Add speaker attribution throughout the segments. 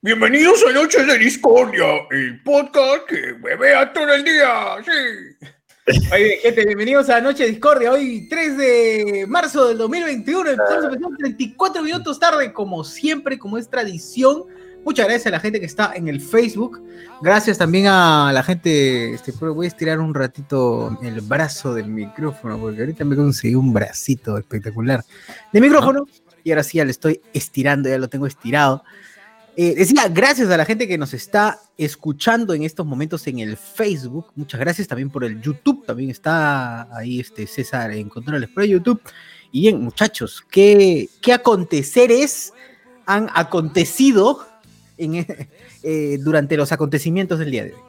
Speaker 1: Bienvenidos a Noches de Discordia, el podcast que me vea todo el día, sí.
Speaker 2: Oye, gente, bienvenidos a Noche de Discordia. Hoy, 3 de marzo del 2021. Estamos empezando 34 minutos tarde, como siempre, como es tradición. Muchas gracias a la gente que está en el Facebook. Gracias también a la gente. Este, voy a estirar un ratito el brazo del micrófono, porque ahorita me conseguí un bracito espectacular de micrófono. Y ahora sí ya le estoy estirando, ya lo tengo estirado. Eh, decía, gracias a la gente que nos está escuchando en estos momentos en el Facebook. Muchas gracias también por el YouTube. También está ahí este César en controles por YouTube. Y bien, muchachos, ¿qué, qué aconteceres han acontecido en, eh, durante los acontecimientos del día de hoy?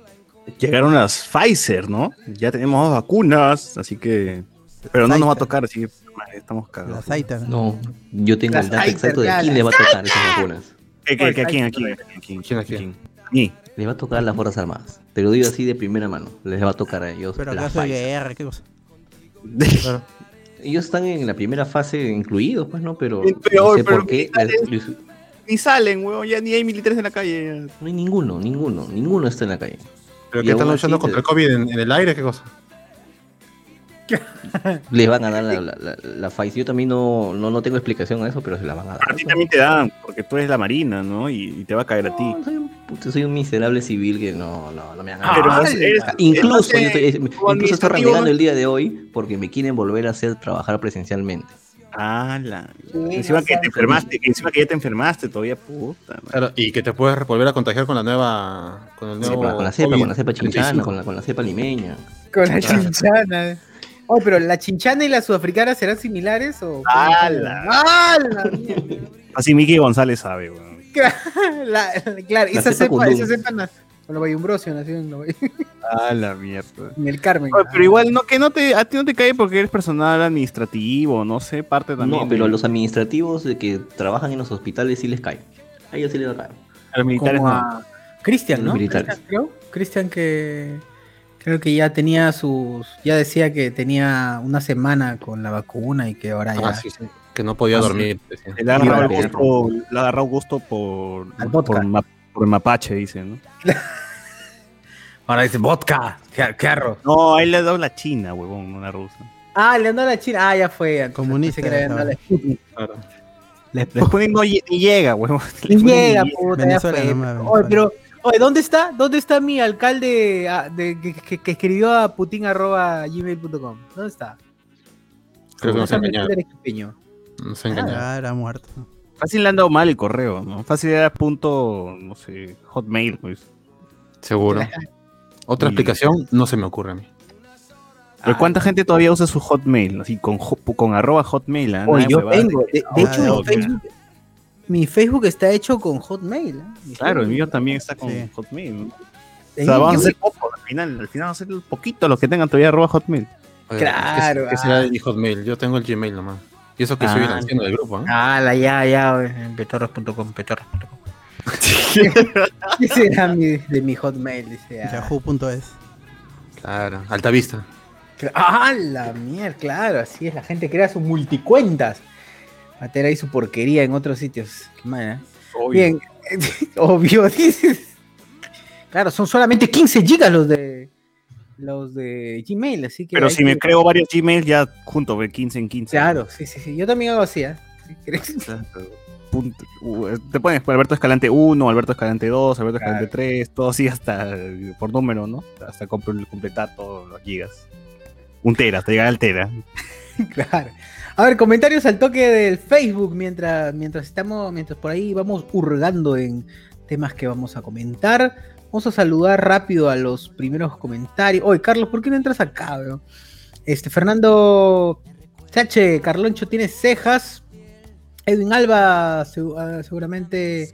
Speaker 3: Llegaron las Pfizer, ¿no? Ya tenemos vacunas, así que. Pero no nos va a tocar, así que estamos cagados.
Speaker 4: No, yo tengo
Speaker 2: Las
Speaker 4: el dato exacto de quién le va a tocar esas vacunas.
Speaker 3: ¿Qué, qué, qué, ¿A quién? ¿A quién? ¿A quién?
Speaker 1: ¿Quién a quién?
Speaker 3: ¿A mí?
Speaker 4: Le va a tocar a las Fuerzas Armadas. Te lo digo así de primera mano. Les va a tocar a ellos.
Speaker 5: Pero guerra, ¿qué cosa?
Speaker 4: Ellos están en la primera fase incluidos, pues, ¿no? Pero
Speaker 3: pero-
Speaker 4: no sé
Speaker 3: pero
Speaker 4: por qué.
Speaker 3: militares-
Speaker 4: les-
Speaker 3: Ni salen, weón, ya ni hay militares en la calle.
Speaker 4: No hay ninguno, ninguno, ninguno está en la calle.
Speaker 6: ¿Pero
Speaker 4: Y
Speaker 6: qué están luchando
Speaker 4: así
Speaker 6: contra el COVID en, en el aire? ¿Qué cosa?
Speaker 4: Les van a dar la, la, la, la Pfizer. Yo también no, no, no tengo explicación a eso, pero se la van a dar.
Speaker 3: A ti también te dan, porque tú eres la marina, ¿no? Y, y te va a caer a ti.
Speaker 4: Soy, un, puto, soy un miserable civil que no, no, no me han dado.
Speaker 3: es- eres-
Speaker 4: Incluso,
Speaker 3: eres
Speaker 4: yo estoy,
Speaker 3: base
Speaker 4: incluso estoy renegando el día de hoy porque me quieren volver a hacer trabajar presencialmente.
Speaker 3: Ah, la...
Speaker 2: Sí,
Speaker 3: Encima
Speaker 2: no
Speaker 3: que te enfermaste, que encima que ya te enfermaste todavía, puta.
Speaker 6: Claro, y que te puedes volver a contagiar con la nueva. Con el nuevo.
Speaker 4: Cepa, con la cepa,
Speaker 6: COVID
Speaker 4: con la cepa chinchana,
Speaker 6: 35.
Speaker 4: con la, con la cepa limeña.
Speaker 2: Con la chinchana. Oh, pero la chinchana y la sudafricana serán similares o.
Speaker 3: ¡Hala!
Speaker 2: ¡Hala! mierda!
Speaker 3: Así Miki González sabe, weón.
Speaker 2: La- claro,
Speaker 4: La
Speaker 2: esa
Speaker 4: cepa
Speaker 2: cepa,
Speaker 4: condón.
Speaker 2: esa cepa na- con Bayumbrosio nació en, la-
Speaker 3: Ah, la mierda.
Speaker 2: en el Carmen.
Speaker 3: Oye, pero igual no que no te a ti no te cae porque eres personal administrativo, no sé, parte también.
Speaker 4: No, pero a
Speaker 3: de-
Speaker 4: los administrativos de que trabajan en los hospitales sí les cae. A ellos sí les cae.
Speaker 3: a los militares
Speaker 2: Como
Speaker 3: no.
Speaker 2: a Cristian, ¿no?
Speaker 4: Los militares.
Speaker 2: Cristian, creo. Cristian que creo que ya tenía sus, ya decía que tenía una semana con la vacuna y que ahora ya.
Speaker 6: Ah, sí, sí. Que no podía
Speaker 3: Ah, sí.
Speaker 6: dormir. decía.
Speaker 3: Le ha agarrado gusto, le ha agarrado gusto por,
Speaker 2: Al vodka.
Speaker 3: por, ma- por el mapache, dice, ¿no?
Speaker 2: Ahora dice vodka, qué, qué arro.
Speaker 3: No, a él le ha dado la china, huevón, la rusa.
Speaker 2: Ah, le andó a la China. Ah, ya fue.
Speaker 5: Comunista,
Speaker 2: que le había andado a la Sputnik.
Speaker 6: Claro.
Speaker 5: Les
Speaker 3: Le ponen no llega, huevón. Ni
Speaker 2: llega, puta, ya fue. Oye, pero, oye, ¿dónde está? ¿Dónde está mi alcalde ah, de, que, que- que escribió a putin arroba gmail.com? ¿Dónde está?
Speaker 6: Creo que nos ha
Speaker 2: ¿Dónde está mi
Speaker 6: engañado. Nos ha engañado.
Speaker 5: Ah, era muerto.
Speaker 3: Fácil le han dado mal el correo, ¿no? Fácil era punto, no sé, hotmail, pues.
Speaker 6: Seguro. Otra
Speaker 3: Y-
Speaker 6: explicación no se me ocurre a mí.
Speaker 3: Pero ¿cuánta gente todavía usa su hotmail? Así, con, con arroba hotmail, ¿ah?
Speaker 2: Oye,
Speaker 3: Nada
Speaker 2: yo tengo. De, de
Speaker 5: Ah,
Speaker 2: hecho. Facebook, mi Facebook está hecho con Hotmail. ¿eh?
Speaker 3: Claro, el mío también está con
Speaker 5: Sí.
Speaker 3: hotmail. ¿no? O sea, vamos a hacer poco, al final, al final vamos a hacer poquito los que tengan todavía arroba hotmail.
Speaker 6: Oye,
Speaker 2: Claro,
Speaker 6: ¿Qué, qué
Speaker 2: ah.
Speaker 6: será de mi hotmail? Yo tengo el Gmail nomás. Y eso que soy el
Speaker 3: Ah.
Speaker 6: anciano del grupo, ¿no?
Speaker 2: Ah, la ya, ya, en petorros.com, petorros.com. ¿Qué será mi, de mi Hotmail? Dice, ah.
Speaker 5: Yahoo.es.
Speaker 6: Claro, alta vista.
Speaker 2: Ah, la mierda, claro, así es, la gente crea sus multicuentas. Tener ahí su porquería en otros sitios. Qué mal, ¿eh? Bien, obvio, dices. Claro, son solamente 15 gigas los de los de Gmail, así que.
Speaker 3: Pero si me creo varios Gmails, ya junto, ve 15 en 15.
Speaker 2: Claro, sí, sí, sí. Yo también hago así, ¿eh?
Speaker 3: Punto- uh, te pones pues, Alberto Escalante 1, Alberto Escalante 2, Alberto
Speaker 2: Claro.
Speaker 3: Escalante 3, todo así hasta por número, ¿no? Hasta comple- completar todos los gigas. Un tera, hasta llegar al tera.
Speaker 2: Claro. A ver, comentarios al toque del Facebook mientras, mientras estamos, mientras por ahí vamos hurgando en temas que vamos a comentar. Vamos a saludar rápido a los primeros comentarios. Oye, Carlos, ¿por qué no entras acá, weón? Este, Fernando Chache, Carloncho tiene cejas. Edwin Alba ah, seguramente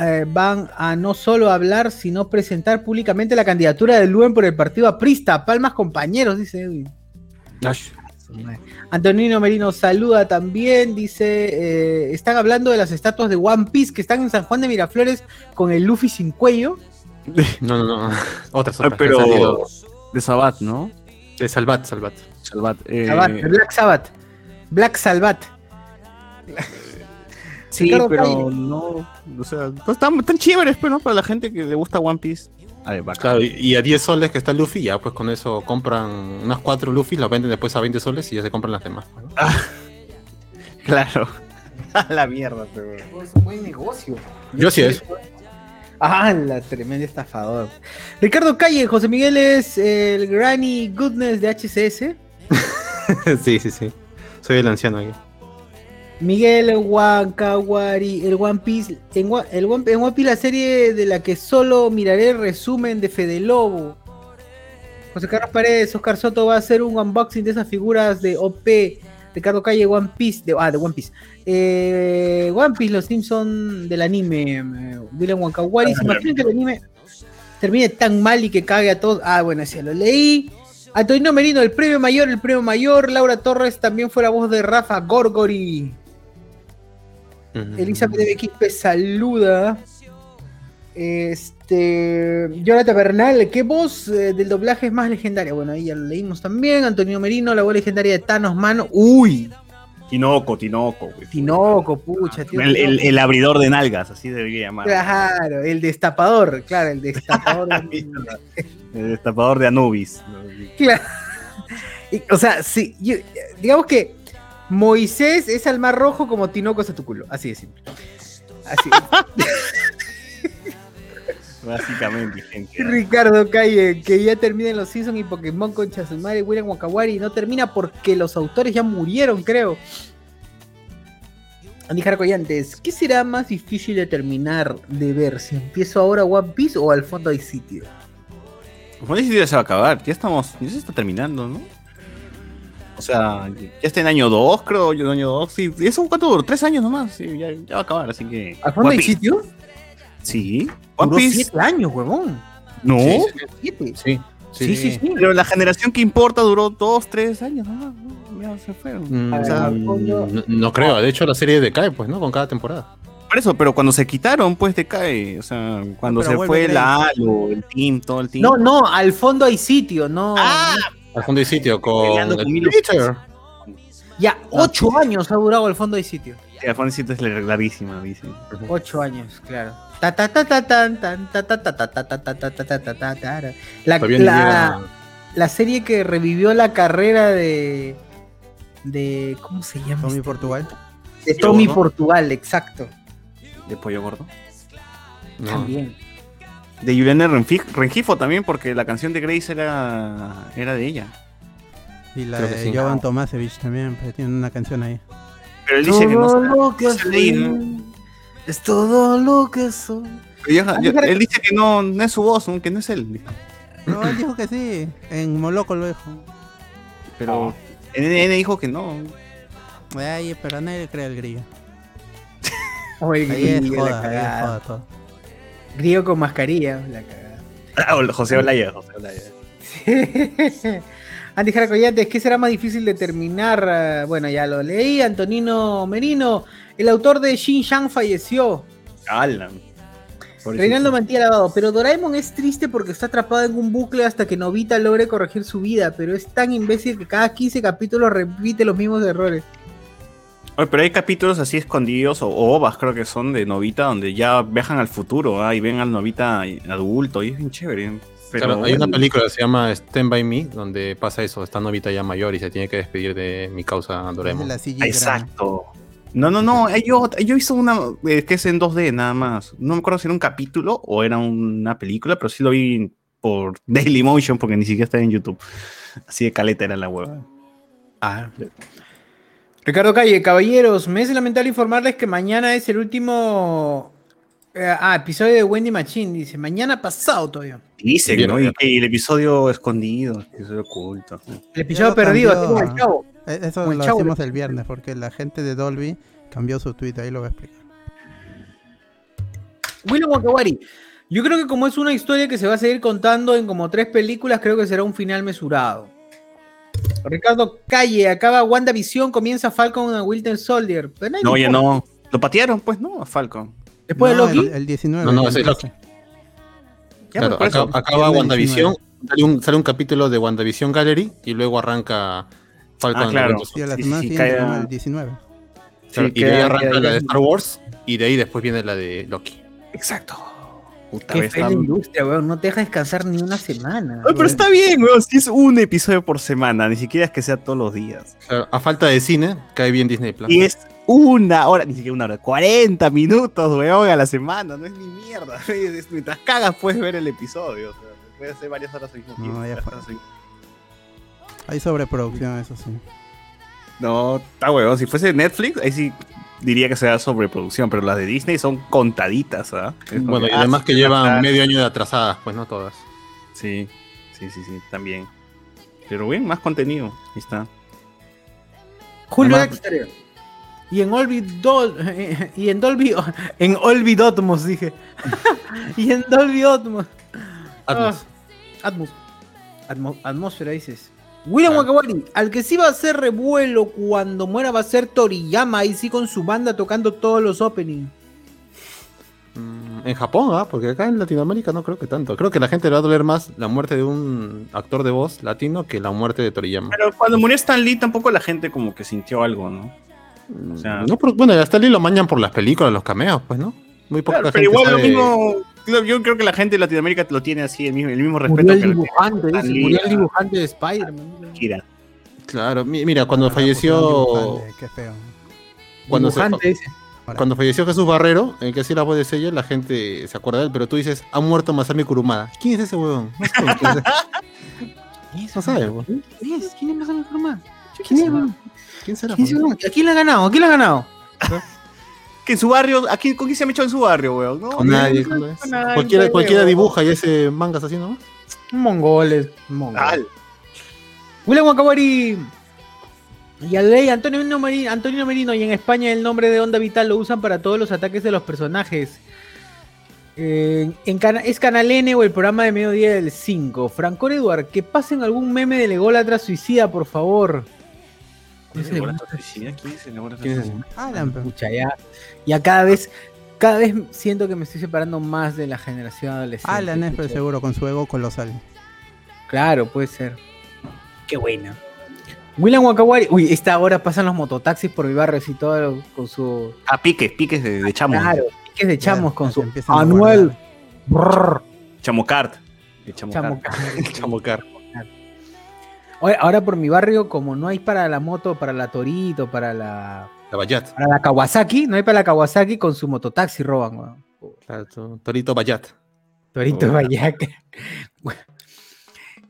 Speaker 2: eh, van a no solo hablar, sino presentar públicamente la candidatura de Luen por el partido aprista. Palmas compañeros, dice Edwin. Antonino Merino saluda también, dice, eh, están hablando de las estatuas de One Piece que están en San Juan de Miraflores con el Luffy sin cuello.
Speaker 6: No, no, no. Otras,
Speaker 3: Ah,
Speaker 6: otras. salido.
Speaker 3: pero de Sabat, ¿no?
Speaker 6: De Salvat, Salvat.
Speaker 3: Salvat. eh,
Speaker 2: Sabbath, Black Sabbath. Black Sabbath.
Speaker 3: Sí, pero
Speaker 2: Calle.
Speaker 3: no. O sea, están, están chéveres, pero no para la gente que le gusta One Piece. A ver, bacán.
Speaker 6: Claro, y- a 10 soles que está Luffy, ya pues con eso compran unas 4 Luffy, las venden después a 20 soles y ya se compran las demás. ¿no?
Speaker 3: Claro. A la mierda, pero.
Speaker 2: Es un buen negocio.
Speaker 6: Yo sí es.
Speaker 2: Ah, la tremenda estafador. Ricardo Calle, José Miguel es el Granny Goodness de HCS.
Speaker 6: sí, sí, sí. Soy el anciano aquí.
Speaker 2: Miguel Wankawari, el One Piece, en, el One, en One Piece la serie de la que solo miraré el resumen de Fede Lobo. José Carlos Paredes, Oscar Soto va a hacer un unboxing de esas figuras de OP. Ricardo Calle, One Piece, de, ah, de One Piece. Eh, One Piece, los Simpson del anime. eh, William Wankawari, ¿se imaginan que el anime termine tan mal y que cague a todos? Ah, bueno, sí, lo leí. Antonio Merino, el premio mayor, el premio mayor. Laura Torres también fue la voz de Rafa Gorgori. Elizabeth de Bequispe saluda. Este. Jonathan Bernal, ¿qué voz eh, del doblaje es más legendaria? Bueno, ahí ya lo leímos también. Antonio Merino, la voz legendaria de Thanos Mano. ¡Uy!
Speaker 3: Tinoco, Tinoco, güey.
Speaker 2: Tinoco, pucha, tío.
Speaker 3: El, el-
Speaker 2: Tinoco.
Speaker 3: el abridor de nalgas, así debería llamar.
Speaker 2: Claro, el destapador, claro, el destapador.
Speaker 3: El destapador de Anubis.
Speaker 2: Claro. Y, o sea, sí, yo- digamos que Moisés es al mar rojo como Tinoco es a tu culo. Así de simple. Así.
Speaker 3: Básicamente, gente.
Speaker 2: Ricardo Calle, que ya terminen los Season y Pokémon con Chasumare, William Wakawari, no termina porque los autores ya murieron, creo. Andy Collantes, ¿qué será más difícil de terminar de ver? ¿Si empiezo ahora One Piece o al fondo hay sitio?
Speaker 3: Bueno, ese día se va a acabar. Ya estamos. Ya se está terminando, ¿no? O sea, ya está en año 2, creo. Yo en año 2. Sí, ¿y eso cuánto duró? Tres años nomás. Sí, ya, ya va a acabar, así que.
Speaker 2: ¿Al fondo hay sitio?
Speaker 3: Sí. One
Speaker 2: Duró
Speaker 3: Piece.
Speaker 2: siete años, huevón.
Speaker 3: No.
Speaker 6: Sí,
Speaker 2: Siete.
Speaker 6: Sí.
Speaker 2: Sí, sí, sí.
Speaker 3: Pero la generación que importa duró dos, tres años nomás. ¿no? Ya se fueron.
Speaker 6: Mm,
Speaker 3: o sea,
Speaker 6: no, no creo, de hecho la serie decae, pues, ¿no? Con cada temporada.
Speaker 3: Por eso, pero cuando se quitaron, pues te cae. O sea, cuando
Speaker 5: Pero
Speaker 3: se fue la Halo, el team, todo el team.
Speaker 2: No, no, al fondo hay sitio, no.
Speaker 3: Ah,
Speaker 6: al fondo y sitio con,
Speaker 3: con
Speaker 6: Peter.
Speaker 2: Ya, ocho años ha durado el fondo y sitio.
Speaker 3: El fondo y sitio es larguísima, dice.
Speaker 2: Ocho años, claro. La, la, la serie que revivió la carrera de. de ¿Cómo se llama?
Speaker 5: Tommy Portugal.
Speaker 2: De Tommy Portugal, exacto.
Speaker 3: ¿De Pollo Gordo?
Speaker 2: También.
Speaker 3: De Juliana Rengifo también, porque la canción de Grace era, era de ella.
Speaker 5: Y la
Speaker 6: Creo
Speaker 5: de
Speaker 6: sí.
Speaker 5: Jovan Tomasevich también, pero tiene una canción ahí.
Speaker 3: Pero él dice que no
Speaker 2: Todo
Speaker 3: sabe-
Speaker 2: lo que
Speaker 3: no
Speaker 2: es todo lo que soy.
Speaker 3: Pero yo- yo- él dice que no, no es su voz, ¿no? que no es él. dijo.
Speaker 5: No, él dijo que sí. En Moloco lo dijo.
Speaker 3: Pero NN dijo que no.
Speaker 5: Ay, pero nadie le cree al grillo.
Speaker 2: Oye,
Speaker 5: Ahí es joda, ahí es joda todo.
Speaker 2: Griego con mascarilla, la cagada.
Speaker 3: Ah, José Olaya, José Olaya.
Speaker 2: Andy Jara Collantes, ¿qué será más difícil de terminar? Bueno, ya lo leí. Antonino Merino, el autor de Shin Shang falleció.
Speaker 3: Alan.
Speaker 2: Reinaldo Mantilla Lavado, pero Doraemon es triste porque está atrapado en un bucle hasta que Novita logre corregir su vida, pero es tan imbécil que cada 15 capítulos repite los mismos errores.
Speaker 3: Oye, pero hay capítulos así escondidos, o, o ovas creo que son de Novita, donde ya viajan al futuro ah, y ven al Novita adulto, y es bien chévere. Pero
Speaker 6: Claro, hay una película que se llama Stand By Me, donde pasa eso, está Novita ya mayor y se tiene que despedir de mi causa
Speaker 3: ah, Exacto. No, no, no, yo, yo hice una eh, que es en 2D nada más. No me acuerdo si era un capítulo o era una película, pero sí lo vi por Dailymotion porque ni siquiera está en YouTube. Así de caleta era la hueva.
Speaker 2: Ah. Ricardo Calle, caballeros, me es lamentable informarles que mañana es el último eh, ah, episodio de Wendy Machine. Dice, mañana pasado todavía.
Speaker 6: Bien,
Speaker 3: ¿no? Y que el episodio escondido, el episodio oculto.
Speaker 2: El episodio perdido,
Speaker 5: cambió.
Speaker 2: el chavo.
Speaker 5: Eh, Eso
Speaker 2: Como el
Speaker 5: lo
Speaker 2: chavo.
Speaker 5: hacemos el viernes porque la gente de Dolby cambió su tweet, ahí lo voy a explicar.
Speaker 2: William Wakawari. Yo creo que como es una historia que se va a seguir contando en como tres películas, creo que será un final mesurado. Ricardo Calle, acaba WandaVision, comienza Falcon and Winter Soldier. Pero nadie
Speaker 3: No,
Speaker 2: importa.
Speaker 3: no. Lo patearon, pues, ¿no? A Falcon.
Speaker 2: Después
Speaker 5: No,
Speaker 2: de Loki,
Speaker 5: El, el 19.
Speaker 6: No, no, ese es
Speaker 5: 12.
Speaker 6: Loki. Claro, acaba
Speaker 5: Viernes
Speaker 6: WandaVision, sale un, sale un capítulo de WandaVision Gallery y luego arranca Falcon
Speaker 3: Ah, claro.
Speaker 5: Sí, a la semana
Speaker 3: sí,
Speaker 5: siguiente,
Speaker 3: cae-
Speaker 5: ¿no? el 19.
Speaker 6: Claro, y de ahí arranca la de Star Wars y de ahí después viene la de Loki.
Speaker 3: Exacto. Puta,
Speaker 2: Qué fea la industria, weón. No te deja descansar ni una semana.
Speaker 3: Ay, pero está bien, weón. Si es un episodio por semana, ni siquiera es que sea todos los días.
Speaker 6: Claro, a falta de cine, cae bien Disney Plus.
Speaker 3: Y es una hora, ni siquiera una hora, 40 minutos, weón, a la semana. No es ni mierda. Es- Mientras cagas puedes ver el episodio. O sea, puedes hacer varias horas al mismo
Speaker 5: No,
Speaker 3: tiempo.
Speaker 5: ya
Speaker 3: varias
Speaker 5: fue. Hay sobreproducción, eso sí.
Speaker 3: No, está weón. Si fuese Netflix, ahí sí diría que sea sobreproducción, pero las de Disney son contaditas, ¿ah?
Speaker 6: Bueno, y además que llevan
Speaker 3: ah,
Speaker 6: medio año de atrasadas, pues no todas.
Speaker 3: Sí, sí, sí, sí, también. Pero bien, más contenido. Ahí está.
Speaker 2: Julio
Speaker 3: Además-
Speaker 2: Dexter. Y en Olby Dol y en Dolby en Olby Dotmos dije. y en Dolby Dotmos.
Speaker 6: Atmos.
Speaker 2: Ah, Atmos. Atmo- atmósfera dices. William
Speaker 6: Ah.
Speaker 2: Wakawari, al que sí va a hacer revuelo cuando muera va a ser Toriyama, ahí sí con su banda tocando todos los openings.
Speaker 6: Mm, En Japón, ¿ah? porque acá en Latinoamérica no creo que tanto. Creo que la gente le va a doler más la muerte de un actor de voz latino que la muerte de Toriyama.
Speaker 3: Pero cuando murió Stan Lee tampoco la gente como que sintió algo, ¿no?
Speaker 6: Mm,
Speaker 3: sea-
Speaker 6: no, pero, bueno, hasta Lee lo mañan por las películas, los cameos, pues, ¿no? Muy poca
Speaker 3: Claro,
Speaker 6: gente
Speaker 3: pero igual lo mismo, yo creo que la gente de Latinoamérica lo tiene así, el mismo, el mismo respeto
Speaker 2: Murió el
Speaker 3: que
Speaker 2: dibujante, dice, murió el dibujante de Spider-Man.
Speaker 3: Kira.
Speaker 6: Claro, mi- mira, cuando
Speaker 5: Ah,
Speaker 6: falleció
Speaker 5: dibujante, Qué feo.
Speaker 6: cuando se- cuando falleció Jesús Barrero, el que hacía la voz de Sella, la gente se acuerda de él, pero tú dices, ha muerto Masami Kurumada. ¿Quién es ese huevón? No sabe quién es. No sabe, huevón.
Speaker 2: ¿Quién es? ¿Quién es Masami Kurumada? ¿Quién es? weón?
Speaker 6: ¿Quién será?
Speaker 2: ¿Quién es,
Speaker 6: huevón?
Speaker 2: weón? ¿A quién le ha ganado? ¿A quién le ha ganado?
Speaker 3: Que en su barrio, aquí, ¿con quién se ha metido en su barrio, weón? No,
Speaker 6: Con nadie.
Speaker 3: con-
Speaker 6: ¿no es?
Speaker 2: con nadie,
Speaker 6: Cualquiera, cualquiera dibuja y ese mangas así, ¿no?
Speaker 2: Mongoles. mongoles. William Wakawari. Y al ley Antonio Merino, Antonio Merino y en España el nombre de Onda Vital lo usan para todos los ataques de los personajes. Eh, en cana- es Canal N o el programa de mediodía del 5. Francor Eduard, que pasen algún meme del ególatra suicida, por favor.
Speaker 3: ¿Quién es el suicida? ¿Quién es el ególatra
Speaker 6: ¿Quién es
Speaker 3: suicida?
Speaker 5: Alan.
Speaker 2: Pucha, ya, ya cada vez, cada vez siento que me estoy separando más de la generación adolescente.
Speaker 5: Alan es, pero
Speaker 2: pucha.
Speaker 5: seguro, con su ego colosal.
Speaker 2: Claro, puede ser. Qué buena. William Wakawari. Uy, esta hora pasan los mototaxis por mi barrio y todo con su.
Speaker 3: Ah, piques, piques de, de chamo.
Speaker 2: Claro, piques de chamos
Speaker 5: Ya,
Speaker 2: con su. Anuel. Brrr,
Speaker 3: Chamocart. El chamocart.
Speaker 2: chamo-
Speaker 6: Chamocar.
Speaker 2: Ahora, ahora por mi barrio, como no hay para la moto, para la Torito, para la.
Speaker 6: La Bayat.
Speaker 2: Para la Kawasaki, no hay para la Kawasaki, con su mototaxi roban, weón.
Speaker 6: Claro, Torito Bayat.
Speaker 2: Torito
Speaker 3: Oh.
Speaker 2: Vallaca.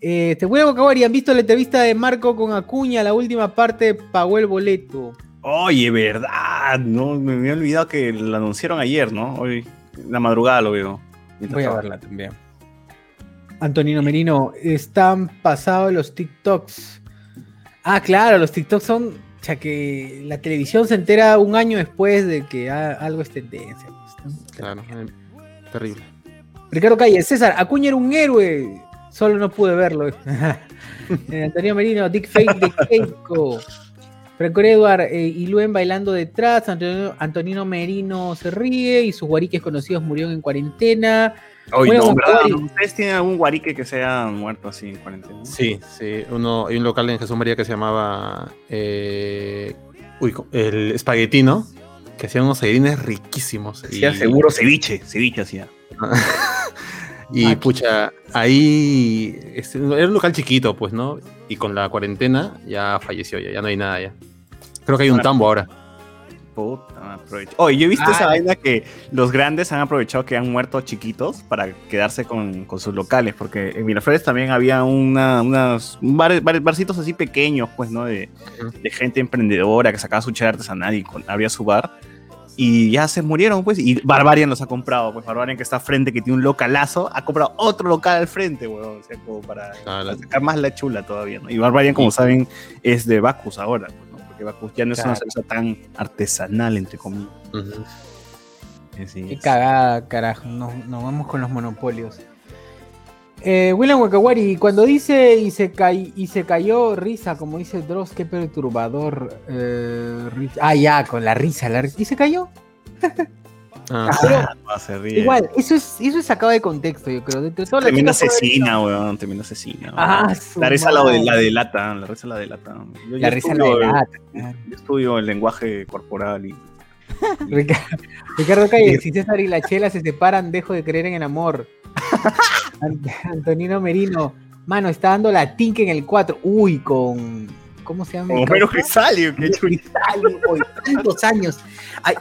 Speaker 2: Eh, te voy a Wakawari, ¿han visto la entrevista de Marco con Acuña? La última parte pagó el boleto.
Speaker 3: Oye, verdad. No, me había olvidado que lo anunciaron ayer, ¿no? Hoy, la madrugada lo veo. Mientras
Speaker 2: Voy a verla también. Antonino Merino, están pasados los TikToks. Ah, claro, los TikToks son. O sea, que la televisión se entera un año después de que algo es tendencia. pues, ¿no?
Speaker 6: Claro, eh, terrible.
Speaker 2: Ricardo Calle, César, Acuña era un héroe. Solo no pude verlo. Eh, Antonio Merino, Dick Fake de Keiko. Franco Edward eh, y Luen bailando detrás. Antonio, Antonino Merino se ríe y sus guariques conocidos murieron en cuarentena.
Speaker 3: Oye,
Speaker 2: Bueno,
Speaker 3: no. ¿Ustedes tienen algún guarique que se haya muerto así en cuarentena?
Speaker 6: Sí, sí. Uno, hay un local en Jesús María que se llamaba. eh, uy, el Espaguetino. Que hacían unos tallarines riquísimos.
Speaker 3: Hacía
Speaker 6: y-
Speaker 3: seguro ceviche, ceviche hacía.
Speaker 6: Y
Speaker 2: Aquí.
Speaker 6: pucha, ahí este, era un local chiquito, pues, ¿no? Y con la cuarentena ya falleció, ya, ya no hay nada ya. Creo que hay un tambo ahora.
Speaker 3: Puta. Oye, yo he visto
Speaker 2: Ah.
Speaker 3: esa vaina que los grandes han aprovechado que han muerto chiquitos para quedarse con, con sus locales, porque en Miraflores también había una, unas bar- bar- barcitos así pequeños, pues, ¿no? De,
Speaker 6: Ujú.
Speaker 3: de gente emprendedora que sacaba su chela artesanal y con- abría su bar. Y ya se murieron, pues, y Barbarian los ha comprado, pues Barbarian que está al frente, que tiene un localazo, ha comprado otro local al frente, weón, o sea, como para, para sacar más la chula todavía, ¿no? Y Barbarian, como saben, es de Bacchus ahora, pues, ¿no? Porque Bacchus ya no es una cerveza tan artesanal, entre comillas. Así
Speaker 2: Qué
Speaker 3: es.
Speaker 2: cagada, carajo. Nos, nos vamos con los monopolios. Eh, William Wakawari, cuando dice y se, cay- y se cayó risa, como dice Dross, qué perturbador. eh, risa. Ah, ya, con la risa. La ri- ¿Y se cayó?
Speaker 6: Ah,
Speaker 2: Pero,
Speaker 3: se ríe.
Speaker 2: Igual, eso es, eso es sacado de contexto, yo creo. Dentro de haber-
Speaker 3: asesina, weón. Tremenda asesina.
Speaker 2: Ah,
Speaker 3: la risa la, la delata. La risa la delata. Yo, yo
Speaker 2: La risa la
Speaker 3: estudio-
Speaker 2: delata, claro.
Speaker 3: Yo estudio el lenguaje corporal y.
Speaker 2: Ricardo, Calle, si César y la Chela se separan, dejo de creer en el amor. Ant- Antonino Merino, mano, está dando la tinca en el 4. Uy, con. ¿Cómo se llama?
Speaker 3: Homero? Crisalio, que
Speaker 2: Cristal, uy, tantos años. Ay,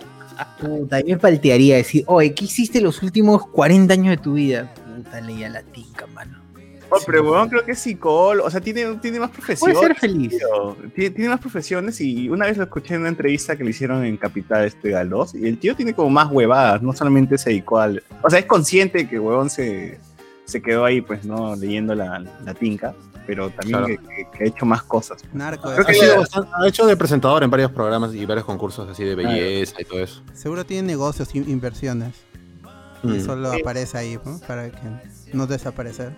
Speaker 2: puta, a mí me faltearía decir, oye, ¿qué hiciste los últimos 40 años de tu vida? Puta, leía la tinca, mano.
Speaker 3: Oh, pero weón, creo que es psicólogo. O sea, tiene, tiene más profesiones.
Speaker 2: Puede ser feliz.
Speaker 3: Tiene, tiene más profesiones y una vez lo escuché en una entrevista que le hicieron en Capital este Galdós y el tío tiene como más huevadas, no solamente se dedicó al... O sea, es consciente que huevón se, se quedó ahí, pues, ¿no? Leyendo la, la tinca, pero también
Speaker 6: Claro.
Speaker 3: que, que- que ha hecho más cosas.
Speaker 5: Narco.
Speaker 6: Ha,
Speaker 5: de-
Speaker 6: sido bastante- ha hecho de presentador en varios programas y varios concursos así de belleza y todo eso.
Speaker 5: Seguro tiene negocios y inversiones. Y
Speaker 6: Mm.
Speaker 5: solo aparece ahí, ¿no? Para que no desaparecer.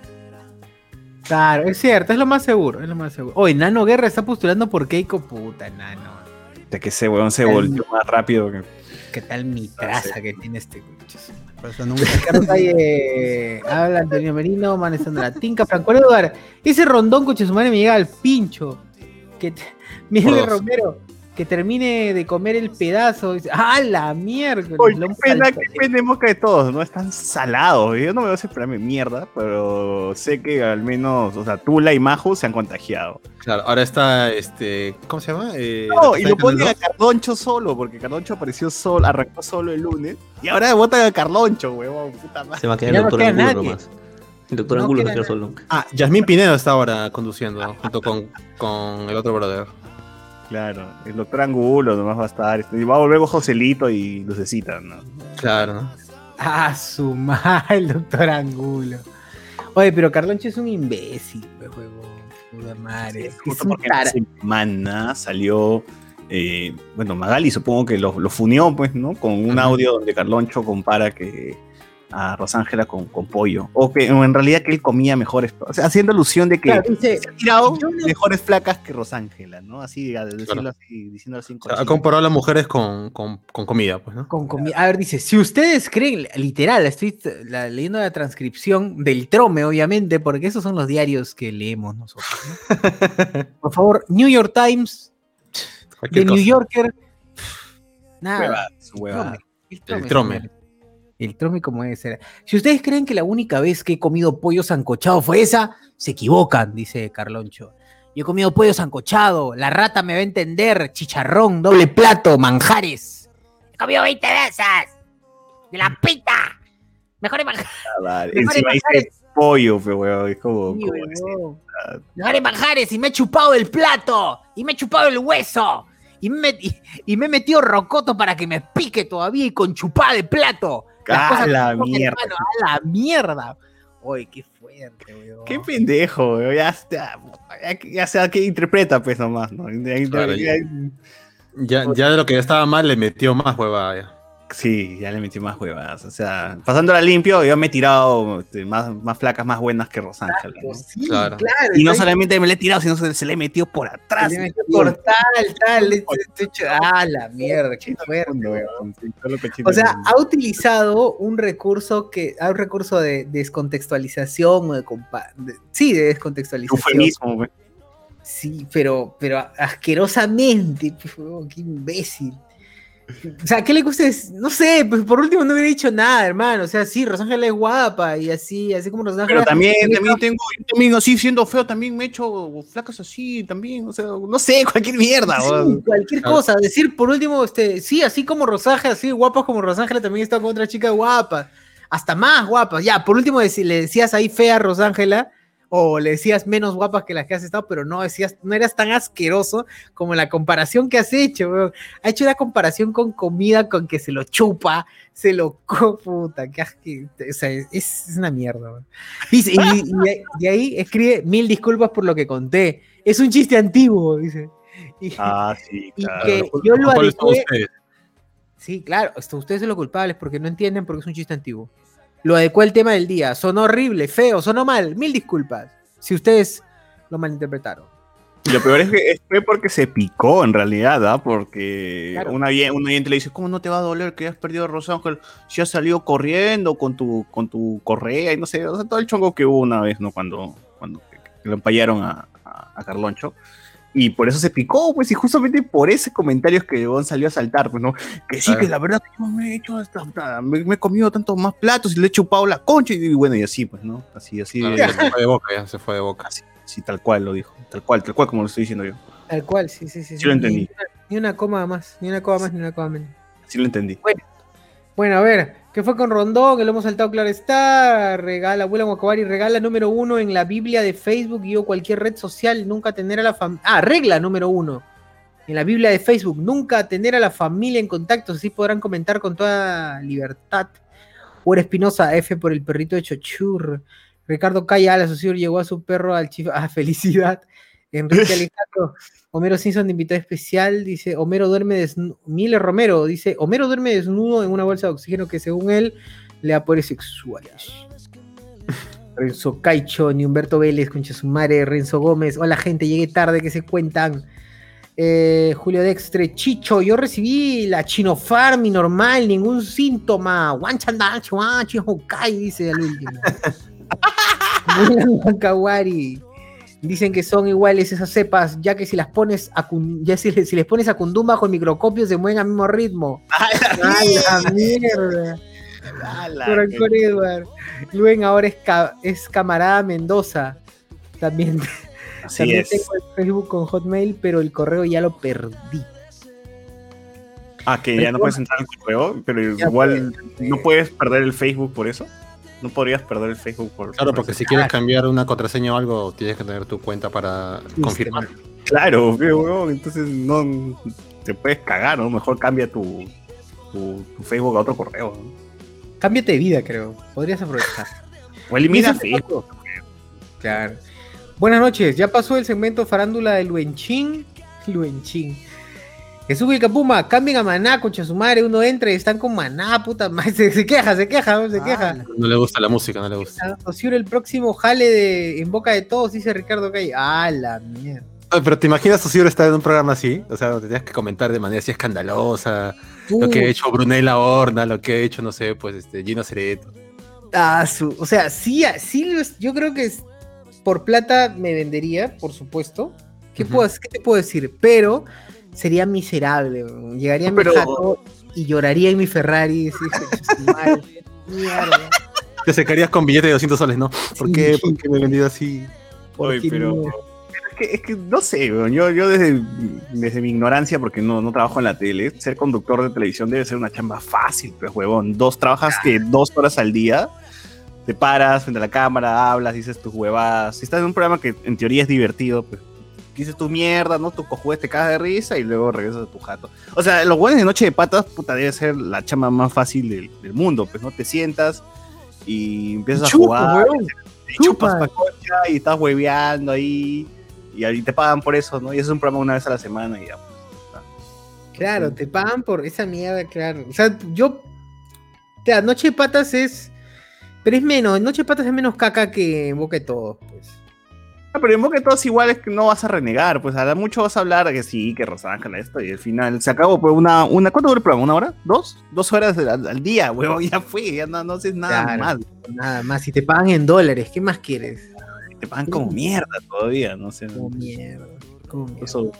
Speaker 2: Claro, es cierto, es lo más seguro, es lo más seguro. Oye, Nano Guerra está postulando por Keiko, puta, Nano.
Speaker 3: De que ese huevón se volvió más rápido que...
Speaker 2: ¿Qué tal mi traza que tiene este coche?
Speaker 5: Nunca.
Speaker 2: Habla Antonio Merino, manejando la tinca, Franco Eduard, ese rondón coche su madre me llega al pincho. Que te- Miguel. Romero, que termine de comer el pedazo. Dice, ¡Ah, la mierda! Lo
Speaker 3: qué pena, qué pena en boca de todos, ¿no? Están salados. Yo no me voy a hacer esperarme mierda, pero sé que al menos, o sea, Tula y Majo se han contagiado.
Speaker 6: Claro, ahora está este. ¿Cómo se llama? Eh,
Speaker 3: No, y lo
Speaker 6: en
Speaker 3: ponen a Cardoncho solo, porque Cardoncho apareció solo, arrancó solo el lunes. Y ahora votan a Carloncho, huevón, puta madre.
Speaker 4: Se va a quedar el
Speaker 2: no
Speaker 4: doctor
Speaker 2: queda
Speaker 4: Angulo nomás. El doctor
Speaker 2: No
Speaker 4: Angulo se
Speaker 2: queda
Speaker 4: queda solo.
Speaker 6: Ah, Yasmín Pinedo está ahora conduciendo junto con, con el otro brother.
Speaker 3: Claro, el doctor Angulo nomás va a estar. este, Y va a volver con Joselito y Lucecita, ¿no?
Speaker 6: Claro, ¿no?
Speaker 2: Ah, su madre, el doctor Angulo. Oye, pero Carloncho es un imbécil, pues, huevón. Puta madre. Es
Speaker 3: Justo
Speaker 2: un
Speaker 3: porque semana salió. eh, bueno, Magali supongo que lo, lo funió, pues, ¿no? Con un audio donde Carloncho compara que a Rosángela con, con pollo. O que o en realidad que él comía mejores. O sea, haciendo alusión de que
Speaker 2: Claro, dice,
Speaker 3: se ha tirado
Speaker 2: no-
Speaker 3: mejores flacas que Rosángela, ¿no? Así, al decirlo
Speaker 6: Claro.
Speaker 3: así, diciéndolo así en
Speaker 6: O sea, ha comparado a las mujeres con, con, con comida, pues, ¿no?
Speaker 2: Con comi- a ver, dice, si ustedes creen, literal, estoy la- leyendo la transcripción del Trome, obviamente, porque esos son los diarios que leemos nosotros. ¿no? Por favor, New York Times, The New. Yorker, nada. El Trome.
Speaker 6: El Trome.
Speaker 2: El Trome como debe ser. Si ustedes creen que la única vez que he comido pollo sancochado fue esa, se equivocan, dice Carloncho. Yo he comido pollo sancochado, la rata me va a entender, chicharrón, doble plato, manjares. He comido 20 veces. De la pita. Mejores manjares.
Speaker 3: Ah, vale.
Speaker 2: Mejores
Speaker 3: dice pollo, pero huevón, es como.
Speaker 2: Sí, Mejores manjares y me he chupado el plato. Y me he chupado el hueso. Y me, y, y me he metido rocoto para que me pique todavía y con chupada de plato.
Speaker 3: ¡Ah,
Speaker 2: cosas
Speaker 3: la mierda!
Speaker 2: hermano, ¡A la mierda! Oye, qué fuerte, weón.
Speaker 3: Qué pendejo, weón. Ya, ya, ya, ya sea que interpreta, pues nomás, ¿no? Ya- ya-
Speaker 6: Claro,
Speaker 3: ya-
Speaker 6: Ya, ya de lo que ya estaba mal le metió más hueva.
Speaker 3: Sí, ya le metí más huevas. O sea, pasándola limpio, yo me he tirado este, más, más flacas, más buenas que.
Speaker 2: Sí,
Speaker 6: Claro.
Speaker 2: claro.
Speaker 3: Y no solamente me la he tirado, sino se, se le he metido por atrás.
Speaker 2: le metió por tal, tal. le- le- le- ¡Ah, la mierda! Qué fuerte, O sea, ha utilizado un recurso que, un recurso de descontextualización o de, compa- de- sí, de descontextualización.
Speaker 3: eufemismo, weón.
Speaker 2: Sí, pero, pero asquerosamente, qué imbécil. O sea, ¿qué le gusta? Es- No sé, pues por último no hubiera dicho nada, hermano. O sea, sí, Rosángela es guapa y así, así como Rosángela.
Speaker 3: Pero también,
Speaker 2: También
Speaker 3: también tengo, yo también así siendo feo, también me he hecho flacas así, también, o sea, no sé, cualquier mierda,
Speaker 2: Sí, cualquier cosa. Decir por último, este, sí, así como Rosángela, así guapas como Rosángela, también está con otra chica guapa. Hasta más guapas. Ya, por último, le decías ahí fea a Rosángela, o le decías menos guapas que las que has estado, pero no decías, no eras tan asqueroso como la comparación que has hecho, weón. Ha hecho una comparación con comida con que se lo chupa, se lo co- puta, que asque- o sea, es, es una mierda, weón. Dice, y, ahí escribe mil disculpas por lo que conté. Es un chiste antiguo, dice. Y-
Speaker 3: Ah, sí,
Speaker 2: Y
Speaker 3: claro.
Speaker 2: que yo lo
Speaker 6: ¿Cuáles son
Speaker 2: adecué. Sí, claro, ustedes son los culpables porque no entienden porque es un chiste antiguo. Lo adecué al tema del día. Sonó horrible, feo, sonó mal. Mil disculpas si ustedes lo malinterpretaron.
Speaker 3: Lo peor es que fue porque se picó en realidad, ¿ah? Porque
Speaker 2: Claro.
Speaker 3: una, vie- un oyente le dice, ¿cómo no te va a doler que has perdido a Rosángel? Si has salido corriendo con tu, con tu correa y no sé, o sea, todo el chongo que hubo una vez, ¿no? Cuando, cuando que lo empallaron a, a, a Carloncho. Y por eso se picó, pues, y justamente por ese comentario es que Bon salió a saltar, pues, ¿no? Que sí, que la verdad yo me he hecho hasta, hasta- me, me he comido tantos más platos y le he chupado la concha y, bueno, y así, pues, ¿no? Así, así,
Speaker 6: Ah, ya se fue de boca, ya se fue de boca.
Speaker 3: así, así, tal cual lo dijo, tal cual, tal cual como lo estoy diciendo yo.
Speaker 2: Tal cual, sí, sí, sí.
Speaker 3: Sí lo
Speaker 2: Ni-
Speaker 3: entendí.
Speaker 2: Ni una, ni una coma más, ni una coma más, ni una coma menos.
Speaker 3: Así lo entendí.
Speaker 2: Bueno, a ver, ¿qué fue con Rondón? Que lo hemos saltado, claro está. Regala, abuela Guacabari, regala número uno en la Biblia de Facebook y o cualquier red social, nunca tener a la familia. Ah, regla número uno. En la Biblia de Facebook, nunca tener a la familia en contacto, así podrán comentar con toda libertad. Ura Espinosa, F por el perrito de Chochur. Ricardo Calla, la socio llegó a su perro al chifa. Ah, felicidad. Enrique Alejandro, Homero Simpson de invitado especial, dice Homero duerme desnudo. Miller Romero dice Homero duerme desnudo en una bolsa de oxígeno que según él le da poderes sexuales. Renzo Caicho, ni Humberto Vélez, concha su madre, Renzo Gómez, hola gente, llegué tarde, que se cuentan? Eh, Julio Dextre, Chicho, yo recibí la Chinofarm y normal, ningún síntoma. Wanchandal, Chuachi, Hokai, dice el último. Wakawari. Dicen que son iguales esas cepas, ya que si las pones a ya si, si les pones a Kunduma con microscopio se mueven al mismo ritmo. ¡A la mierda! Ancor Edward. Luen ahora es, ca- es camarada Mendoza. También,
Speaker 3: Así
Speaker 2: también
Speaker 3: es.
Speaker 2: tengo el Facebook con Hotmail, pero el correo ya lo perdí.
Speaker 3: Ah, que ya no puedes entrar al correo, pero igual
Speaker 2: puedes,
Speaker 3: no puedes perder el Facebook por eso. No podrías perder el Facebook por
Speaker 6: Claro,
Speaker 3: por
Speaker 6: porque si quieres cambiar una contraseña o algo, tienes que tener tu cuenta para confirmar.
Speaker 3: Claro, pero, weón, entonces no te puedes cagar, ¿no? Mejor cambia tu, tu, tu Facebook a otro correo. ¿no?
Speaker 2: Cámbiate de vida, creo. Podrías aprovechar.
Speaker 3: O elimina Facebook.
Speaker 2: Claro. Buenas noches, ya pasó el segmento farándula de Luenchín. Luenchín. Jesús Vilcapuma, cambien a Maná, concha su madre, uno entra y están con Maná, puta madre. Se, se queja, se queja, se queja.
Speaker 5: Ah,
Speaker 6: No le gusta la música, no le gusta.
Speaker 2: Osiur, el próximo jale de En Boca de Todos, dice Ricardo Calle. Ah, la mierda.
Speaker 6: Ay, pero te imaginas si estar en un programa así, o sea, donde tenías que comentar de manera así escandalosa, lo que ha hecho Brunella Horna, lo que ha hecho, no sé, pues este Gino Cereto.
Speaker 2: Ah, su- o sea, sí, sí, yo creo que es- por plata me vendería, por supuesto. ¿Qué, puedo, ¿Qué te puedo decir? Pero sería miserable. weón. Llegaría a mi
Speaker 3: Pero-
Speaker 2: jato y lloraría en mi Ferrari. y decir, "Concha su madre, mierda.
Speaker 6: Te secarías con billete de 200 soles, ¿no? ¿Por
Speaker 2: Sí.
Speaker 6: qué? ¿Por qué me he vendido así?
Speaker 2: ¿Por
Speaker 3: Oye, pero-
Speaker 2: no?
Speaker 3: Es que, es que no sé, weón, yo, yo desde, desde mi ignorancia, porque no, no trabajo en la tele, ser conductor de televisión debe ser una chamba fácil, pues, huevón. Dos, trabajas que dos horas al día, te paras frente a la cámara, hablas, dices tus huevadas. Si estás en un programa que en teoría es divertido, pues dices tu mierda, ¿no? Tu cojuez te cagas de risa y luego regresas a tu jato. O sea, los buenos de Noche de Patas, puta, debe ser la chamba más fácil del, del mundo, pues, ¿no? Te sientas y empiezas a jugar,
Speaker 2: weón.
Speaker 3: y chupas
Speaker 2: chupa.
Speaker 3: pa' concha y estás hueveando ahí y ahí te pagan por eso, ¿no? Y eso es un programa una vez a la semana y ya. pues,
Speaker 2: Claro, te pagan por esa mierda, claro. O sea, yo. Sea, Noche de Patas es. Pero es menos. Noche de Patas es menos caca que Boca de Todos, pues.
Speaker 3: Ah, pero en que todos igual es que no vas a renegar, pues a lo mucho vas a hablar de que sí, que Rosángela esto, y al final se acabó por una, una ¿cuánto dura el programa? ¿Una hora? ¿Dos? Dos horas al, al día, huevón, ya fue, ya no, no haces nada
Speaker 2: Claro.
Speaker 3: más.
Speaker 2: Nada más. Si te pagan en dólares, ¿qué más quieres?
Speaker 3: Te pagan como mierda todavía, no sé.
Speaker 2: Como mierda. Como mierda.
Speaker 3: Eso-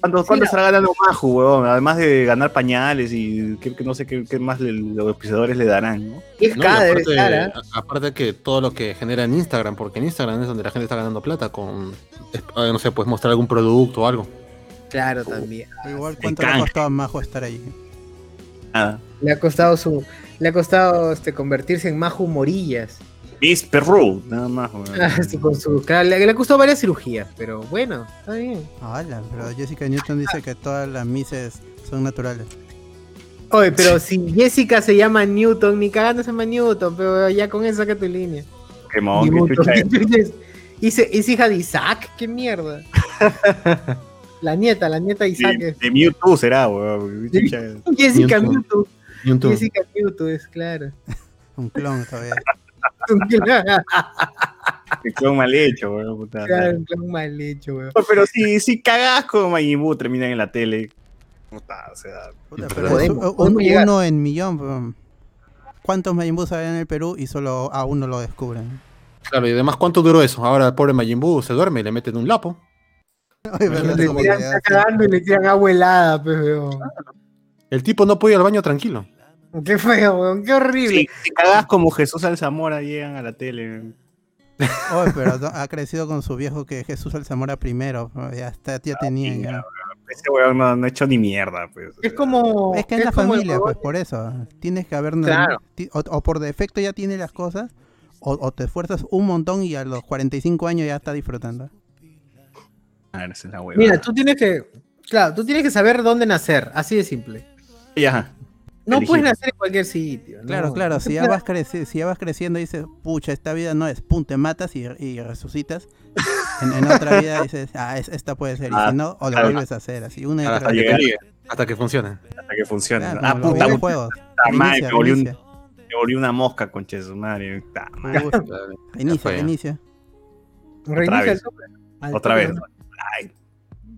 Speaker 3: ¿Cuánto,
Speaker 2: Sí,
Speaker 3: cuánto
Speaker 2: la-
Speaker 3: estará ganando Maju, huevón? Además de ganar pañales y que, que no sé qué, qué más le- los auspiciadores le darán, ¿no?
Speaker 2: 10K
Speaker 6: No, y
Speaker 2: debe
Speaker 6: aparte,
Speaker 2: estar,
Speaker 6: a- aparte que todo lo que genera en Instagram, porque en Instagram es donde la gente está ganando plata con, es- eh, no sé, puedes mostrar algún producto o algo.
Speaker 2: Claro, también.
Speaker 5: Igual cuánto le ha costado a Majo estar ahí.
Speaker 3: Nada.
Speaker 2: Le ha costado su. Le ha costado este, convertirse en Maju Morillas.
Speaker 3: Miss Perru, nada más.
Speaker 2: Ah, sí, con su, le, le ha costado varias cirugías, pero bueno, está bien.
Speaker 5: Hola, pero Jessica Newton dice que todas las mises son naturales.
Speaker 2: Oye, pero si Jessica se llama Newton, ni cagando se llama Newton, pero ya con eso saca tu línea.
Speaker 3: Pokémon, qué
Speaker 2: Newton, ¿qué
Speaker 3: es.
Speaker 2: chucha es? Hice- es hija de Isaac, qué mierda. la nieta, la nieta de Isaac
Speaker 3: De, de Mewtwo será, es.
Speaker 2: Jessica
Speaker 6: Newton.
Speaker 2: Mewtwo.
Speaker 6: YouTube.
Speaker 2: Jessica Mewtwo es, claro.
Speaker 5: Un clon todavía.
Speaker 3: El clon mal hecho, weón. puta
Speaker 2: Claro,
Speaker 3: madre.
Speaker 2: un clon mal hecho, weón.
Speaker 3: Pero si, si cagás con Majin Buu, terminan en la tele. Puta, o sea,
Speaker 5: Puta, pero
Speaker 2: podemos-
Speaker 5: un- uno en millón. pero ¿Cuántos Majin Buu hay en el Perú y solo a uno lo descubren?
Speaker 6: Claro, y además, ¿cuánto duró eso? Ahora el pobre Majin Buu se duerme y le meten un lapo.
Speaker 2: Le
Speaker 5: como
Speaker 2: tiran,
Speaker 5: que
Speaker 2: está
Speaker 5: hace-
Speaker 2: cagando y le tiran agua helada, pues, weón.
Speaker 6: El tipo no puede ir al baño tranquilo.
Speaker 2: Qué feo, weón, qué horrible.
Speaker 3: si, si cagás como Jesús Alzamora, llegan a la tele.
Speaker 5: Oye, pero no- ha crecido con su viejo que Jesús Alzamora primero. Ya, está, ya tenía.
Speaker 3: sí,
Speaker 5: ya.
Speaker 3: Ese weón no, no ha hecho ni mierda, pues.
Speaker 2: Es como.
Speaker 5: Es que es la
Speaker 2: como el
Speaker 5: familia, pues por eso. Tienes que haber.
Speaker 2: Claro.
Speaker 5: O, o por defecto ya tienes las cosas. O, o te esfuerzas un montón y a los 45 años ya está disfrutando.
Speaker 3: Ah, esa es la.
Speaker 2: Mira, tú tienes que. Claro, tú tienes que saber dónde nacer, así de simple.
Speaker 3: Ya.
Speaker 2: No
Speaker 3: Elegir.
Speaker 2: puedes nacer en cualquier sitio. ¿no?
Speaker 5: Claro, claro. Si ya, vas si ya vas creciendo y dices, pucha, esta vida no es, pum, te matas y, y resucitas. En, en otra vida dices, ah, es- esta puede ser. Y
Speaker 3: Ah,
Speaker 5: si no, o lo
Speaker 3: claro.
Speaker 5: vuelves a hacer. Así, una y
Speaker 6: Hasta
Speaker 5: otra
Speaker 3: llegar.
Speaker 6: hasta que funcione.
Speaker 3: Hasta que funcione.
Speaker 5: Claro,
Speaker 3: ah, puta, puta madre, me volví, un-
Speaker 5: reinicia.
Speaker 3: me volví una mosca, conche de su madre. Puta madre.
Speaker 5: Uy,
Speaker 6: Claro.
Speaker 5: Reinicia. Reinicia
Speaker 3: vez. Otra vez.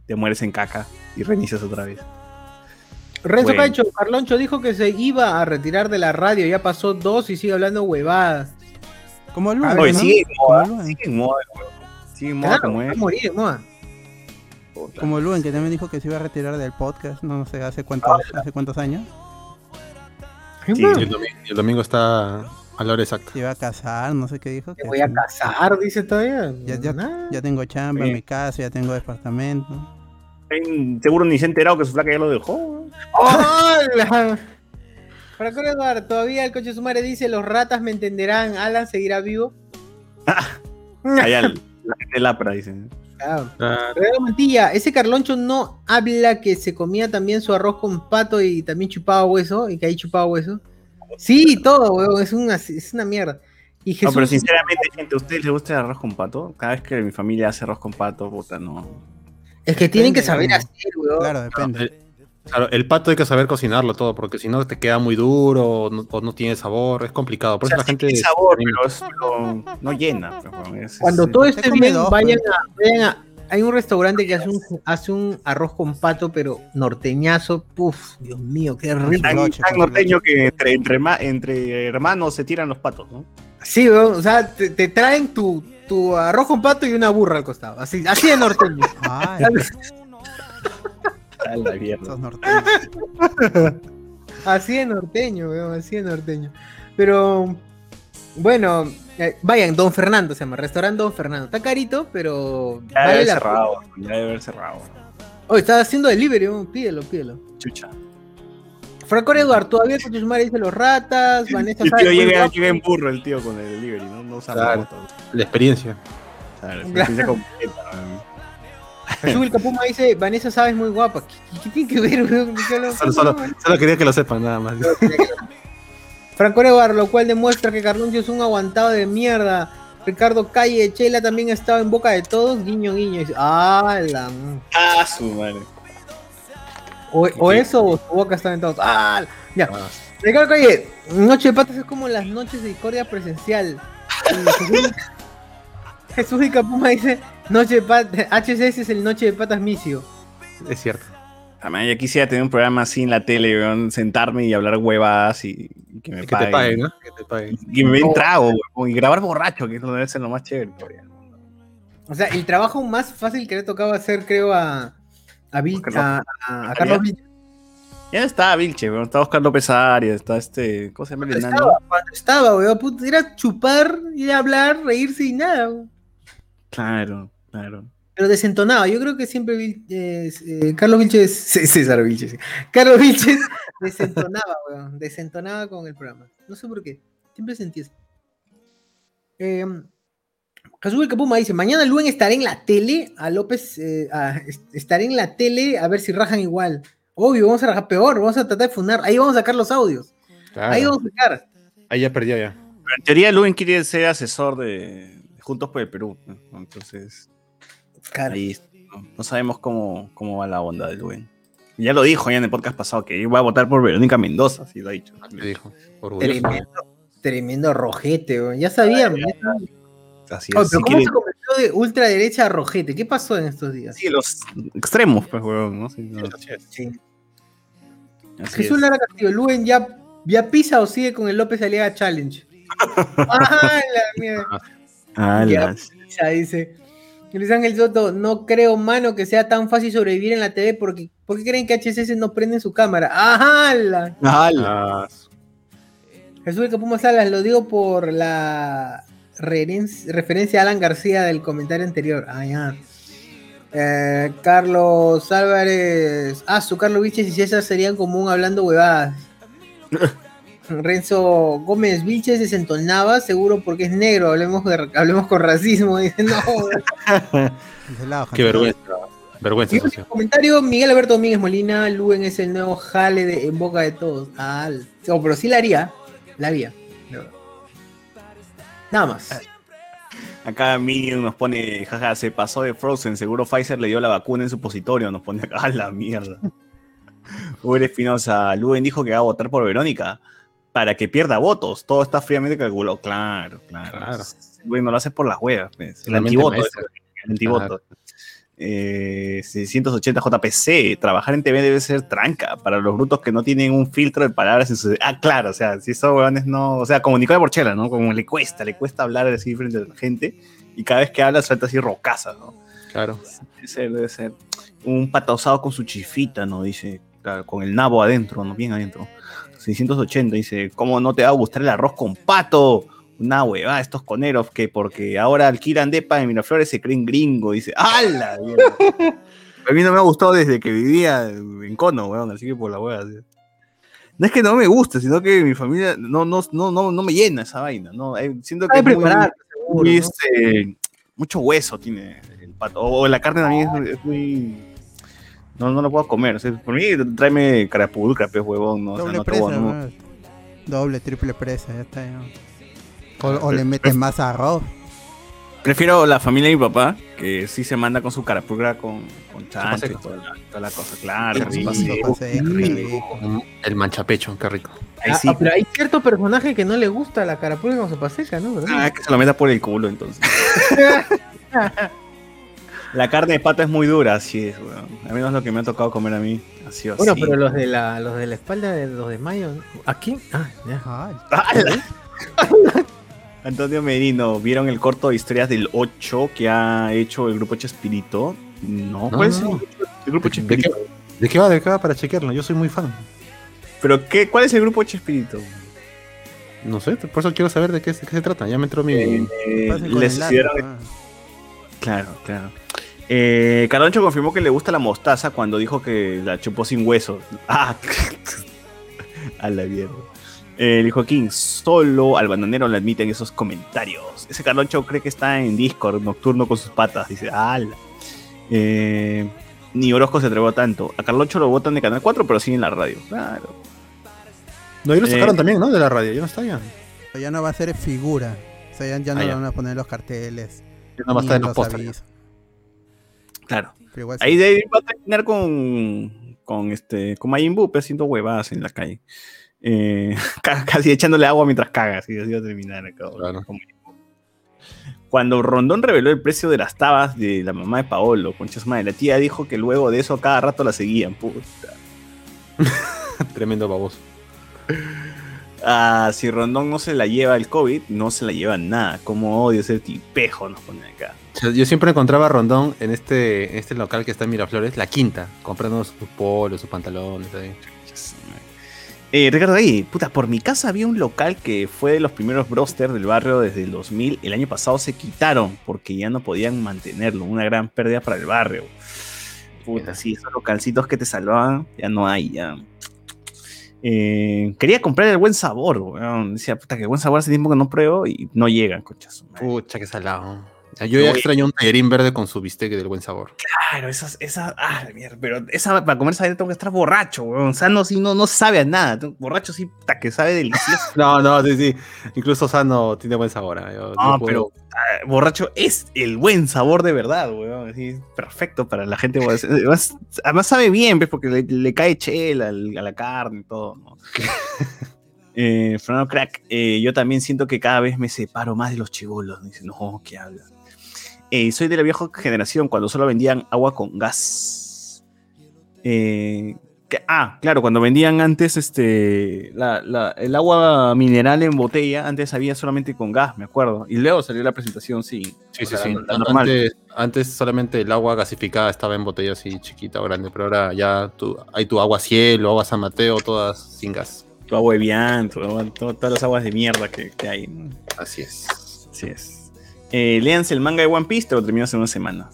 Speaker 3: te mueres en caca y reinicias otra vez.
Speaker 2: Renzo
Speaker 3: Bueno.
Speaker 2: Cancho, Carloncho dijo que se iba a retirar de la radio, ya pasó dos y sigue hablando huevadas.
Speaker 5: Como el
Speaker 2: Ah,
Speaker 3: Oye,
Speaker 5: ¿no?
Speaker 3: sigue en moda,
Speaker 5: el Luen.
Speaker 3: sigue en moda, weón. Sigue en moda
Speaker 2: Claro,
Speaker 3: como
Speaker 2: va a
Speaker 3: es.
Speaker 2: morir moda.
Speaker 5: Como Luen, que también dijo que se iba a retirar del podcast, no sé, hace cuántos, hace cuántos años.
Speaker 3: Sí,
Speaker 6: el, domingo, y el domingo está a la hora exacta.
Speaker 5: Se iba a casar, no sé qué dijo.
Speaker 2: Voy a casar, dice todavía.
Speaker 5: Ya, ya, tengo chamba,
Speaker 3: Sí.
Speaker 5: mi casa, ya tengo departamento.
Speaker 3: En- Seguro ni se ha enterado que su flaca ya lo dejó.
Speaker 2: ¡Hola! Franco Eduardo, todavía el coche sumare dice, los ratas me entenderán, Alan seguirá vivo.
Speaker 3: Allá la gente lapra, dicen.
Speaker 2: Claro.
Speaker 6: Ah,
Speaker 2: Mantilla, ese Carloncho no habla que se comía también su arroz con pato y también chupaba hueso, y que ahí chupaba hueso. Sí, todo, weón, es una, es una mierda. Y Jesús,
Speaker 3: No, pero sinceramente, gente, ¿a ustedes les gusta el arroz con pato? Cada vez que mi familia hace arroz con pato, puta, no.
Speaker 2: Es que tienen que saber hacer, weón.
Speaker 5: Claro, depende.
Speaker 6: el, claro, el pato hay que saber cocinarlo todo, porque si no te queda muy duro o no, o no tiene sabor, es complicado. Por
Speaker 3: O sea,
Speaker 6: eso la
Speaker 3: sí
Speaker 6: gente.
Speaker 3: tiene sabor, pero, es- pero no llena. pues, es-
Speaker 2: Cuando
Speaker 3: es-
Speaker 2: todo esté bien,
Speaker 5: dos,
Speaker 2: vayan
Speaker 5: pues.
Speaker 2: a, vayan a- Hay un restaurante que hace un, hace un arroz con pato, pero norteñazo. Puf, Dios mío, qué rico.
Speaker 3: tan, norteño que entre, entre, herma- entre hermanos se tiran los patos, ¿no?
Speaker 2: Sí, weón, o sea, te, te traen tu, tu arroz con pato y una burra al costado. Así, así de norteño.
Speaker 5: Ay,
Speaker 3: A la mierda.
Speaker 5: esos norteños.
Speaker 2: Así de norteño, weón, así de norteño. Pero, bueno, eh, vayan, Don Fernando se llama, restaurante Don Fernando. Está carito, pero
Speaker 3: Ya debe
Speaker 2: vale
Speaker 3: haber cerrado, ya debe haber cerrado.
Speaker 2: Oh, está haciendo delivery, weón, pídelo, pídelo.
Speaker 3: Chucha.
Speaker 2: Franco Eduardo, todavía con Chusmare dice los ratas, Vanessa
Speaker 3: El
Speaker 2: sabe
Speaker 3: tío llega, llega en burro, el tío, con el delivery, ¿no? No
Speaker 6: Claro.
Speaker 3: moto.
Speaker 6: La experiencia.
Speaker 3: Claro,
Speaker 2: Claro.
Speaker 3: empieza completa.
Speaker 2: Jesús Vilcapuma dice, Vanessa sabes muy guapa. ¿Qué, qué tiene que ver,
Speaker 6: Solo, solo, solo quería que lo sepan, nada más.
Speaker 2: Franco Eduardo, lo cual demuestra que Carloncho es un aguantado de mierda. Ricardo Calle, Chela también ha estado en boca de todos, guiño, guiño. Dice, Ah, la...
Speaker 3: Ah, su madre.
Speaker 2: O, o eso, o su boca está en todos. Ah, ya. Ricardo Calle, Noche de Patas es como las noches de discordia presencial. Jesús, Jesús y Capuma dice, Noche de Patas, HCS es el Noche de Patas Misio.
Speaker 6: Es cierto.
Speaker 3: También yo quisiera tener un programa así en la tele, weón, sentarme y hablar huevadas y, y que me
Speaker 6: Y que te
Speaker 3: paguen.
Speaker 6: ¿no? Que te paguen.
Speaker 3: Y que me den trago, weón, y grabar borracho, que es lo debe ser lo más chévere.
Speaker 2: O sea, el trabajo más fácil que le tocaba hacer, creo, a, a,
Speaker 3: Carlos-
Speaker 2: a, a- a Carlos Vilches.
Speaker 3: Ya está Vilche, weón, está Oscar López Arias, está este, ¿cómo se llama el enano?
Speaker 2: Estaba, cuando estaba, weón, era chupar, ir a hablar, reírse y nada. weón.
Speaker 3: Claro, claro.
Speaker 2: Pero desentonaba, yo creo que siempre eh, eh, Carlos Vilches, César Vilches, sí. Carlos Vilches desentonaba, weón, desentonaba con el programa. No sé por qué, siempre sentí eso. Eh, Jesús Vilcapuma dice, mañana Luen estará en la tele, a López, eh, a- est- estaré en la tele a ver si rajan igual. Obvio, vamos a rajar peor, vamos a tratar de funar, ahí vamos a sacar los audios,
Speaker 6: Claro.
Speaker 2: ahí vamos a sacar.
Speaker 6: Ahí ya perdió ya.
Speaker 3: Pero en teoría Luen quiere ser asesor de Juntos por el Perú, ¿no? entonces
Speaker 2: Claro.
Speaker 3: ahí no, no sabemos cómo, cómo va la onda de Luen. Ya lo dijo ya en el podcast pasado, que iba a votar por Verónica Mendoza, así lo ha dicho.
Speaker 6: Dijo.
Speaker 2: Tremendo, tremendo rojete, weón. ya sabíamos. ya sabíamos.
Speaker 3: Así es.
Speaker 2: pero
Speaker 3: Si
Speaker 2: ¿cómo
Speaker 3: quieren-
Speaker 2: se convirtió de ultraderecha a rojete? ¿Qué pasó en estos días?
Speaker 3: Sí, los extremos, pues, huevón, ¿no? Sí, no.
Speaker 2: Sí. Jesús
Speaker 3: es.
Speaker 2: Lara Castillo, Luen ya, ya pisa o sigue con el López Aliaga Challenge. ¡Ah, la mierda!
Speaker 3: Ah,
Speaker 2: Ya. dice. Luis Ángel Soto, no creo, mano, que sea tan fácil sobrevivir en la TV porque ¿por qué creen que HSS no prende su cámara? ¡Ajá! la-
Speaker 6: Ah,
Speaker 2: Jesús de Capuma Salas, lo digo por la referencia a Alan García del comentario anterior. Ah, ya. Eh, Carlos Álvarez. Ah, su Carlos Vilches y César serían común hablando huevadas. Renzo Gómez Vilches desentonaba, seguro porque es negro. Hablemos, de- hablemos con racismo. Dice, no.
Speaker 6: Qué vergüenza.
Speaker 2: Y comentario, Miguel Alberto Domínguez Molina, Luen es el nuevo jale de, en boca de todos. Ah, no, pero sí la haría, la haría. Nada más.
Speaker 3: Acá Minion nos pone, jaja, se pasó de Frozen, seguro Pfizer le dio la vacuna en supositorio, nos pone acá, a la mierda. Uber Espinosa, Luen dijo que va a votar por Verónica para que pierda votos, todo está fríamente calculado, claro, claro.
Speaker 6: Claro.
Speaker 3: Bueno, lo hace por las huevas, pues. el antivoto, el antivoto. Eh, 680 JPC, trabajar en TV debe ser tranca para los brutos que no tienen un filtro de palabras en su... Ah, claro, o sea, si esos huevones no... O sea, como Nicole Borchela, ¿no? Como le cuesta, le cuesta hablar así frente a la gente y cada vez que habla suelta así rocaza, ¿no?
Speaker 6: Claro.
Speaker 3: Debe ser, debe ser. Un pata osado con su chifita, ¿no? Dice, claro, con el nabo adentro, ¿no? Bien adentro. 680 dice, ¿cómo no te va a gustar el arroz con pato? Una hueva, estos coneros que porque ahora alquilan depa en Miraflores se creen gringo. Dice, ¡hala! A mí no me ha gustado desde que vivía en Cono, weón, así que por la hueva. No es que no me guste, sino que mi familia no, no, no, no, no me llena esa vaina, ¿no? Eh, Siento que es muy- muy, este, mucho hueso tiene el pato. O la carne también es, es muy. No, no lo puedo comer. o sea, por mí, tráeme carapulcra, pez huevón. ¿no? O sea,
Speaker 5: Doble
Speaker 3: no te
Speaker 5: presa,
Speaker 3: voy a- no-
Speaker 5: ¿no? Doble, triple presa, ya está. ya. O, o le metes más arroz.
Speaker 3: Prefiero la familia de mi papá, que sí se manda con su carapulcra con, con chancho y toda la, toda la cosa. Claro, sí.
Speaker 5: rico.
Speaker 6: Mm, El manchapecho, qué rico.
Speaker 3: Ahí
Speaker 2: Ah,
Speaker 3: sí.
Speaker 2: ah, pero hay cierto personaje que no le gusta la carapulca con sopa seca, ¿no?
Speaker 3: Ah, que se lo meta por el culo entonces. La carne de pata es muy dura, así es, weón. A menos lo que me ha tocado comer a mí. Así o
Speaker 2: bueno,
Speaker 3: así.
Speaker 2: pero los de la, los de la espalda de los de Mayo. ¿Aquí? Ah, ya.
Speaker 5: Ah.
Speaker 3: Antonio Merino, ¿vieron el corto de historias del 8 que ha hecho el grupo Chespirito? No,
Speaker 6: No,
Speaker 3: ¿cuál es
Speaker 6: no.
Speaker 3: el, grupo
Speaker 6: ¿De
Speaker 3: Chespirito?
Speaker 6: ¿De qué va? ¿De qué va para chequearlo? Yo soy muy fan.
Speaker 3: ¿Pero qué, cuál es el grupo Chespirito?
Speaker 6: No sé, por eso quiero saber de qué, de qué se trata. Ya me entró mi.
Speaker 3: Eh, les
Speaker 5: el ah.
Speaker 3: Claro, claro. Eh, Carloncho confirmó que le gusta la mostaza cuando dijo que la chupó sin hueso. Ah, a la mierda. Eh, el Joaquín, solo al bananero le admiten esos comentarios. Ese Carloncho cree que está en Discord nocturno con sus patas. Dice, ala. Eh, ni Orozco se atrevió tanto. A Carloncho lo votan de Canal 4, pero sí en la radio. Claro.
Speaker 6: No, y lo
Speaker 3: Eh,
Speaker 6: sacaron también, ¿no? De la radio. Ya no está ya.
Speaker 5: Ya no va a ser figura. O sea, ya, ya no
Speaker 6: Ah, ya.
Speaker 5: van a poner los carteles.
Speaker 6: Ya no va a estar en los
Speaker 5: avisos.
Speaker 3: Claro.
Speaker 5: Igual
Speaker 3: Ahí
Speaker 5: sí.
Speaker 3: de ahí va a terminar con, con este, con Majin Buu, pues, haciendo huevadas en la calle. Eh, ca- casi echándole agua mientras caga, así, así va a terminar acá.
Speaker 6: Claro.
Speaker 3: Como- Cuando Rondón reveló el precio de las tabas de la mamá de Paolo, concha su madre, la tía dijo que luego de eso cada rato la seguían, puta.
Speaker 6: Tremendo baboso.
Speaker 3: Ah, si Rondón no se la lleva el COVID, no se la lleva nada. Como odio ese tipejo, nos pone acá.
Speaker 6: Yo siempre encontraba a Rondón en este, en este local que está en Miraflores, la quinta, comprando sus polos, sus pantalones.
Speaker 3: Eh, Ricardo, ahí, puta, por mi casa había un local que fue de los primeros broster del barrio desde el 2000. El año pasado se quitaron porque ya no podían mantenerlo. Una gran pérdida para el barrio. Puta, sí, esos localcitos que te salvaban, ya no hay, ya. Eh, quería comprar el buen sabor, weón. Decía, puta, que buen sabor hace tiempo que no pruebo y no llegan, conchas.
Speaker 6: Pucha, qué salado. Yo ya extraño un tallerín verde con su bistec del buen sabor.
Speaker 3: Claro, esas, esas, ah, mierda, pero esa, para comer esa tengo que estar borracho, weón. O sea, no, sí, no, no sabe a nada. Borracho sí, puta, que sabe delicioso.
Speaker 6: No, no, sí, sí. Incluso Sano tiene buen sabor. ¿eh? Yo-
Speaker 3: No,
Speaker 6: yo puedo-
Speaker 3: pero ah, borracho es el buen sabor de verdad, weón. Así, perfecto para la gente. Además, además sabe bien, ¿ves? Porque le, le cae chela a la carne y todo, ¿no? Eh, Fernando Crack, eh, yo también siento que cada vez me separo más de los chivolos. Dice, no, ¿qué habla? Eh, soy de la vieja generación cuando solo vendían agua con gas. Eh, que- ah, claro, cuando vendían antes este, la- la- el agua mineral en botella, antes había solamente con gas, me acuerdo. Y luego salió la presentación, sí.
Speaker 6: Sí, sí,
Speaker 3: sea,
Speaker 6: sí.
Speaker 3: la normal.
Speaker 6: Antes, antes solamente el agua gasificada estaba en botella así chiquita o grande, pero ahora ya tu- hay tu agua cielo, agua San Mateo, todas sin gas.
Speaker 3: Tu agua de ¿no? To- todas las aguas de mierda que, que hay.
Speaker 6: Así es.
Speaker 3: Así es. Eh, léanse el manga de One Piece, te lo terminas en una semana.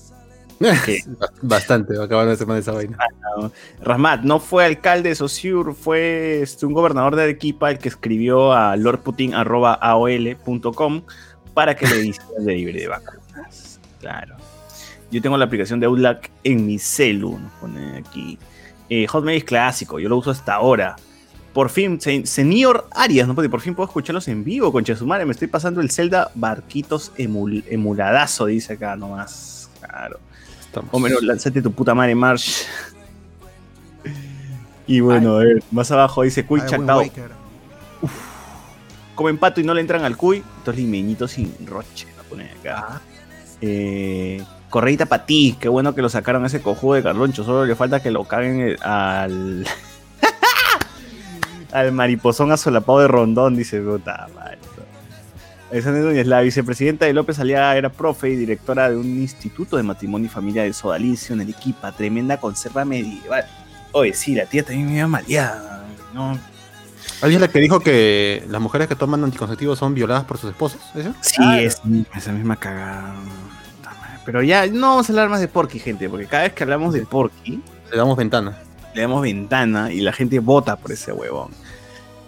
Speaker 6: Bastante, va a acabar la semana esa vaina.
Speaker 3: Rasmat no fue alcalde de Saussure, fue este, un gobernador de Arequipa el que escribió a lordputin.aol.com para que le hicieran delivery de vacunas. Claro. Yo tengo la aplicación de Outlook en mi celu, nos pone aquí. Eh, Hotmail es clásico, yo lo uso hasta ahora. Por fin, se- señor Arias, no puede, por fin puedo escucharlos en vivo, concha su madre. Me estoy pasando el Zelda Barquitos emul- emuladazo, dice acá nomás. Claro.
Speaker 6: Estamos.
Speaker 3: O menos, lánzate tu puta madre, Marsh. Y bueno, a ver, más abajo dice Cuy Chactao. Comen pato y no le entran al cuy. Estos limeñitos sin roche, la ponen acá. Eh, correita para ti. Qué bueno que lo sacaron ese cojudo de Carloncho. Solo le falta que lo caguen el- al. Al mariposón asolapado de Rondón, dice puta madre. Alexander Núñez, la vicepresidenta de López Aliaga era profe y directora de un instituto de matrimonio y familia de Sodalicio en Arequipa. Tremenda conserva medieval. Oye, sí, la tía también me iba maleada. No,
Speaker 6: ¿Alguien la que dijo que las mujeres que toman anticonceptivos son violadas por sus esposos? ¿Eso?
Speaker 3: Sí, es esa misma cagada. Pero ya no vamos a hablar más de Porky, gente, porque cada vez que hablamos de Porky,
Speaker 6: Le damos ventana.
Speaker 3: le damos ventana y la gente vota por ese huevón.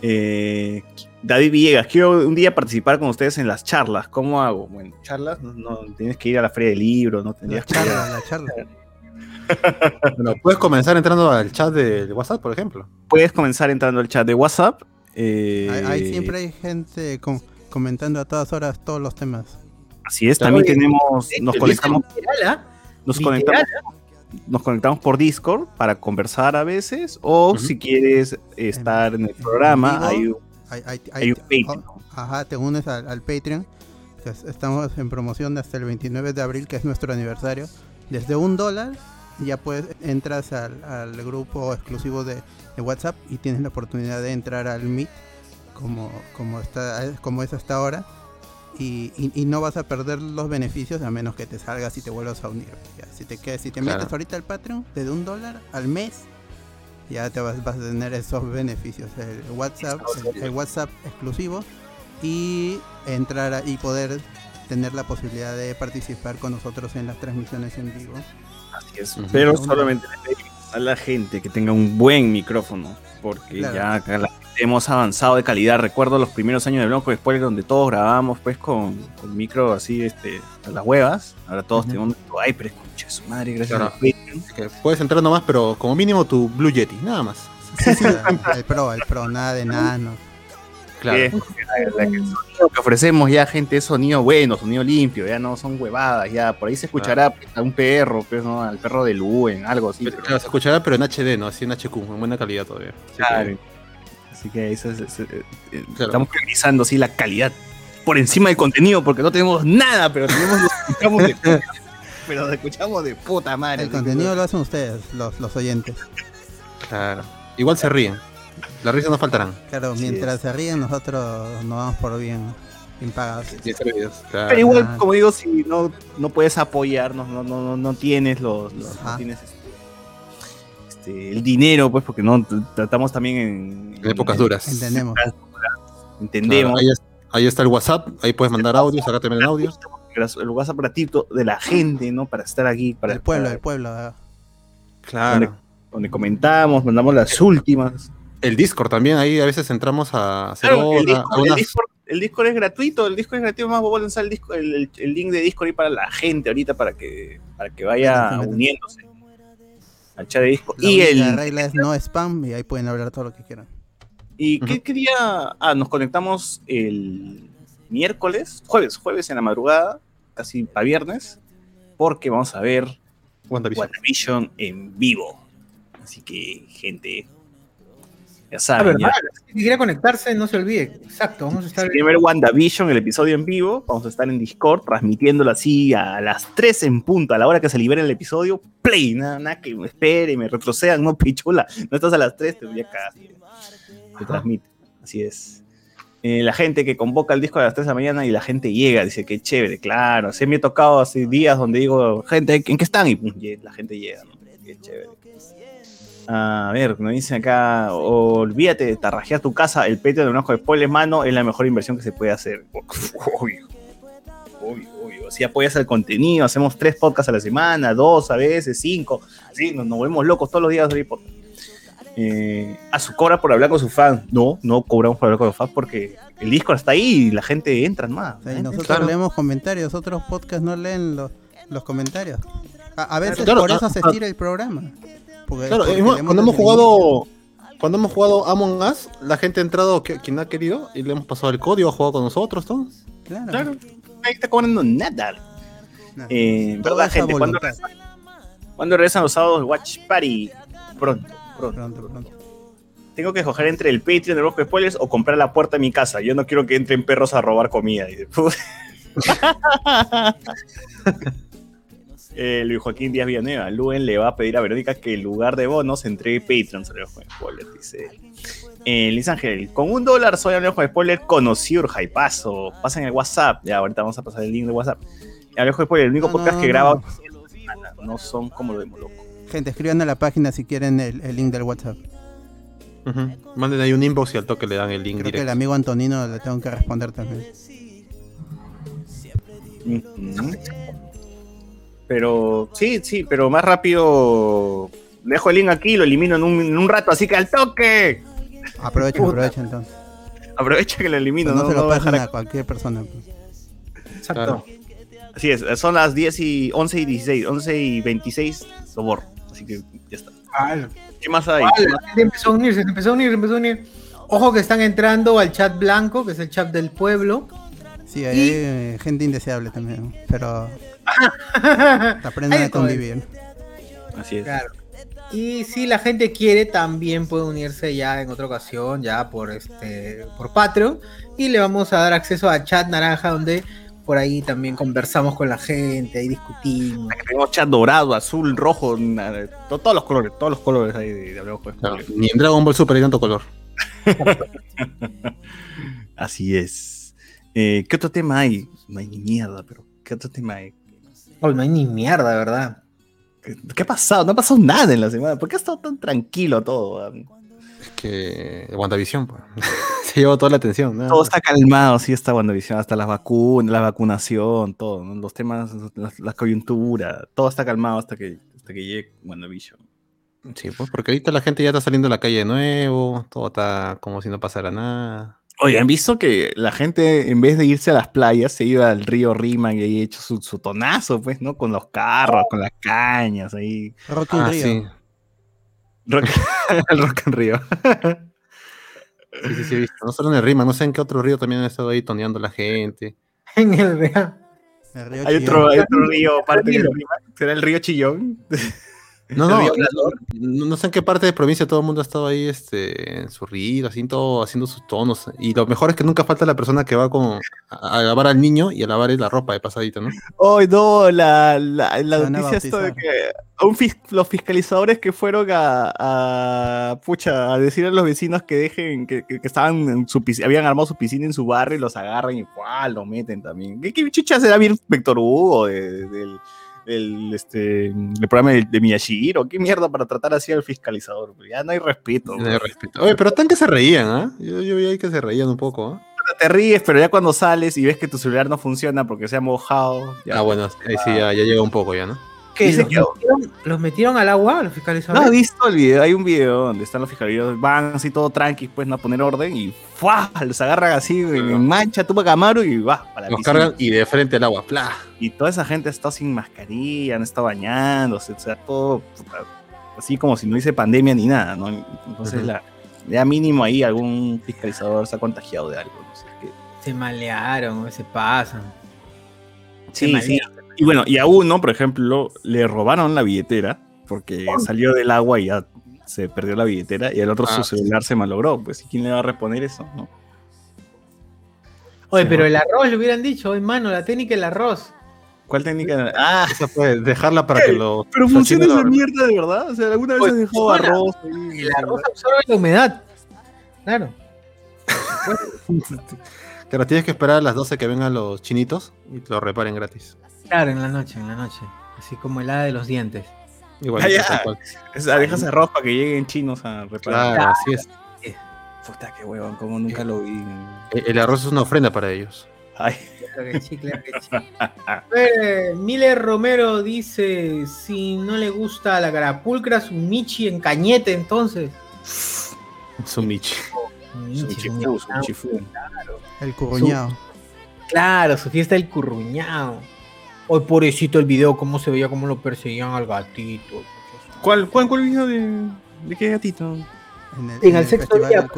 Speaker 3: Eh, David Villegas, quiero un día participar con ustedes en las charlas. ¿Cómo hago? Bueno, charlas, no, no, tienes que ir a la feria del libro, no
Speaker 5: La
Speaker 3: tendrías que ir a-
Speaker 5: charla, la charla.
Speaker 6: Bueno, puedes comenzar entrando al chat del WhatsApp, por ejemplo.
Speaker 3: Puedes comenzar entrando al chat de WhatsApp. eh,
Speaker 5: Ahí, ahí siempre hay gente com- comentando a todas horas todos los temas.
Speaker 3: Así es, también tenemos, nos
Speaker 6: el
Speaker 3: conectamos,
Speaker 2: ¿ah?
Speaker 3: nos conectamos, nos conectamos por Discord para conversar a veces, o si quieres estar en el programa,
Speaker 5: vivo.
Speaker 3: hay un,
Speaker 5: Hay, hay-
Speaker 3: hay un Patreon.
Speaker 5: oh, ajá, te unes al, al Patreon. que es- estamos en promoción hasta el 29 de abril, que es nuestro aniversario. Desde un dólar ya puedes entras al, al grupo exclusivo de, de WhatsApp y tienes la oportunidad de entrar al Meet como, como, está, como es hasta ahora. Y, y- y no vas a perder los beneficios a menos que te salgas y te vuelvas a unir. Ya, si te, quedas- si te
Speaker 6: Claro.
Speaker 5: metes ahorita al Patreon, desde un dólar al mes, ya te vas, vas a tener esos beneficios. El WhatsApp, el, el WhatsApp exclusivo y entrar a- y poder tener la posibilidad de participar con nosotros en las transmisiones en vivo.
Speaker 3: Así es,
Speaker 6: Ujú.
Speaker 3: pero
Speaker 5: Ujú.
Speaker 3: solamente le pedimos a la gente que tenga un buen micrófono, porque
Speaker 5: Claro.
Speaker 3: ya acá la- hemos avanzado de calidad. Recuerdo los primeros años de Blanco Spoiler donde todos grabábamos pues con, con micro así este, a las huevas. Ahora todos
Speaker 6: Ujú.
Speaker 3: tenemos nuestro iPad, escucha su madre, gracias
Speaker 6: Claro.
Speaker 3: Patreon.
Speaker 6: Que puedes entrar nomás, pero como mínimo tu Blue Yeti, nada más.
Speaker 5: el pro, el pro, nada de nano.
Speaker 6: Claro.
Speaker 3: Que- la- la- el sonido que ofrecemos ya, gente, es sonido bueno, sonido limpio, ya no son huevadas, ya por ahí se escuchará pues, a un perro, pues, ¿no? al perro de Luen, algo así.
Speaker 6: Pero,
Speaker 3: pero-
Speaker 6: claro, se escuchará, pero en HD, ¿no? Así en HQ, en buena calidad todavía. Así que-
Speaker 3: Claro. Así que eso es- es- eh, eh,
Speaker 6: Claro.
Speaker 3: estamos priorizando sí, la calidad por encima del contenido, porque no tenemos nada, pero tenemos lo escuchamos de pero lo escuchamos de puta madre.
Speaker 5: El contenido lo hacen ustedes, los, los oyentes.
Speaker 6: Claro. Igual se ríen. Las risas no faltarán.
Speaker 5: Claro,
Speaker 3: Así
Speaker 5: mientras
Speaker 3: es.
Speaker 5: se ríen, nosotros nos vamos por bien, bien pagados.
Speaker 6: Sí, servidos, claro.
Speaker 3: Pero igual,
Speaker 5: Ah.
Speaker 3: como digo, si no, no puedes apoyarnos, no, no, no, no tienes los, los- no
Speaker 5: Ajá.
Speaker 3: tienes este, este, el dinero, pues, porque no tratamos también en,
Speaker 6: En épocas duras.
Speaker 5: Entendemos.
Speaker 3: Entendemos.
Speaker 6: Claro, ahí, es- ahí está el WhatsApp, ahí puedes mandar audios, acá te venden audios.
Speaker 3: El WhatsApp gratuito de la gente, ¿no? Para estar aquí, para
Speaker 5: el pueblo,
Speaker 3: para-
Speaker 5: el pueblo.
Speaker 6: Claro.
Speaker 3: donde comentamos, mandamos las últimas.
Speaker 6: El Discord también, ahí a veces entramos a hacer
Speaker 3: Claro, el, Discord, el
Speaker 6: algunas-
Speaker 3: Discord- el Discord es gratuito, el Discord es gratuito, más voy a lanzar el, disco- el, link de Discord ahí para la gente ahorita para que, para que vaya uniéndose de.
Speaker 5: La
Speaker 3: Y
Speaker 5: única
Speaker 3: el
Speaker 5: regla es no spam y ahí pueden hablar todo lo que quieran.
Speaker 3: y qué, qué día ah, nos conectamos el miércoles, jueves, jueves en la madrugada, casi para viernes, porque vamos a ver
Speaker 6: WandaVision.
Speaker 3: WandaVision en vivo. Así que, gente, Ya saben, ya.
Speaker 2: Si quiere conectarse, no se olvide. Exacto, vamos a estar.
Speaker 3: Ver WandaVision, el episodio en vivo, vamos a estar en Discord transmitiéndolo así a las 3 en punto, a la hora que se libere el episodio. Play, nada, nada que me espere, me retrocedan, no pichula. No estás a las 3, te voy a cagar. Se transmite, así es. Eh, la gente que convoca el disco a las 3 de la mañana y la gente llega, dice que chévere, claro. Se me ha tocado así días donde digo, gente, ¿en qué están? Y pum, lle- la gente llega, ¿no? Qué chévere. A ver, nos dicen acá, olvídate de tarrajear tu casa, el Patreon de un ojo de spoiler, mano, es la mejor inversión que se puede hacer. Obvio. Obvio, obvio. Así apoyas el contenido, hacemos tres podcasts a la semana, dos a veces, cinco. Así nos, nos volvemos locos todos los días de podcast. Eh, a su cobra por hablar con sus fans. No, no cobramos por hablar con los fans porque el Discord está ahí y la gente entra más.
Speaker 5: Y nosotros leemos comentarios, otros podcasts no leen los, los comentarios. A, a veces
Speaker 6: Claro,
Speaker 5: por
Speaker 6: ah,
Speaker 5: eso se
Speaker 6: ah.
Speaker 5: tira el programa. Porque-
Speaker 6: Claro,
Speaker 5: porque
Speaker 6: hemos-
Speaker 5: leemos
Speaker 6: cuando hemos jugado cuando hemos jugado Among Us, la gente ha entrado quien ha querido y le hemos pasado el código, ha jugado con nosotros, ¿no?
Speaker 5: inicio. Claro.
Speaker 3: Claro, ahí está cobrando nada.
Speaker 5: No.
Speaker 3: Eh,
Speaker 5: Todo
Speaker 3: ¿Verdad, gente? ¿Cuándo, regresan los sábados Watch Party? Pronto, pronto.
Speaker 5: Pronto, pronto.
Speaker 3: Tengo que escoger entre el Patreon de Rojo Spoilers o comprar la puerta de mi casa. Yo no quiero que entren perros a robar comida. Eh, Luis Joaquín Díaz Villanueva. Luen le va a pedir a Verónica que en lugar de bonos entregue Patreon sobre Rojo Spoilers, dice. Eh, Liz Ángel, con un dólar soy Alejo de Spoiler, conocí Urjaipazo. Pasen el WhatsApp. Ya, ahorita vamos a pasar el link de WhatsApp. Alejo de Spoiler, el único
Speaker 5: No,
Speaker 3: podcast
Speaker 5: no,
Speaker 3: que graba no son como lo de Moloco.
Speaker 5: Gente, escriban a la página si quieren el, el link del WhatsApp.
Speaker 6: Ujú. Manden ahí un inbox y al toque le dan el link
Speaker 5: Creo que el
Speaker 6: directo.
Speaker 5: amigo Antonino le tengo que responder también.
Speaker 3: Ujú. Pero sí, sí, pero más rápido. Dejo el link aquí y lo elimino en un, en un rato, así que al toque.
Speaker 5: Aprovechen,
Speaker 2: Puta.
Speaker 5: aprovechen entonces.
Speaker 3: Aprovecha que lo elimino,
Speaker 5: no,
Speaker 3: no,
Speaker 5: se
Speaker 3: no
Speaker 5: lo
Speaker 3: a dejar
Speaker 5: pasen a
Speaker 3: aquí.
Speaker 5: cualquier persona. pues.
Speaker 2: Exacto.
Speaker 3: Así es, son las 10 y 11 y 16, 11 y 26, lo borro. Así que ya está. ¿Qué más hay?
Speaker 2: Gente empezó a unirse, se empezó a unir, se empezó a unir. Ojo que están entrando al chat blanco, que es el chat del pueblo.
Speaker 5: Sí, hay
Speaker 2: Y-
Speaker 5: eh, gente indeseable también, pero aprendan
Speaker 2: de
Speaker 5: a convivir.
Speaker 3: Así es.
Speaker 2: Claro. Y si la gente quiere, también puede unirse ya en otra ocasión, ya por este, por Patreon. Y le vamos a dar acceso a chat naranja, donde por ahí también conversamos con la gente, ahí discutimos.
Speaker 3: Tenemos chat dorado, azul, rojo, todos los colores, todos los colores ahí de, de
Speaker 6: Claro,
Speaker 3: Spoilers.
Speaker 6: Ni en Dragon Ball Super hay tanto color.
Speaker 3: Así es. Eh, ¿Qué otro tema hay? No hay ni mierda, pero ¿qué otro tema hay?
Speaker 2: Oh, no hay ni mierda, ¿verdad?
Speaker 3: ¿Qué, qué ha pasado? No ha pasado nada en la semana. ¿Por qué ha estado tan tranquilo todo?
Speaker 6: Es que WandaVision, pues. Se llevó toda la atención. nada
Speaker 3: Todo está calmado, sí, está WandaVision, hasta las vacunas, la vacunación, todo, ¿no? los temas, la, la coyuntura, todo está calmado hasta que, hasta que llegue WandaVision.
Speaker 6: Sí, pues porque ahorita la gente ya está saliendo a la calle de nuevo, todo está como si no pasara nada.
Speaker 3: Oye, ¿han visto que la gente, en vez de irse a las playas, se iba al río Rima y ahí hecho su, su tonazo, pues, ¿no? Con los carros, con las cañas, ahí.
Speaker 5: Rocky in
Speaker 6: Ah,
Speaker 5: Rio.
Speaker 6: sí.
Speaker 3: Rock, el Rock en Río.
Speaker 6: Sí, sí, sí, he visto. No solo en el Rima, no sé en qué otro río también han estado ahí toneando la gente.
Speaker 2: En el
Speaker 5: río
Speaker 3: Hay
Speaker 5: Chillón.
Speaker 3: otro, hay otro río aparte del Rima. ¿Será el río Chillón?
Speaker 6: No, no, no, no sé en qué parte de provincia todo el mundo ha estado ahí este, en su río, así todo, haciendo sus tonos. Y lo mejor es que nunca falta la persona que va con, a, a lavar al niño y a lavar la ropa de pasadita, ¿no?
Speaker 3: Hoy no, la, la, la noticia esto de que un fis- los fiscalizadores que fueron a, a, pucha, a decir a los vecinos que dejen, que, que- que estaban en su piscina, habían armado su piscina en su barrio y los agarran y ¡guau! lo meten también. ¿Qué, qué chucha será bien Víctor Hugo de- del, del, este, del programa de, de Miyashiro? ¿Qué mierda para tratar así al fiscalizador? Ya no hay respeto.
Speaker 6: No hay
Speaker 3: güey.
Speaker 6: respeto. Oye, pero tan que se reían, ¿ah? Yo, yo vi ahí que se reían un poco, ¿ah?
Speaker 3: Te ríes, pero ya cuando sales y ves que tu celular no funciona porque se ha mojado. ya
Speaker 6: Ah, bueno, ahí sí ya, ya llega un poco ya, ¿no?
Speaker 2: ¿Los,
Speaker 3: que-
Speaker 2: metieron, los metieron al agua, los
Speaker 3: No,
Speaker 2: fiscalizadores?
Speaker 3: he visto el video, hay un video donde están los fiscalistas, van así todo tranqui, pues, no a poner orden y ¡fua! los agarran así en mancha, tuba Camaro y va para la
Speaker 6: Los cargan y de frente al agua, ¡plah!
Speaker 3: Y toda esa gente está sin mascarilla, no está bañándose, o sea, todo puta, así como si no hubiese pandemia ni nada, ¿no? Entonces, la, ya mínimo ahí algún fiscalizador se ha contagiado de algo, no sé qué.
Speaker 2: Se malearon, se pasan.
Speaker 3: Sí, sí. Y bueno, y a uno, por ejemplo, le robaron la billetera porque salió del agua y ya se perdió la billetera y el otro
Speaker 6: Ah.
Speaker 3: su celular se malogró. Pues, ¿y quién le va a responder eso? ¿no?
Speaker 2: Oye, pero el arroz le hubieran dicho, oye, mano, la técnica del arroz.
Speaker 3: ¿Cuál técnica? Ah,
Speaker 6: Esa fue dejarla para que lo.
Speaker 3: pero funciona esa mierda de verdad. O sea, alguna vez
Speaker 2: Pues,
Speaker 3: has dejado arroz. ahí?
Speaker 2: El arroz absorbe la humedad. Claro.
Speaker 6: Claro, tienes que esperar a las 12 que vengan los chinitos y te lo reparen gratis.
Speaker 2: Claro, en la noche, en la noche. Así como helada de los dientes.
Speaker 6: Igual.
Speaker 3: Ah,
Speaker 6: cual.
Speaker 3: O sea, dejas arroz para que lleguen chinos a reparar.
Speaker 6: Claro, así es.
Speaker 3: Puta, qué huevón, como nunca lo vi.
Speaker 6: El el arroz es una ofrenda para ellos.
Speaker 3: Ay,
Speaker 2: Claro que sí, claro que sí. Eh, Miller Romero dice: si no le gusta la carapulcra, su Michi en cañete, entonces.
Speaker 6: Es un Michi.
Speaker 2: Su
Speaker 3: chifú, chifú.
Speaker 5: El curruñado.
Speaker 2: Claro, su fiesta del curruñado. Hoy, pobrecito, el video, cómo se veía, cómo lo perseguían al gatito.
Speaker 3: ¿Cuál, cuál, cuál video de, de qué gatito?
Speaker 5: En el,
Speaker 2: En
Speaker 5: en
Speaker 2: el
Speaker 5: el
Speaker 2: sexto
Speaker 5: festival
Speaker 2: día,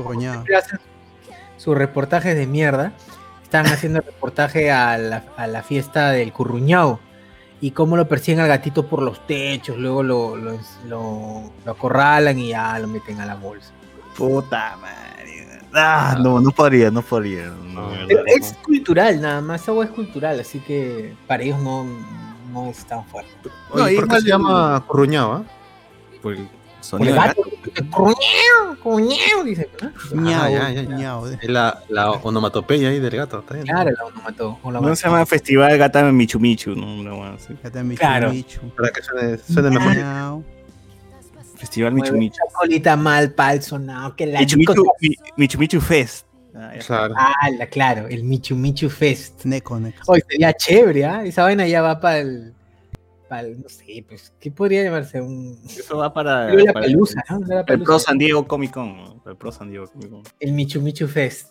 Speaker 2: sus reportajes de mierda. Están haciendo el reportaje a la, a la fiesta del curruñao y cómo lo persiguen al gatito por los techos, luego lo, lo, lo- lo acorralan y ya lo meten a la bolsa.
Speaker 3: Puta madre. Ah, no, no podría, no podría. no,
Speaker 2: Pero es cultural, nada más, esa agua es cultural, así que para ellos no, no es tan fuerte.
Speaker 3: No,
Speaker 6: Oye, ¿Por qué se llama curruñado? ah?
Speaker 3: no. Por el
Speaker 2: Por
Speaker 3: sonido
Speaker 2: el gato, curruñao, curruñao, dice.
Speaker 6: Ah, ya, ya, ya.
Speaker 5: ñao.
Speaker 6: Es la, la onomatopeya ahí del gato. Está bien.
Speaker 2: Claro, la onomató. o la
Speaker 3: No se llama Festival Gata Michu Michu, no,
Speaker 5: está Michu,
Speaker 2: Claro.
Speaker 5: Michu.
Speaker 6: Para que suene, suene mejor.
Speaker 3: Festival Michu Michu.
Speaker 2: colita mal pal sonado, que la
Speaker 3: Michu Michu, Fest. Ah.
Speaker 6: Claro.
Speaker 2: Ah, la- claro, el Michu Michu Fest.
Speaker 5: Neko, Neko.
Speaker 2: Hoy sería chévere, ¿ah? Esa vaina ya va para el, no sé, pues, ¿qué podría llamarse? Un...
Speaker 3: Eso va para,
Speaker 2: la
Speaker 3: para el,
Speaker 2: ¿no? La
Speaker 3: el. Pro San Diego Comic Con. ¿no? El Pro San Diego Comic Con.
Speaker 2: El Michu Michu Fest.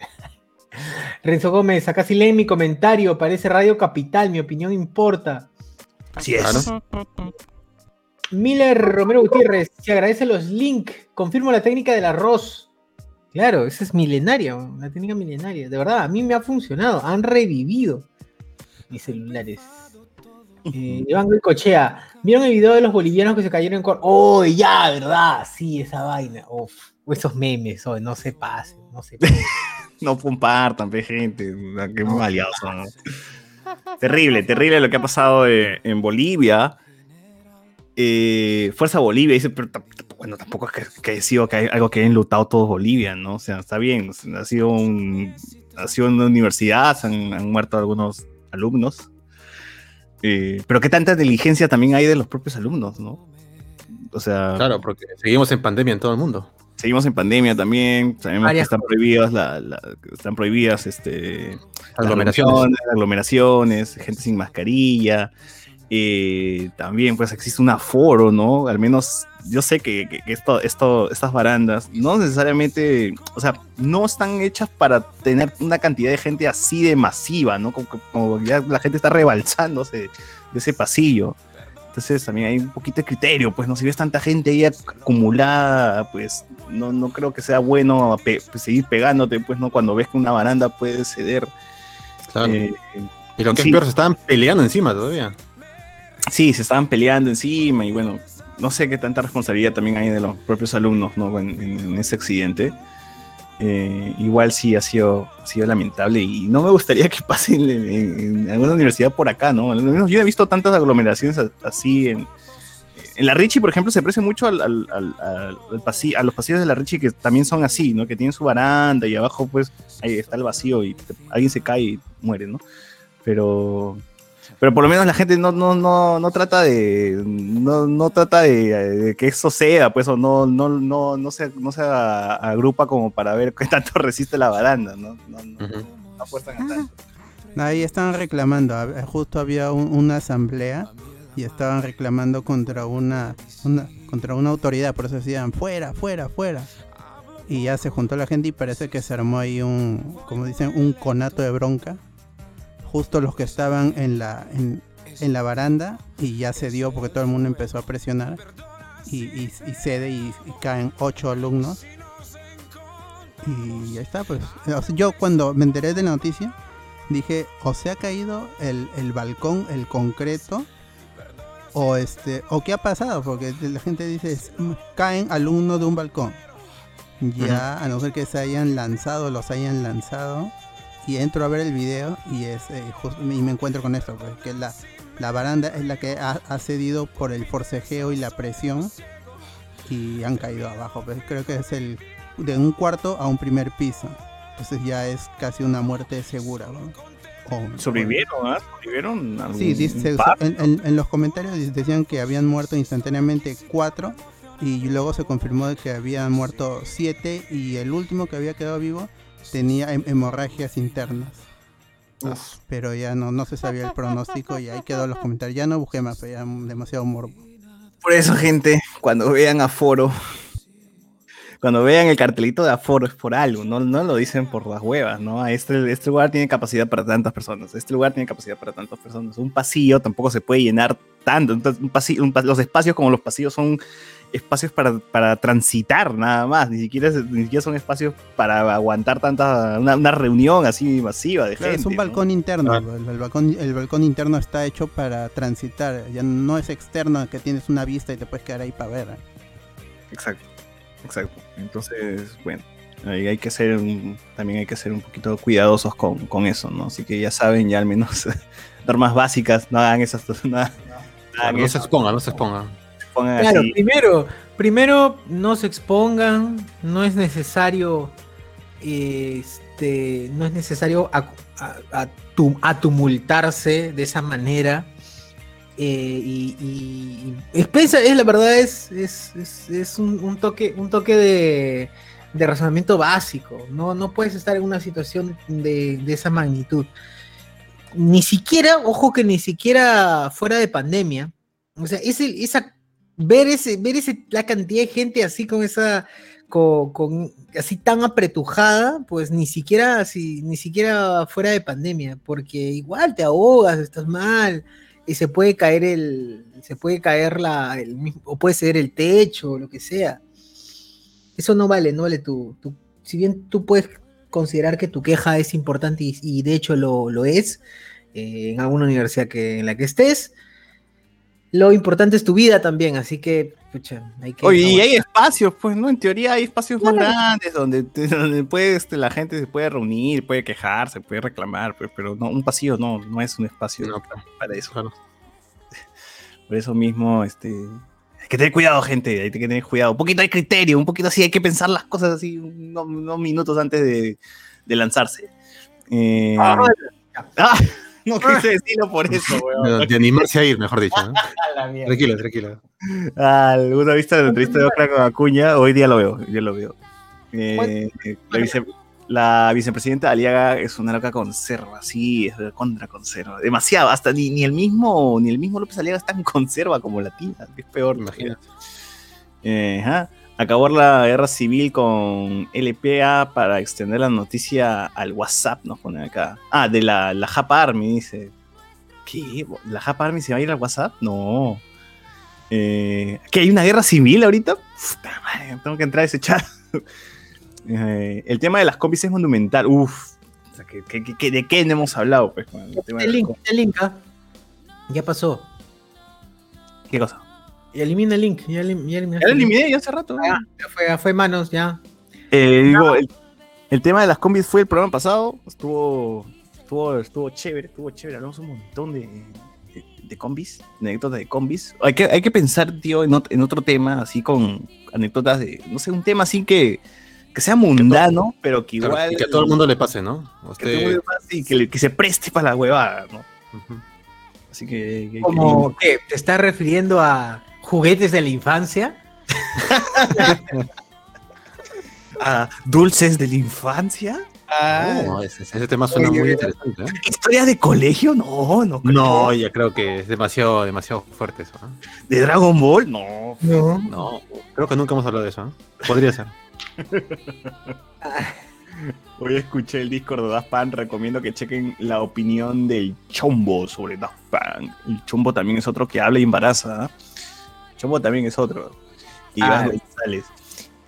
Speaker 2: Renzo Gómez, acá sí leen mi comentario, parece Radio Capital, mi opinión importa.
Speaker 3: Así es.
Speaker 6: Claro.
Speaker 2: Miller Romero Gutiérrez, se agradece los links, confirmo la técnica del arroz. Claro, esa es milenaria, una técnica milenaria. De verdad, a mí me ha funcionado, han revivido mis celulares. Eh, Iván Cochea, ¿vieron el video de los bolivianos que se cayeron en cor? ¡Oh, ya, verdad! Sí, esa vaina. Uf, esos memes, oh, no se pasen, no se pasen.
Speaker 3: No compartan, gente. Qué maleados son. Terrible, terrible lo que ha pasado eh, en Bolivia. Eh, Fuerza Bolivia dice, pero bueno, tampoco es que, que haya sido que hay algo que hayan lutado todos Bolivia, ¿no? O sea, está bien, o sea, ha sido, un, ha sido una universidad, han, han muerto algunos alumnos. Eh, pero qué tanta inteligencia también hay de los propios alumnos, ¿no? O sea,
Speaker 6: Claro, porque seguimos en pandemia en todo el mundo.
Speaker 3: seguimos en pandemia también, sabemos
Speaker 2: Varias
Speaker 3: que están prohibidas, la, la- que están prohibidas este,
Speaker 6: Aglomeraciones.
Speaker 3: aglomeraciones, gente sin mascarilla. Eh, también, pues existe un aforo, ¿no? Al menos yo sé que, esto, esto, estas barandas no necesariamente, o sea, no están hechas para tener una cantidad de gente así de masiva, ¿no? Como, como ya la gente está rebalsándose de ese pasillo. Entonces también hay un poquito de criterio, pues no si ves tanta gente ahí acumulada, pues no, no creo que sea bueno pe- pues, seguir pegándote, pues no cuando ves que una baranda puede ceder.
Speaker 6: Claro.
Speaker 3: Eh,
Speaker 6: y lo que
Speaker 3: sí.
Speaker 6: es peor, se estaban peleando encima todavía.
Speaker 3: Sí, se estaban peleando encima y bueno, no sé qué tanta responsabilidad también hay de los propios alumnos ¿no? en, en- en ese accidente. Eh, igual sí ha sido, ha sido lamentable y no me gustaría que pase en, en- alguna universidad por acá, ¿no? Yo he visto tantas aglomeraciones así en, la Richie, por ejemplo, se aprecia mucho al, al- al- a los pasillos de la Richie que también son así, ¿no? Que tienen su baranda y abajo pues ahí está el vacío y alguien se cae y muere, ¿no? Pero pero por lo menos la gente no, no, no, no trata de no, no trata de, de que eso sea, pues, o no, no, no, no se, no se a- agrupa como para ver qué tanto resiste la baranda, ¿no? No, no,
Speaker 6: Ujú.
Speaker 3: no apuestan a tanto.
Speaker 5: Ahí estaban reclamando, justo había un- una asamblea y estaban reclamando contra una, una contra una autoridad, por eso decían fuera, fuera, fuera. Y ya se juntó la gente y parece que se armó ahí un, como dicen, un conato de bronca. Justo los que estaban en la, en, en la baranda y ya se dio porque todo el mundo empezó a presionar y, y, y cede y, y caen ocho alumnos. Y ya está, pues. O sea, yo cuando me enteré de la noticia, dije, o se ha caído el, el balcón, el concreto, O este, o qué ha pasado, porque la gente dice, caen alumnos de un balcón. Ya, a no ser que se hayan lanzado, los hayan lanzado. Y entro a ver el video y es eh, jus- y me encuentro con esto, pues, que la, la baranda es la que ha, ha cedido por el forcejeo y la presión y han caído abajo. Pues creo que es el de un cuarto a un primer piso. Entonces ya es casi una muerte segura. ¿no? O-
Speaker 3: Sobrevivieron, ¿ah? Sobrevivieron. algún
Speaker 5: Sí, dice, en, en- en los comentarios decían que habían muerto instantáneamente cuatro y luego se confirmó que habían muerto siete y el último que había quedado vivo tenía hem- hemorragias internas. Pero ya no, no se sabía el pronóstico y ahí quedó los comentarios. Ya no busqué más, pero ya demasiado morbo.
Speaker 3: Por eso, gente, cuando vean Aforo, cuando vean el cartelito de Aforo es por algo, no, no lo dicen por las huevas, ¿no? Este, este lugar tiene capacidad para tantas personas, este lugar tiene capacidad para tantas personas. Un pasillo tampoco se puede llenar tanto, entonces, un pasillo, un los espacios como los pasillos son espacios para, para transitar nada más, ni siquiera, ni siquiera son espacios para aguantar tanta, una, una reunión así masiva de
Speaker 5: Claro,
Speaker 3: gente.
Speaker 5: es un
Speaker 3: ¿no?
Speaker 5: balcón interno.
Speaker 6: Ah.
Speaker 5: El, el balcón, el balcón interno está hecho para transitar. Ya no es externo que tienes una vista y te puedes quedar ahí para ver.
Speaker 3: Exacto, exacto. Entonces, bueno, ahí hay que ser un- también hay que ser un poquito cuidadosos con, con eso, ¿no? Así que ya saben, ya al menos normas básicas, no hagan esas, no, hagan
Speaker 6: Claro, no se
Speaker 3: eso,
Speaker 6: exponga, no se exponga.
Speaker 2: Claro,
Speaker 3: así.
Speaker 2: primero, primero no se expongan, no es necesario, este, no es necesario atumultarse de esa manera. eh, y, y- es, pensa- es la verdad es, es, es- es un, un toque, un toque de, de razonamiento básico. No, no puedes estar en una situación de, de esa magnitud. Ni siquiera, ojo que ni siquiera fuera de pandemia. O sea, ese, esa ver ese, ver ese, la cantidad de gente así con esa, con, con- así tan apretujada, pues ni siquiera así, ni siquiera fuera de pandemia, porque igual te ahogas, estás mal, y se puede caer el, se puede caer la, el o puede ceder el techo, o lo que sea. Eso no vale, no vale tu, tu- si bien tú puedes considerar que tu queja es importante y, y de hecho lo, lo es, eh, en alguna universidad que, en la que estés, lo importante es tu vida también, así que, pucha, hay que...
Speaker 3: Oye, y hay espacios, pues, ¿no? En teoría hay espacios más
Speaker 2: Claro.
Speaker 3: grandes donde, donde puede, este, la gente se puede reunir, puede quejarse, puede reclamar, pues, pero no, un pasillo no, no es un espacio
Speaker 6: No,
Speaker 3: para eso.
Speaker 6: claro.
Speaker 3: Por eso mismo, este, hay que tener cuidado, gente, hay que tener cuidado. Un poquito de criterio, un poquito así, hay que pensar las cosas así unos, unos minutos antes de, de lanzarse. Eh,
Speaker 2: Ah,
Speaker 3: ah, no quise decirlo por eso, weón.
Speaker 6: De, de animarse a ir, mejor dicho. Tranquilo, tranquilo.
Speaker 3: ¿Alguna vista de la entrevista de con Acuña? Hoy día lo veo, hoy día lo veo. Eh, la, vice- la vicepresidenta Aliaga es una loca conserva, sí, es de contra conserva. Demasiado, hasta ni, ni el mismo, ni el mismo López Aliaga es tan conserva como la tía, que es peor.
Speaker 6: Imagínate.
Speaker 3: Eh, ajá. Acabó la guerra civil con LPA para extender la noticia al WhatsApp, nos ponen acá. Ah, de la, la Japa Army, dice. ¿Qué? ¿La Japa Army se va a ir al WhatsApp? No. Eh, ¿Que hay una guerra civil ahorita? Puta madre, tengo que entrar a ese chat. Eh, el tema de las combis es monumental. Uf. O sea, ¿que- que- que- ¿De qué no hemos hablado? Pues, con el tema de
Speaker 2: El link, el link, ¿ah? Ya pasó.
Speaker 3: ¿Qué cosa?
Speaker 2: Elimina el link. Ya, elim- ya eliminaste
Speaker 3: Ya lo
Speaker 2: el link.
Speaker 3: eliminé ya hace rato.
Speaker 2: Ya, ya fue, ya fue manos, ya.
Speaker 3: Eh, digo, el, el tema de las combis fue el programa pasado. Estuvo, estuvo, estuvo chévere, estuvo chévere. Hablamos un montón de, de, de combis, de anécdotas de combis. Hay que, hay que pensar, tío, en, ot- en otro tema, así con anécdotas de, no sé, un tema así que, que sea mundano, pero que
Speaker 6: Claro,
Speaker 3: igual.
Speaker 6: y que a todo el mundo le pase, ¿no?
Speaker 3: Que, todo el
Speaker 6: usted-
Speaker 3: mundo pase y que, le- que se preste para la huevada, ¿no? Así que. que-
Speaker 2: Como que te estás refiriendo a juguetes de la infancia.
Speaker 3: a dulces de la infancia.
Speaker 6: No, ese, ese tema suena
Speaker 2: Oye,
Speaker 6: muy interesante. ¿eh?
Speaker 3: ¿Historia de colegio? No, no. creo.
Speaker 6: No, ya creo que es demasiado, demasiado fuerte eso. ¿eh?
Speaker 3: ¿De Dragon Ball? No.
Speaker 2: No.
Speaker 6: No, creo que nunca hemos hablado de eso. ¿eh? Podría ser.
Speaker 3: Hoy escuché el Discord de Daft Punk, recomiendo que chequen la opinión del Chombo sobre Daft Punk. El Chombo también es otro que habla y embaraza. ¿ah? Chombo también es otro. Iván
Speaker 2: Ah.
Speaker 3: González.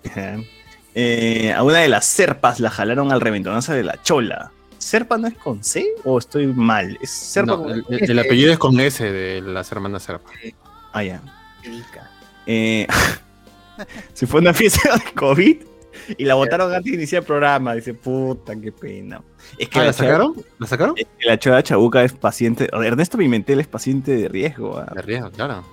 Speaker 3: Eh, a una de las serpas la jalaron al reventonazo de la chola. ¿Serpa no es con C o estoy mal? Es serpa
Speaker 6: No,
Speaker 3: con
Speaker 6: el, el- el apellido es con S de las hermanas Serpa.
Speaker 3: Ah, ya. Eh, se fue una fiesta de COVID y la votaron antes de iniciar el programa. Dice, puta, qué pena. Es que
Speaker 6: Ah,
Speaker 3: la,
Speaker 6: ¿La sacaron? ¿La sacaron?
Speaker 3: Es que la Choda Chabuca es paciente. Ernesto Pimentel es paciente de riesgo. ah.
Speaker 6: De riesgo, claro.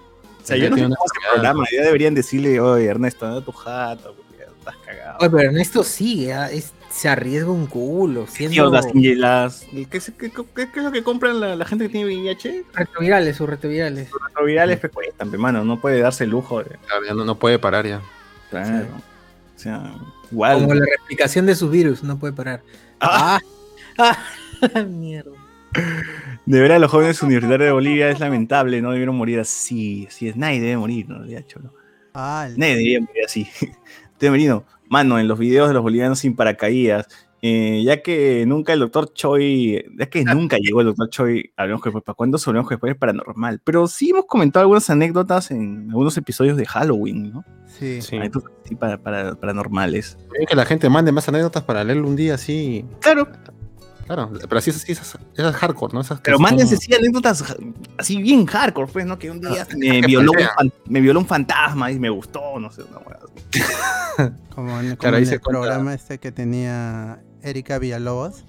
Speaker 3: O sea, yo no sé cómo programa. Ya deberían decirle, oye, Ernesto, anda tu jato, porque estás cagado.
Speaker 2: Oye, pero Ernesto sí, ah, es- se arriesga un culo. Siendo
Speaker 3: Tío, las, ¿qué, se- qué- qué- qué es lo que compran la, la gente que tiene VIH?
Speaker 2: retrovirales, sus retrovirales.
Speaker 3: Los retrovirales pues, cuestan, pe, mano. No puede darse el lujo de.
Speaker 6: Claro, ya no, no puede parar ya.
Speaker 3: Claro. O sea, igual.
Speaker 2: Como la replicación de sus virus, no puede parar.
Speaker 3: Ah,
Speaker 2: Ah, ah, mierda.
Speaker 3: De ver a los jóvenes universitarios de Bolivia es lamentable, no debieron morir así. Así es, nadie debe morir, ¿no? Ya, cholo.
Speaker 5: Ah, el-
Speaker 3: Nadie debería morir así. Te Merino, mano, en los videos de los bolivianos sin paracaídas, eh, ya que nunca el doctor Choi, ya que nunca llegó el doctor Choi, hablemos que para cuándo hablemos que después paranormal. Pero sí hemos comentado algunas anécdotas en algunos episodios de Halloween, ¿no?
Speaker 5: sí.
Speaker 6: Sí.
Speaker 3: Para, para- paranormales.
Speaker 6: Que la gente mande más anécdotas para leerlo un día así.
Speaker 3: Claro,
Speaker 6: Claro, pero así esas, esas, esas hardcore, ¿no? Esas
Speaker 3: pero
Speaker 6: son-
Speaker 3: mándense sí anécdotas así bien hardcore, pues, ¿no? Que un día me violó, un, fan- me violó un fantasma y me gustó, no sé, una hueá así.
Speaker 5: Como en, como
Speaker 6: Claro, ahí
Speaker 5: en el
Speaker 6: cuenta-
Speaker 5: programa este que tenía Erika Villalobos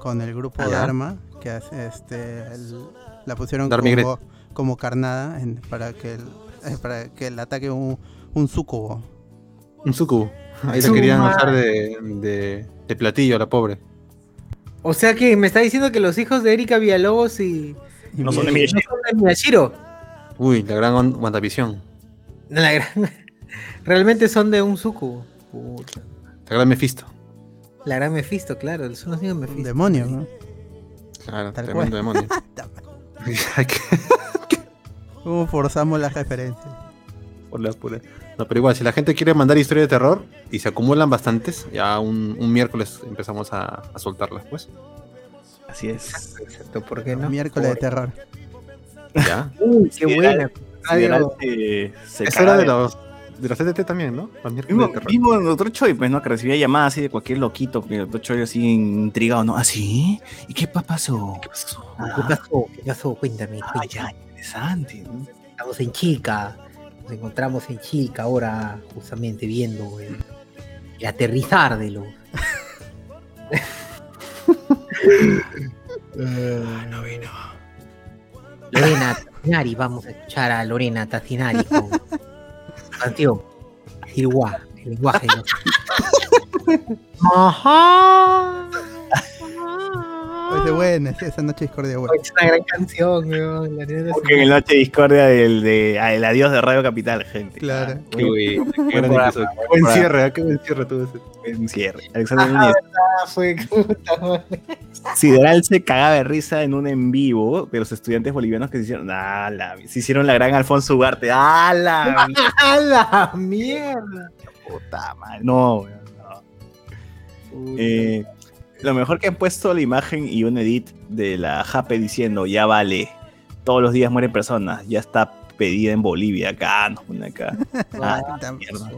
Speaker 5: con el grupo
Speaker 6: Ah, ya.
Speaker 5: Dharma, que hace este el- la pusieron como, como carnada en- para que el, eh, para que le ataque un, un sucubo.
Speaker 6: Un suku. Ahí se
Speaker 2: Su
Speaker 6: querían usar de, de, de platillo a la pobre.
Speaker 2: O sea que me está diciendo que los hijos de Erika Villalobos y.
Speaker 5: Y
Speaker 3: No son de
Speaker 5: mi-
Speaker 3: Miyashiro.
Speaker 2: no son de Miyashiro.
Speaker 6: Uy, la gran WandaVision.
Speaker 2: La gran- Realmente son de un suku. Puta.
Speaker 6: La gran Mephisto.
Speaker 2: La gran Mephisto, claro. Son los niños
Speaker 5: un
Speaker 2: Mephisto.
Speaker 5: demonio, ¿no?
Speaker 6: Claro,
Speaker 5: Tal
Speaker 6: tremendo demonio. Hay que-
Speaker 5: ¿Cómo forzamos las referencias?
Speaker 6: por la pura- No, pero igual, si la gente quiere mandar historias de terror y se acumulan bastantes, ya un, un miércoles empezamos a, a soltarlas, pues.
Speaker 3: Así es.
Speaker 2: Exacto, ¿por qué no?
Speaker 5: Miércoles de terror.
Speaker 6: Ya.
Speaker 2: Uy, qué buena.
Speaker 3: Se
Speaker 6: Eso era de los de los TTT también, ¿no? Terror.
Speaker 3: mismo el doctor Choi, pues, ¿no? Que recibía llamadas así de cualquier loquito, que el doctor Choi así intrigado, ¿no? ¿Así? ¿Y qué pa- pasó? ¿Qué pasó?
Speaker 2: ¿Qué
Speaker 3: Ah,
Speaker 2: pasó? ¿Qué pasó? Cuéntame.
Speaker 3: ah,
Speaker 2: cuéntame.
Speaker 3: ya, interesante. ¿no?
Speaker 2: Estamos en Chilca. Nos encontramos en Chilca ahora, justamente viendo el, el aterrizar de los.
Speaker 3: no vino.
Speaker 2: Lorena Tacinari, vamos a escuchar a Lorena Tacinari con canción el lenguaje de los- Ajá.
Speaker 5: Es buena, esa noche discordia buena.
Speaker 2: Es una gran canción, weón. Lorena
Speaker 3: Busquen el Noche Discordia del de, ah, el adiós de Radio Capital, gente.
Speaker 5: Claro.
Speaker 3: Ah,
Speaker 6: Qué, qué
Speaker 3: buen
Speaker 6: gran
Speaker 3: programa,
Speaker 6: episodio.
Speaker 3: buen
Speaker 6: Qué buen cierre, ¿eh? qué buen cierre tuvo ese.
Speaker 3: buen cierre. Alexander
Speaker 2: Ajá,
Speaker 3: Núñez.
Speaker 2: Ah, fue puta madre.
Speaker 3: Sideral se cagaba de risa en un en vivo de los estudiantes bolivianos que se hicieron. ¡Ah, la- se hicieron la gran Alfonso Ugarte. ¡Ah, la
Speaker 2: ¡A la mierda!
Speaker 3: puta madre! No, weón, no. Eh, lo mejor que han puesto la imagen y un edit de la Jape diciendo, ya vale, todos los días mueren personas, ya está pedida en Bolivia, acá, nos pone acá. Ah, mierda.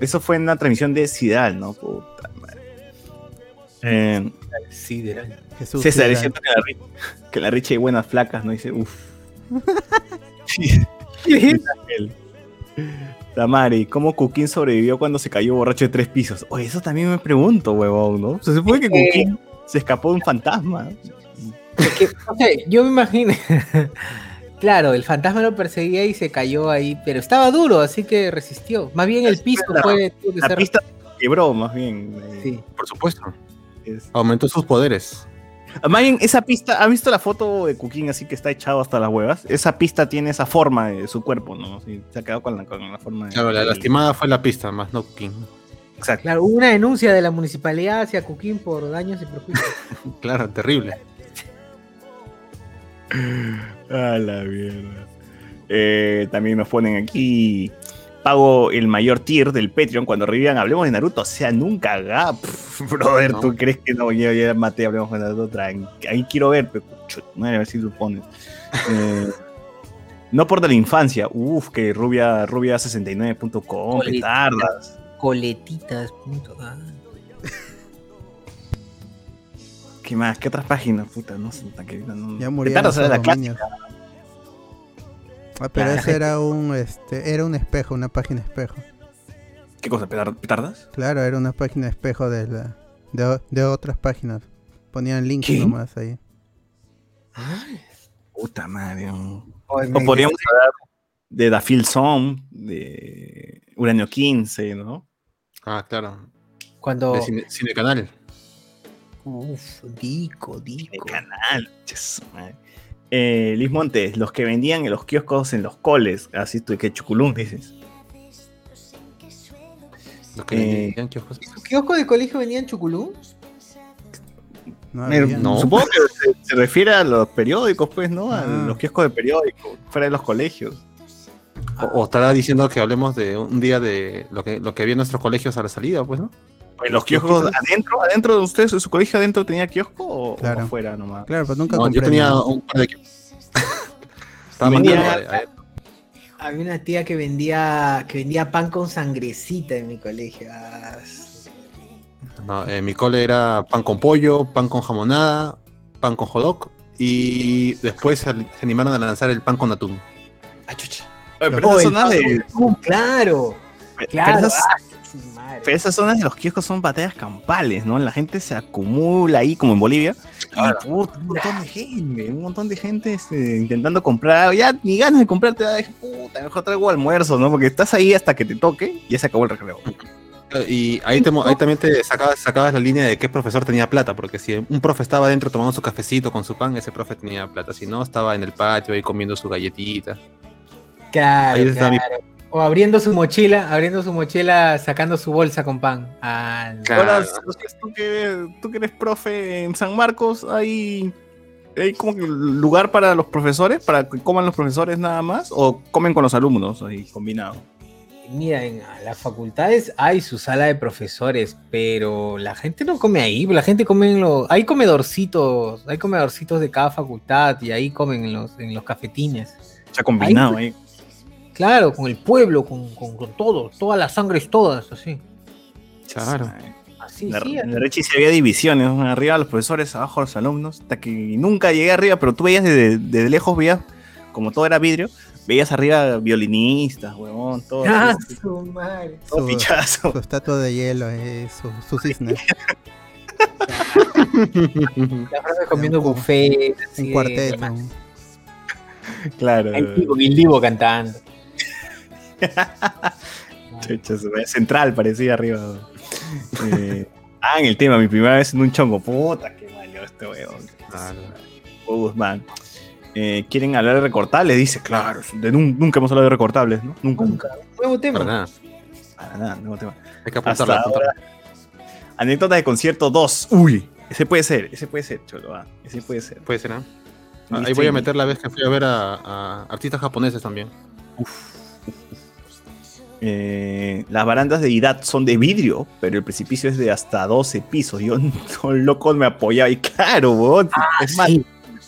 Speaker 3: Eso fue en una transmisión de Sidal, ¿no? Puta madre. Eh,
Speaker 2: Sideral.
Speaker 5: Jesús,
Speaker 3: César, es cierto que la, que la Richie hay buenas flacas, ¿no? Dice, uff. Tamari, ¿cómo Cuquín sobrevivió cuando se cayó borracho de tres pisos? Oye, eso también me pregunto, huevón, ¿no? Se supone que Cuquín se escapó de un fantasma.
Speaker 2: No sé, yo me imagino. claro, el fantasma lo perseguía y se cayó ahí, pero estaba duro, así que resistió. Más bien el piso
Speaker 3: La-
Speaker 2: fue. que
Speaker 3: La
Speaker 2: ser-
Speaker 3: pista quebró, más bien. eh,
Speaker 2: Sí.
Speaker 6: Por supuesto.
Speaker 3: es-
Speaker 6: Aumentó sus poderes.
Speaker 3: Bien, esa pista, ¿ha visto la foto de Cuquín así que está echado hasta las huevas? Esa pista tiene esa forma de su cuerpo, ¿no? Sí, se ha quedado con la, con la forma de.
Speaker 6: Claro, la lastimada fue la pista, más no King.
Speaker 3: Exacto.
Speaker 2: Claro, hubo una denuncia de la municipalidad hacia Cuquín por daños y perjuicios.
Speaker 6: Claro, terrible.
Speaker 3: A la mierda. Eh, también nos ponen aquí. Pago el mayor tier del Patreon cuando revivan Hablemos de Naruto. O sea, nunca gap. Brother,
Speaker 6: No.
Speaker 3: ¿tú crees que no? Ya, ya maté Hablemos de Naruto. Tranqui. Ahí quiero ver, pero chut, a ver si lo pones. Eh, no por de la infancia. Uf, que rubia, rubia69.com.
Speaker 2: Colita.
Speaker 3: Petardas.
Speaker 2: Coletitas. ah.
Speaker 3: ¿Qué más? ¿Qué otras páginas? Puta, no sé. tan querida, no-
Speaker 5: Ya murieron
Speaker 3: Petardas era la clásica.
Speaker 5: Ah, pero
Speaker 2: La
Speaker 5: ese era un este era un espejo, una página espejo.
Speaker 3: ¿Qué cosa? petar- ¿Petardas?
Speaker 5: Claro, era una página espejo de la de, o- de otras páginas. Ponían links
Speaker 3: ¿Qué?
Speaker 5: nomás ahí.
Speaker 3: Puta madre. O
Speaker 2: me-
Speaker 3: podríamos hablar de Da Phil Song, de Uranio 15, ¿no?
Speaker 6: Ah, claro.
Speaker 2: Cuando.
Speaker 6: De cine, Cinecanal.
Speaker 2: Uf, Dico, Dico.
Speaker 3: canal. ches, madre. Eh, Luis Montes, los que vendían en los kioscos en los coles, así tú que chuculún dices.
Speaker 6: Los que
Speaker 3: Eh,
Speaker 6: vendían kioscos.
Speaker 2: ¿Tu kiosco de colegio vendía en Chuculú?
Speaker 5: No
Speaker 3: Eh,
Speaker 6: no.
Speaker 3: Supongo que se, se refiere a los periódicos, pues, ¿no? A
Speaker 5: Ah.
Speaker 3: los kioscos de periódicos, fuera de los colegios.
Speaker 6: O, o estará diciendo que hablemos de un día de lo que, lo que había en nuestros colegios a la salida, pues, ¿no?
Speaker 3: Pues, ¿Los kioscos adentro? ¿Adentro de ustedes, en su colegio adentro tenía kiosco o,
Speaker 5: Claro.
Speaker 3: o afuera nomás?
Speaker 5: Claro, pero nunca
Speaker 6: No, yo
Speaker 5: compré
Speaker 6: tenía
Speaker 5: nada.
Speaker 6: un par de kioscos. Estaba
Speaker 3: Vendía-
Speaker 6: mandando
Speaker 2: Había una tía que vendía que vendía pan con sangrecita en mi colegio.
Speaker 6: No, en mi cole era pan con pollo, pan con jamonada, pan con hot y después se, animaron a lanzar el pan con atún.
Speaker 2: ah, chucha.
Speaker 3: Oye, pero esas
Speaker 2: pan
Speaker 3: de,
Speaker 2: claro,
Speaker 3: pero
Speaker 2: claro.
Speaker 3: esas-
Speaker 2: ah, su madre.
Speaker 3: pero esas zonas de los kioscos son batallas campales, ¿no? La gente se acumula ahí, como en Bolivia. Y puta, un montón de gente, un montón de gente este, intentando comprar. Ya ni ganas de comprar te da, puta, mejor traigo almuerzo, ¿no? Porque estás ahí hasta que te toque y ya se acabó el recreo.
Speaker 6: Y ahí, te mo- ahí también te sacabas, sacabas la línea de qué profesor tenía plata, porque si un profe estaba adentro tomando su cafecito con su pan, ese profe tenía plata. Si no, estaba en el patio ahí comiendo su galletita.
Speaker 2: Claro,
Speaker 6: Ahí está mi-
Speaker 2: claro. O abriendo su mochila, abriendo su mochila, sacando su bolsa con pan. Ah, no.
Speaker 3: Ahora, tú que, tú que eres profe en San Marcos, ¿hay, ¿hay como que lugar para los profesores? ¿Para que coman los profesores nada más? ¿O comen con los alumnos ahí combinado?
Speaker 2: Mira, en las facultades hay su sala de profesores, pero la gente no come ahí, la gente come en los... Hay comedorcitos, hay comedorcitos de cada facultad y ahí comen en los, en los cafetines.
Speaker 3: Ya combinado ahí.
Speaker 2: Claro, con el pueblo, con, con, con todo, todas las sangres, todas, así.
Speaker 6: Claro.
Speaker 2: Así,
Speaker 3: En la,
Speaker 2: sí,
Speaker 3: en la Rechi sí había divisiones, arriba los profesores, abajo los alumnos, hasta que nunca llegué arriba, pero tú veías desde, desde lejos, veías, como todo era vidrio, veías arriba violinistas, huevón, todo,
Speaker 2: Ah,
Speaker 3: así,
Speaker 2: su madre.
Speaker 3: todo
Speaker 5: Su-
Speaker 3: pichazo.
Speaker 5: Su estatua de hielo, eh, su, su cisne.
Speaker 2: La profe comiendo buffet, así
Speaker 5: un cuarteto. un-
Speaker 3: Claro.
Speaker 2: El Divo cantando.
Speaker 3: Central parecía arriba. Eh, ah, en el tema, mi primera vez en un chongo. Puta, qué malo este weón.
Speaker 6: Claro.
Speaker 3: Oh, Guzmán. Eh, ¿Quieren hablar de recortables? Dice, claro, de nun- nunca hemos hablado de recortables, ¿no? Nunca.
Speaker 2: Nunca. Nuevo tema.
Speaker 6: Para nada.
Speaker 3: Para nada, nuevo tema.
Speaker 6: Hay que apuntarlo.
Speaker 3: Anécdotas de concierto 2. Uy, ese puede ser, ese puede ser, cholo. ah, Ese puede ser.
Speaker 6: Puede ser, ¿ah? Ah, Ahí voy a meter la vez que fui a ver a, a artistas japoneses también.
Speaker 3: Eh, las barandas de Idat son de vidrio, pero el precipicio es de hasta 12 pisos. Yo, no, loco, me apoyaba. Y claro, weón. es más,
Speaker 2: Sí,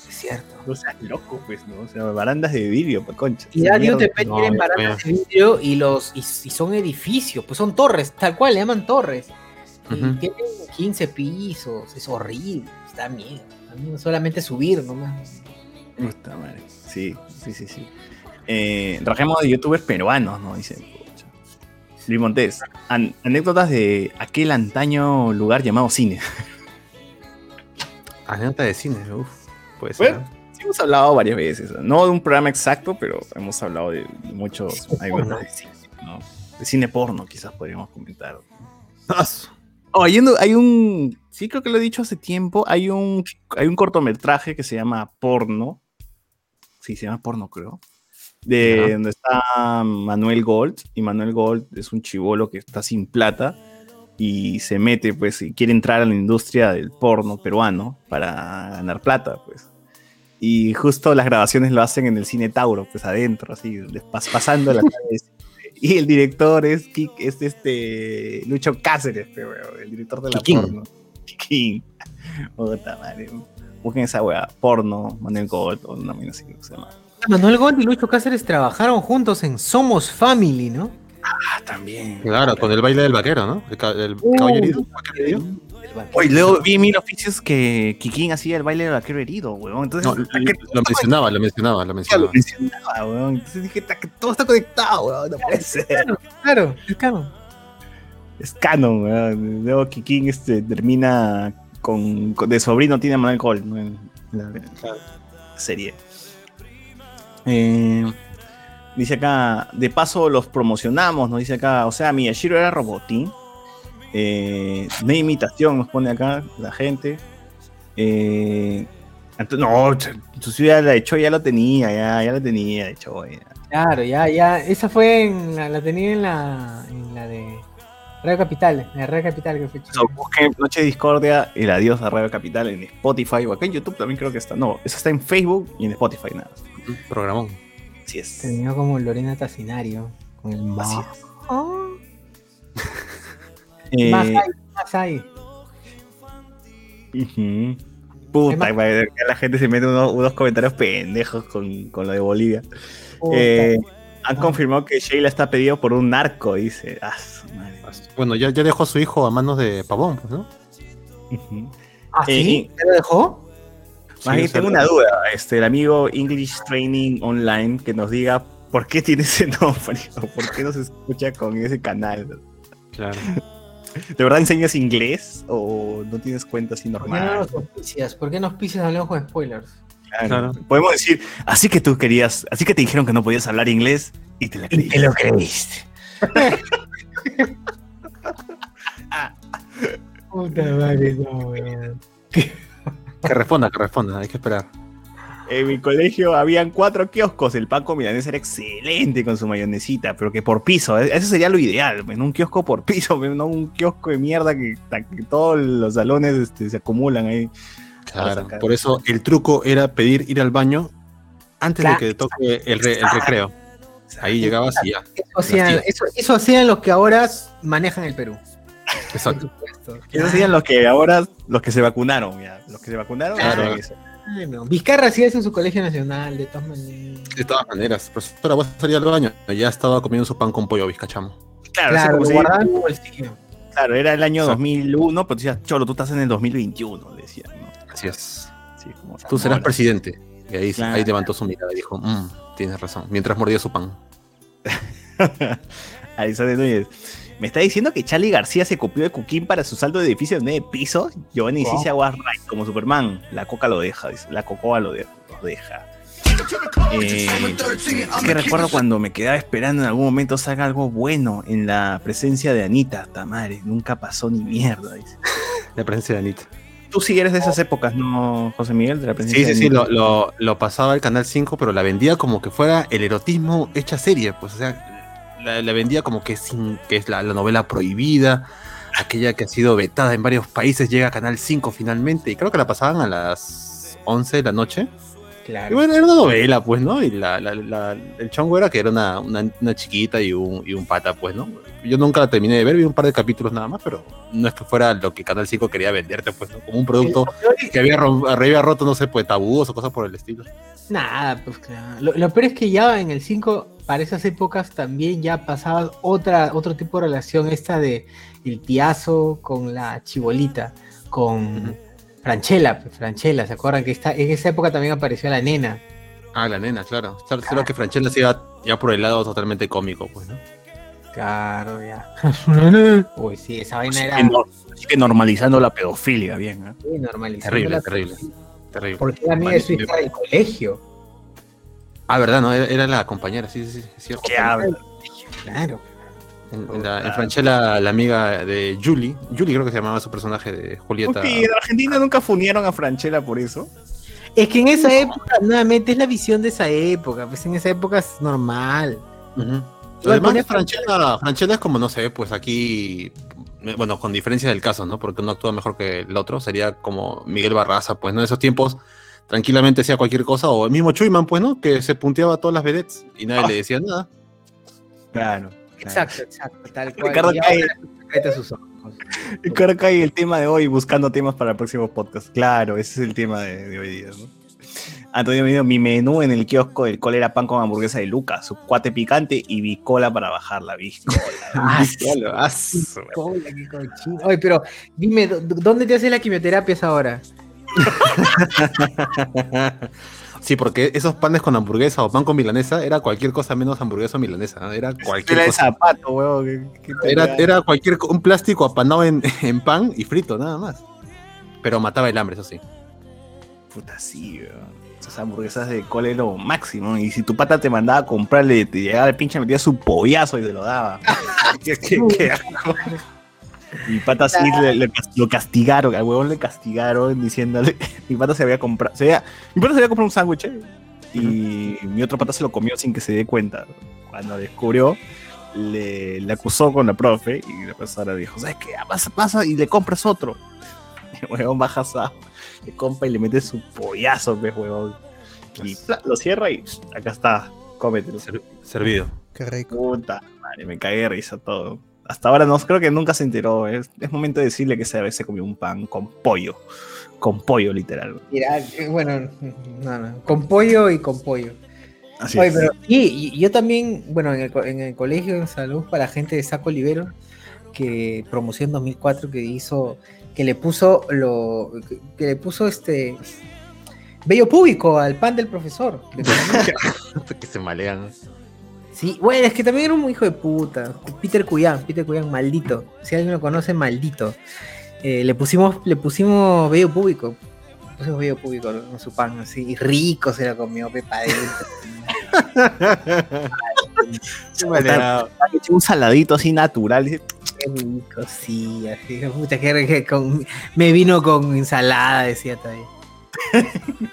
Speaker 2: es cierto.
Speaker 3: no seas loco, pues, ¿no? O sea, barandas de vidrio, pa' concha.
Speaker 2: Y. UTP
Speaker 6: No,
Speaker 2: tienen barandas de vidrio y los y, y son edificios, pues son torres, tal cual, le llaman torres. Y tienen 15 pisos, es horrible, está miedo. A mí no solamente subir nomás.
Speaker 3: Puta madre. Sí, sí, sí, sí. Eh, rajemos de youtubers peruanos, ¿no? Dice. Luis Montes. an- anécdotas de aquel antaño lugar llamado cine.
Speaker 6: Anécdota de cine, uff. Puede ser.
Speaker 3: Bueno, sí hemos hablado varias veces. No de un programa exacto, pero hemos hablado de muchos anécdotas de cine, ¿no? De cine porno, quizás podríamos comentar. Oh, hay, un, hay un- Sí, creo que lo he dicho hace tiempo. Hay un, hay un cortometraje que se llama Porno. Sí, se llama Porno, creo. De donde está Manuel Gold. Y Manuel Gold es un chivolo que está sin plata. Y se mete, pues, y quiere entrar a la industria del porno peruano para ganar plata, pues. Y justo las grabaciones lo hacen en el cine Tauro, pues adentro, así, pas- pasando la tarde. Y el director es, Kik- es este Lucho Cáceres, pe, weón, el director de la
Speaker 6: Kikín.
Speaker 3: porno. Kikín. Puta madre. Busquen esa weá, porno, Manuel Gold, o una mina así que se llama.
Speaker 2: Manuel Gold y Lucho Cáceres trabajaron juntos en Somos Family, ¿no?
Speaker 3: Ah, también.
Speaker 6: Claro, con el baile del vaquero, ¿no? El, ca- el
Speaker 2: Uh,
Speaker 6: caballo herido. vaquero herido.
Speaker 3: Oye, luego vi en mil oficios que Kikín hacía el baile del vaquero herido, weón. Entonces,
Speaker 6: No, lo, lo mencionaba, lo mencionaba, lo
Speaker 3: lo
Speaker 6: mencionaba.
Speaker 3: mencionaba, weón. Entonces dije, "Ta- que todo está conectado, weón. No puede ser.
Speaker 2: Claro, es canon.
Speaker 3: Es canon, weón. Luego Kikín este, termina con, con- de sobrino tiene a Manuel Cole, ¿no? En la serie. Eh, dice acá, de paso los promocionamos, nos dice acá, o sea, Miyashiro era robotín. Eh, no hay imitación, nos pone acá la gente. Eh, no, inclusive ya la de ya lo tenía, ya, ya lo tenía de Choi. ya.
Speaker 2: Claro, ya, ya. Esa fue en la, la tenía en la, en la de Radio Capital, en la Radio Capital que fue
Speaker 3: So, busquen Noche de Discordia, el adiós a Radio Capital en Spotify o acá en YouTube también creo que está. No, eso está en Facebook y en Spotify nada. más.
Speaker 6: Programón.
Speaker 3: Así es.
Speaker 2: Terminó como Lorena Tacinario, con el más.
Speaker 3: Eh,
Speaker 2: Más hay, más hay.
Speaker 3: Puta,
Speaker 2: Además-
Speaker 3: madre, que la gente se mete unos, unos comentarios pendejos con, con lo de Bolivia.
Speaker 2: Puta.
Speaker 3: Eh, han confirmado que Sheila está pedido por un narco, dice. Ah, madre.
Speaker 6: Bueno, ya, ya dejó a su hijo a manos de Pavón, pues, ¿no?
Speaker 3: Ujú.
Speaker 2: ¿Ah,
Speaker 3: eh,
Speaker 2: sí? ¿Ya lo dejó?
Speaker 3: Más
Speaker 6: Sí,
Speaker 3: bien
Speaker 6: o sea,
Speaker 3: tengo una duda. Este, el amigo English Training Online que nos diga por qué tiene ese nombre o por qué no se escucha con ese canal.
Speaker 6: Claro.
Speaker 3: ¿De verdad enseñas inglés o no tienes cuenta así
Speaker 2: ¿Por qué no
Speaker 3: normal?
Speaker 2: nos auspicias? ¿Por qué nos pisas al ojo de spoilers?
Speaker 3: Claro.
Speaker 6: Claro.
Speaker 3: Podemos decir, así que tú querías, así que te dijeron que no podías hablar inglés y te la creíste.
Speaker 2: lo creíste. Puta madre, no, weón.
Speaker 6: Que responda, que responda, hay que esperar.
Speaker 3: En mi colegio habían cuatro kioscos. El pan con milanesa era excelente con su mayonesita, pero que por piso. eh, Eso sería lo ideal. pues, Un kiosco por piso, no un kiosco de mierda que, que todos los salones este, se acumulan ahí.
Speaker 6: Claro, por eso el truco era pedir ir al baño antes
Speaker 2: Claro.
Speaker 6: de que toque el, re- el recreo. Ahí llegabas y ya.
Speaker 2: Eso hacían, eso, eso hacían los que ahora manejan el Perú. Por
Speaker 6: Exacto.
Speaker 2: supuesto.
Speaker 3: Esos serían los que ahora, los que se vacunaron. Ya. Los que se vacunaron.
Speaker 6: Claro.
Speaker 2: Bueno, Vizcarra hacía eso en su colegio nacional, de todas maneras.
Speaker 6: De todas maneras, profesora, vos salía al baño. Ya estaba comiendo su pan con pollo bizcachamo.
Speaker 3: Claro,
Speaker 2: Claro,
Speaker 3: como
Speaker 2: lo
Speaker 3: si- era el año
Speaker 6: Exacto.
Speaker 3: 2001, pero decías, Cholo, tú estás en el 2021, le decían. ¿no?
Speaker 6: Así es.
Speaker 3: Sí, como
Speaker 6: Tú serás presidente. Y ahí,
Speaker 3: Claro.
Speaker 6: ahí levantó su mirada y dijo, "Mm, tienes razón. Mientras mordía su pan.
Speaker 3: Alexander Núñez. ¿Me está diciendo que Charlie García se copió de Cuquín para su salto de edificio de nueve pisos? Giovanni
Speaker 2: Wow.
Speaker 3: Cicia was right, como Superman. La coca lo deja, dice. La cocoa lo, de- lo deja. Eh, es que recuerdo cuando me quedaba esperando en algún momento salga algo bueno en la presencia de Anita. Tamare, nunca pasó ni mierda. Dice.
Speaker 6: La presencia de Anita.
Speaker 3: Tú sí eres de esas épocas, ¿no, José Miguel? De la presencia
Speaker 6: Sí, sí,
Speaker 3: de
Speaker 6: sí,
Speaker 3: Anita?
Speaker 6: lo, lo, lo pasaba al Canal 5, pero la vendía como que fuera el erotismo hecha serie. Pues, o sea, la, la vendía como que, sin, que es la, la novela prohibida, aquella que ha sido vetada en varios países, llega a Canal 5 finalmente, y creo que la pasaban a las 11 de la noche. Y
Speaker 2: Claro.
Speaker 6: bueno, era una novela, pues, ¿no? Y la, el chongo era que era una, una, una chiquita y un, y un pata, pues, ¿no? Yo nunca la terminé de ver, vi un par de capítulos nada más, pero no es que fuera lo que Canal 5 quería venderte, pues, ¿no? Como un producto que había, había roto, no sé, pues, tabúos o cosas por el estilo.
Speaker 2: Nada, pues claro. Lo, lo peor es que ya en el 5, para esas épocas, también ya pasaba otra, otro tipo de relación, esta de el tiazo con la chibolita, con. Franchella, pues, Franchella, ¿se acuerdan? Que esta, en esa época también apareció la nena.
Speaker 6: Ah, la nena, claro. Solo solo que Franchella se iba ya por el lado totalmente cómico, pues, ¿no?
Speaker 2: Claro, ya. Uy, sí, esa vaina
Speaker 3: Así
Speaker 2: era
Speaker 3: que, no- así que normalizando la pedofilia, bien. ¿eh?
Speaker 2: muy normalizada.
Speaker 6: Terrible, terrible. Terrible.
Speaker 2: Porque era amiga de su hija del colegio.
Speaker 6: Ah, verdad, no, era, era la compañera, sí, sí, sí, es cierto.
Speaker 3: ¿Qué habla?
Speaker 2: Claro.
Speaker 6: En, en la, en Franchella, la amiga de Julie, Julie creo que se llamaba su personaje de Julieta.
Speaker 3: Uy, en Argentina nunca funieron a Franchella por eso.
Speaker 2: Es que en esa época, nuevamente, es la visión de esa época. Pues en esa época es normal.
Speaker 6: Ujú.
Speaker 2: Igual
Speaker 6: Además, Franchella, Franchella es como, no sé, pues aquí, eh, bueno, con diferencia del caso, ¿no? Porque uno actúa mejor que el otro, sería como Miguel Barraza, pues, ¿no? En esos tiempos, tranquilamente hacía cualquier cosa, o el mismo Chuyman, pues, ¿no? Que se punteaba a todas las vedettes y nadie
Speaker 3: Ah.
Speaker 6: le decía nada.
Speaker 3: Claro.
Speaker 2: Exacto, exacto. Tal cual.
Speaker 3: Ricardo Calle.
Speaker 2: sus ojos.
Speaker 3: El tema de hoy, buscando temas para el próximo podcast. Claro, ese es el tema de, de hoy día. ¿no? Antonio me dijo, mi menú en el kiosco del cole era pan con hamburguesa de Luca, su cuate picante y bicola para bajar la biscola.
Speaker 2: Ah,
Speaker 3: Biscola, su-
Speaker 2: Cola, qué cochino. Oye, pero dime, ¿dó- ¿dónde te haces la quimioterapia ahora?
Speaker 6: Sí, porque esos panes con hamburguesa o pan con milanesa era cualquier cosa menos hamburguesa o milanesa. Era cualquier
Speaker 3: Era
Speaker 6: cosa.
Speaker 3: zapato,
Speaker 6: Era, era cualquier un plástico apanado en, en pan y frito, nada más. Pero mataba el hambre, eso sí.
Speaker 3: Puta, sí, weón. Esas hamburguesas de cole lo máximo. Y si tu pata te mandaba a comprarle, te llegaba el pinche, metía su pollazo y te lo daba. qué, qué- qué Mi pata sí le- le- lo castigaron, al huevón le castigaron diciéndole. Mi pata se había comprado. Se había, mi pata se había comprado un sándwich eh, y mi otro pata se lo comió sin que se dé cuenta. Cuando descubrió, le, le acusó con la profe y la profesora dijo: ¿Sabes qué? Pasa, pasa y le compras otro. Y el huevón baja a le compra y le mete su pollazo, pues, huevón. Y pla, lo cierra y acá está, cómetelo.
Speaker 6: Ser- servido.
Speaker 5: Qué rico.
Speaker 3: Puta madre, me cagué de risa todo. Hasta ahora no, creo que nunca se enteró. Es, es momento de decirle que esa vez se comió un pan con pollo. Con pollo, literal.
Speaker 2: Mira, eh, bueno, no, no, con pollo y con pollo.
Speaker 3: Así
Speaker 2: Oye,
Speaker 3: es.
Speaker 2: pero y, y yo también, bueno, en el, co- en el colegio en salud para la gente de Saco Olivero, que promoción 2004 que hizo, que le puso lo, que, que le puso este bello público al pan del profesor.
Speaker 6: que se malean.
Speaker 2: Sí, bueno, es que también era un hijo de puta. Peter Cuyán, Peter Cuyán, maldito. Si alguien lo conoce, maldito. Eh, le pusimos, le pusimos bello público. Le pusimos bello público en su pan así, y rico se lo comió pepa
Speaker 3: un saladito así natural. dice,
Speaker 2: Qué rico, sí, así, puta, que, que con- me vino con ensalada, decía todavía.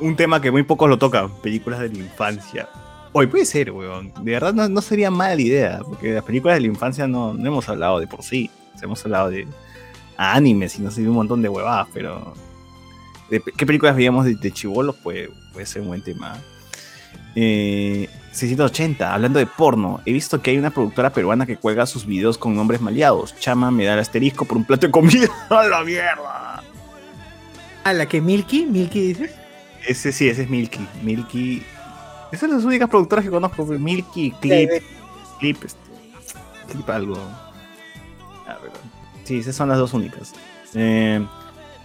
Speaker 3: Un tema que muy pocos lo tocan. Películas de la infancia. Hoy puede ser, weón. De verdad no, no sería mala idea. Porque las películas de la infancia no, no hemos hablado de por sí. Hemos hablado de animes y no sé, de un montón de huevadas, pero. de ¿Qué películas veíamos de, de chivolos? Puede, puede ser un buen tema. Eh, 680, hablando de porno, he visto que hay una productora peruana que cuelga sus videos con nombres maleados. Chama me da el asterisco por un plato de comida. ¡A la mierda!
Speaker 2: Ah, la que Milky, Milky dices.
Speaker 3: Ese sí, ese es Milky. Milky. Esas son las únicas productoras que conozco. Milky, Clip, Clip, este, Clip algo. Ah, Sí, esas son las dos únicas. Eh,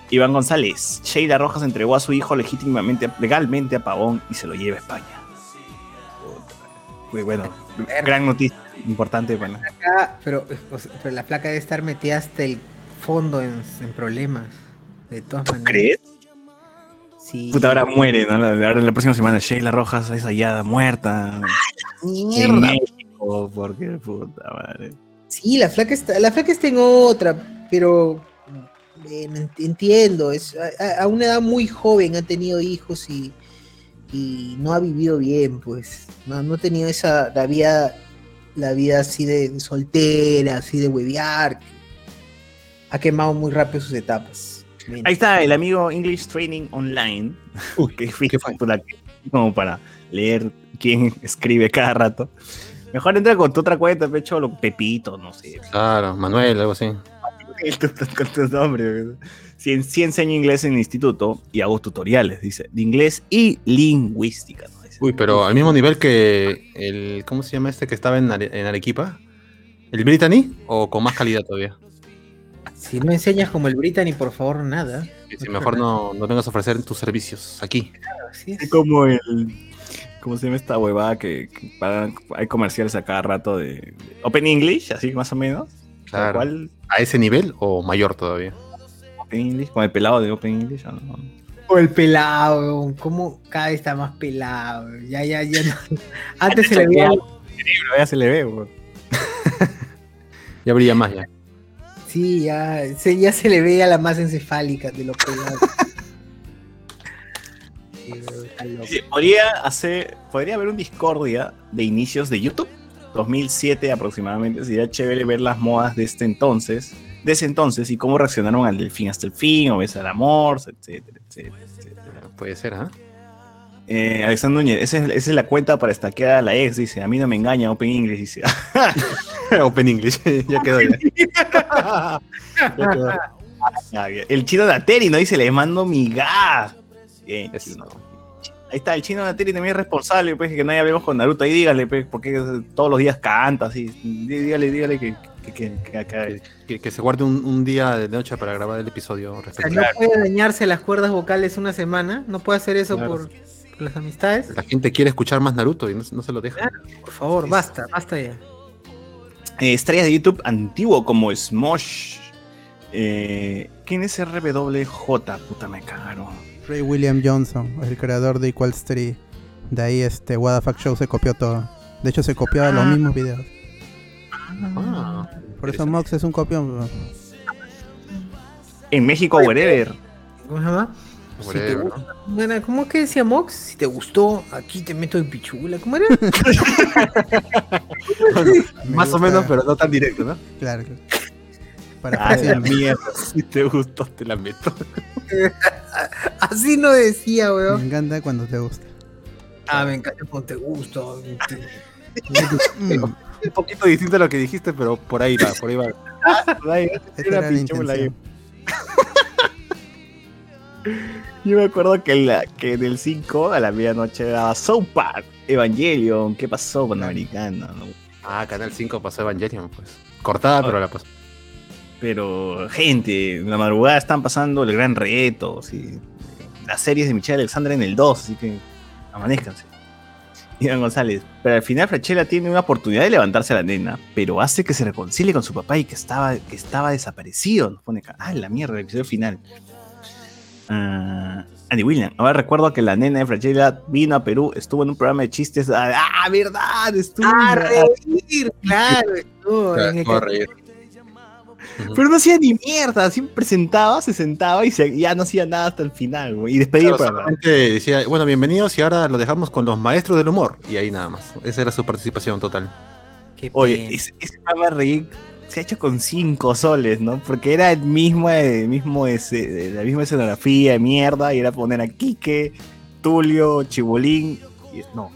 Speaker 3: Iván González. Sheila Rojas entregó a su hijo legítimamente, legalmente a Pavón y se lo lleva a España. Muy bueno. Gran noticia. Importante, bueno.
Speaker 2: Acá, pero, o sea, pero la placa debe estar metida hasta el fondo en, en problemas. De todas maneras.
Speaker 3: ¿Crees?
Speaker 2: Sí.
Speaker 3: Puta, ahora muere, ¿no? La, ahora en la próxima semana Sheila Rojas es hallada muerta. México, porque puta madre.
Speaker 2: Sí, la flaca está, la flaca está en otra, pero entiendo, es a, una edad muy joven ha tenido hijos y, y no ha vivido bien, pues. No, no ha tenido esa la vida, la vida así de, de soltera, así de huevear. Ha quemado muy rápido sus etapas. Bien.
Speaker 3: Ahí está el amigo English Training Online, que aquí, como para leer quién escribe cada rato. Mejor entra con tu otra cuenta, pecho, lo Pepito, no sé.
Speaker 6: Claro, Manuel, algo así.
Speaker 3: con tu nombre. Sí, sí enseño inglés en el instituto y hago tutoriales, dice, de inglés y lingüística. ¿no? Dice.
Speaker 6: Uy, pero al mismo nivel que el. ¿Cómo se llama este que estaba en, Are- en Arequipa? ¿El Brittany? ¿O con más calidad todavía?
Speaker 2: Si no enseñas como el Brittany, por favor, nada.
Speaker 6: Si mejor no, no vengas a ofrecer tus servicios aquí.
Speaker 2: Así es.
Speaker 3: Como el. ¿Cómo se llama esta huevada que, hay comerciales a cada rato de, de Open English, así más o menos?
Speaker 6: Claro.
Speaker 3: cual,
Speaker 6: ¿A ese nivel o mayor todavía?
Speaker 3: Open English, con el pelado de Open English. ¿o no?
Speaker 2: O el pelado, cómo cada vez está más pelado. Ya, ya, ya. no. Antes se le veía.
Speaker 3: Ya se le ve.
Speaker 6: Ya brilla más ya.
Speaker 2: Sí, ya se, ya se le veía la masa encefálica de loco.
Speaker 3: Sí, Podría hacer, podría haber un discordia de inicios de YouTube, 2007 aproximadamente. Sería chévere ver las modas de este entonces, de ese entonces y cómo reaccionaron al delfín hasta el fin, o ves al amor, etcétera, etcétera, etcétera.
Speaker 6: Puede ser, ¿ah?
Speaker 3: Eh, Alexander Núñez, esa es, esa es la cuenta para estaquear a la ex, dice. A mí no me engaña Open English, dice.
Speaker 6: Open English, ya quedó ya. Ya quedó.
Speaker 3: Ah. El chino de Ateri no dice, le mando mi gas. Bien,
Speaker 6: Eso.
Speaker 3: chino. Ahí está, el chino de la tele también es responsable, pues, que nadie hablemos con Naruto. Ahí dígale, pues, porque todos los días canta, así. Dí- Dígale, dígale que, que, que, que acá-
Speaker 6: Que, que- que se guarde un, un día de noche para grabar el episodio
Speaker 2: O sea, no puede dañarse las cuerdas vocales una semana. No puede hacer eso
Speaker 3: Claro.
Speaker 2: por, por las amistades.
Speaker 6: La gente quiere escuchar más Naruto y no, no se lo deja.
Speaker 2: Por favor, basta, basta ya.
Speaker 3: Eh, estrellas de YouTube antiguo como Smosh. Eh, ¿Quién es RWJ? Puta, me cagaron.
Speaker 5: Ray William Johnson, el creador de Equal Street. De ahí este What the Fuck Show se copió todo. De hecho se copiaba los
Speaker 2: Ah.
Speaker 5: mismos videos.
Speaker 6: Ah,
Speaker 5: Por eso Mox es un copión.
Speaker 3: En México, wherever.
Speaker 2: ¿Cómo se llama?
Speaker 6: Whatever, ¿no?
Speaker 2: Bueno, ¿Cómo que decía Mox? Si te gustó, aquí te meto en pichula. ¿Cómo era?
Speaker 5: Me
Speaker 6: Más o menos, pero no tan directo, ¿no?
Speaker 5: Claro. claro. Para
Speaker 3: Ah, la mierda. Si te gustó, te la meto.
Speaker 2: Así no decía,
Speaker 5: Me
Speaker 2: weón.
Speaker 5: encanta cuando te gusta.
Speaker 2: Ah, me encanta cuando te gusta.
Speaker 5: Mm,
Speaker 6: Un poquito distinto a lo que dijiste, pero por ahí va, por ahí va.
Speaker 5: esa era la
Speaker 3: pichula ahí. Yo me acuerdo que, la, que en el 5 a la medianoche daba South Park, Evangelion. ¿Qué pasó con Americano? no?
Speaker 6: Ah, Canal 5 pasó Evangelion, pues. Cortada, pero la pasó.
Speaker 3: Pero, gente, en la madrugada están pasando el gran reto. ¿sí? Las series de Michelle Alexandra en el 2, así que amanezcanse. Iván González. Pero al final Frachela tiene una oportunidad de levantarse a la nena, pero hace que se reconcilie con su papá y que estaba, que estaba desaparecido. Nos pone. Ah, la mierda, el episodio final. Ah, Andy William. Ahora recuerdo que la nena de Frachela vino a Perú, estuvo en un programa de chistes. Ah, ah, verdad, estuvo.
Speaker 2: Ah, reír, claro. estuvo en el-
Speaker 6: Corre.
Speaker 3: Pero no hacía ni mierda, siempre sentaba, se sentaba y se- ya no hacía nada hasta el final, güey. Y despedía el
Speaker 6: Claro, decía, bueno, bienvenidos y ahora lo dejamos con los maestros del humor. Y ahí nada más. Esa era su participación total.
Speaker 2: Qué
Speaker 3: Oye, ese, ese reír se ha hecho con cinco soles, ¿no? Porque era el mismo, el mismo ese- la misma escenografía de mierda y era poner a Quique, Tulio, Chibolín. Y, no,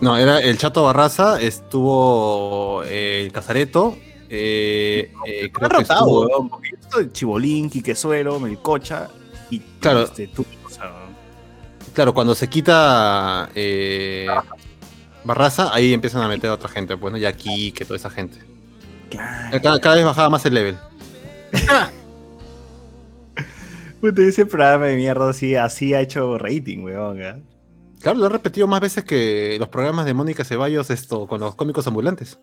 Speaker 6: No, era el Chato Barraza, estuvo eh, el Casareto, eh, eh, creo que estuvo-
Speaker 3: weón, porque esto Chibolín, Quique Suero, Melcocha y
Speaker 6: Claro.
Speaker 3: este, Tulio, o sea,
Speaker 6: Claro, cuando se quita eh, Barraza, ahí empiezan a meter a otra gente, pues, ¿no? Ya aquí, que toda esa gente.
Speaker 3: Claro.
Speaker 6: Cada, cada vez bajaba más el level.
Speaker 3: Puta, ese programa de mierda así, así ha hecho rating, weón. ¿eh?
Speaker 6: Claro, lo he repetido más veces que los programas de Mónica Ceballos esto, con los cómicos ambulantes.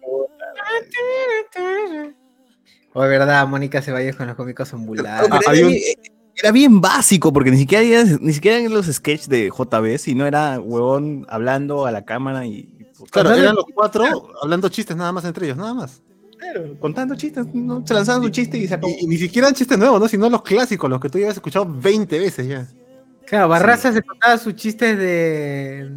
Speaker 2: O de verdad, Mónica Ceballos con los cómicos ambulantes.
Speaker 6: Ah,
Speaker 3: era,
Speaker 6: un-
Speaker 3: bien, era bien básico, porque ni siquiera, era- ni siquiera eran los sketches de JB, sino era huevón hablando a la cámara y.
Speaker 6: Claro, eran los cuatro hablando chistes nada más entre ellos, nada más.
Speaker 3: Claro, contando chistes, ¿no? se lanzaban su chiste y se acabó.
Speaker 6: Y, y ni siquiera chistes nuevos, ¿no? Sino los clásicos, los que tú ya habías escuchado 20 veces ya.
Speaker 2: Claro, Barraza se contaba sus chistes de.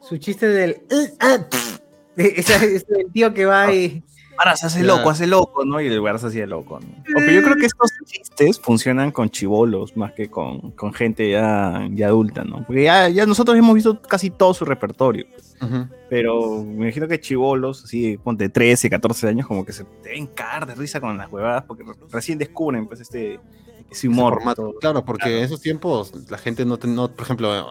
Speaker 2: Su chiste del. "Uh, ah, pff". Ese es el tío que va y.
Speaker 3: Ahora se hace
Speaker 6: Ya.
Speaker 3: loco, hace loco, ¿no? Y el lugar se hacía loco, ¿no? Porque yo creo que estos chistes funcionan con chivolos más que con, con gente ya, ya adulta, ¿no? Porque ya, ya nosotros hemos visto casi todo su repertorio. Pero me imagino que chivolos, así, ponte 13, 14 años, como que se deben cagar de risa con las huevadas, porque re- recién descubren, pues, este, ese humor.
Speaker 6: Claro, porque en esos tiempos la gente no, no por ejemplo,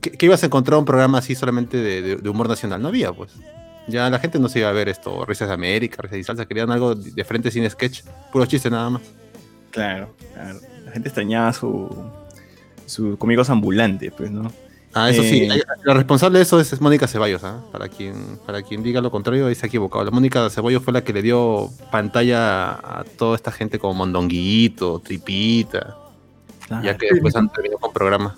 Speaker 6: ¿qué, qué ibas a encontrar un programa así solamente de, de- de humor nacional? No había, pues. Ya la gente no se iba a ver esto, risas de América, risas de salsa, querían algo de frente sin sketch, puro chiste nada más.
Speaker 3: Claro, claro. La gente extrañaba su, su cómicos ambulantes, pues, ¿no?
Speaker 6: Ah, eso sí,
Speaker 3: Eh.
Speaker 6: la responsable de eso es, es Mónica Ceballos, ¿ah? Para quien, para quien diga lo contrario, ahí se ha equivocado. La Mónica Ceballos fue la que le dio pantalla a toda esta gente como Mondonguito, Tripita, ya que después han terminado con programa.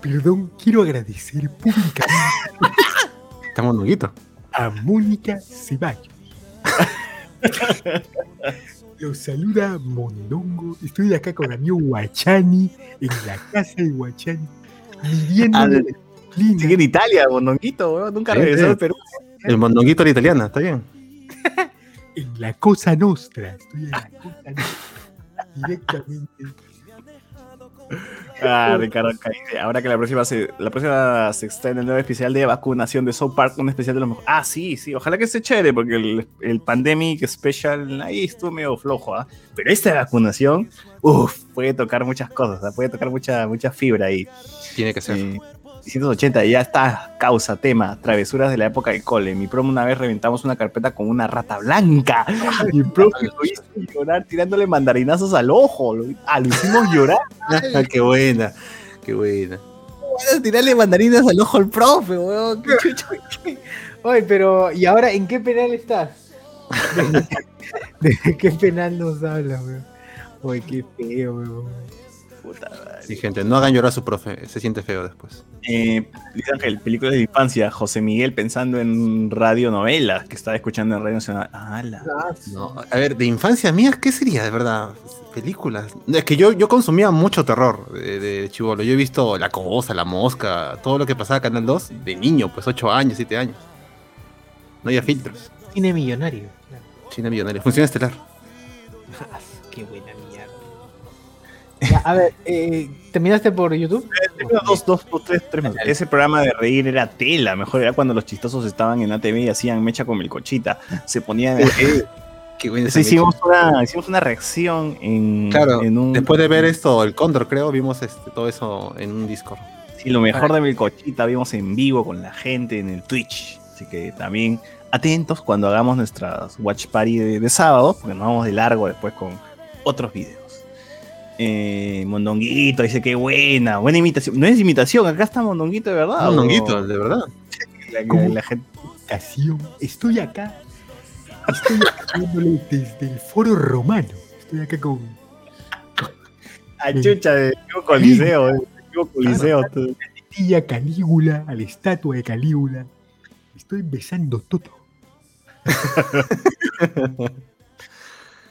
Speaker 7: Perdón, quiero agradecer públicamente
Speaker 6: Está Mondonguito.
Speaker 7: A Mónica Ceballos. Los saluda Mondongo. Estoy acá con mi amigo Guachani en la casa de Guachani. Midiendo
Speaker 3: Ah,
Speaker 7: disciplina.
Speaker 3: Sigue en Italia, Bondonguito, weón, nunca
Speaker 6: Sí,
Speaker 3: regresó
Speaker 6: sí.
Speaker 3: al Perú.
Speaker 6: El Mondonguito a la italiana, está bien.
Speaker 7: en la Cosa Nostra. Estoy en la Cosa Nostra. Directamente.
Speaker 3: Ah, Ricardo Caide. Ahora que la próxima se, la próxima se extiende el nuevo especial de vacunación de South Park, un especial de los mejores. Ah, sí, sí, ojalá que esté chévere, porque el, el Pandemic Special ahí estuvo medio flojo, ¿ah? Pero esta vacunación, uff, puede tocar muchas cosas, ¿ah? puede tocar mucha, mucha fibra ahí.
Speaker 6: Tiene que ser.
Speaker 3: Eh, 680, ya está, causa, tema, travesuras de la época de cole. Mi promo una vez reventamos una carpeta con una rata blanca. Mi profe lo hizo llorar tirándole mandarinazos al ojo. Lo, ah, lo hicimos llorar.
Speaker 6: qué buena, qué buena.
Speaker 2: Bueno, tirarle mandarinas al ojo al profe, weón. ¿Qué chucho? Oye, pero, ¿y ahora en qué penal estás? ¿De, qué penal nos habla, weón? Oye, qué feo, weón.
Speaker 3: Puta.
Speaker 6: Sí, gente, no hagan llorar a su profe, se siente feo después.
Speaker 3: Eh, Luis Ángel, películas de infancia. José Miguel pensando en radionovelas que estaba escuchando en Radio Nacional.
Speaker 6: A ver, de infancia mía, ¿qué sería de verdad? Películas. Es que yo, yo consumía mucho terror de, de chivolo. Yo he visto La Cosa, La Mosca, todo lo que pasaba en Canal 2 de niño, pues 8 años, 7 años. No había filtros.
Speaker 2: Cine millonario. claro.
Speaker 6: China Millonaria. Función estelar.
Speaker 2: Ya, a ver, eh, ¿terminaste por YouTube?
Speaker 3: Dos, dos, dos, tres, tres. Ese programa de reír era tela. Mejor era cuando los chistosos estaban en ATV y hacían mecha con melcochita. Se ponían.
Speaker 6: Qué
Speaker 3: hicimos, una, hicimos una reacción en,
Speaker 6: Claro,
Speaker 3: en un.
Speaker 6: después de ver esto, el Cóndor, creo, vimos este, todo eso en un Discord.
Speaker 3: Sí, lo mejor de Melcochita vimos en vivo con la gente en el Twitch. Así que también atentos cuando hagamos nuestras watch party de, de sábado, porque nos vamos de largo después con otros videos. Eh, Mondonguito dice que buena, buena imitación. No es imitación, acá está Mondonguito de verdad. ¿o?
Speaker 6: Nonguito, de verdad.
Speaker 3: La, la gente.
Speaker 7: Estoy acá. Estoy acá desde el foro romano. Estoy acá con.
Speaker 3: Ah, chucha, de Coliseo, de Coliseo.
Speaker 7: tía Calígula, a la estatua de Calígula. Estoy besando todo.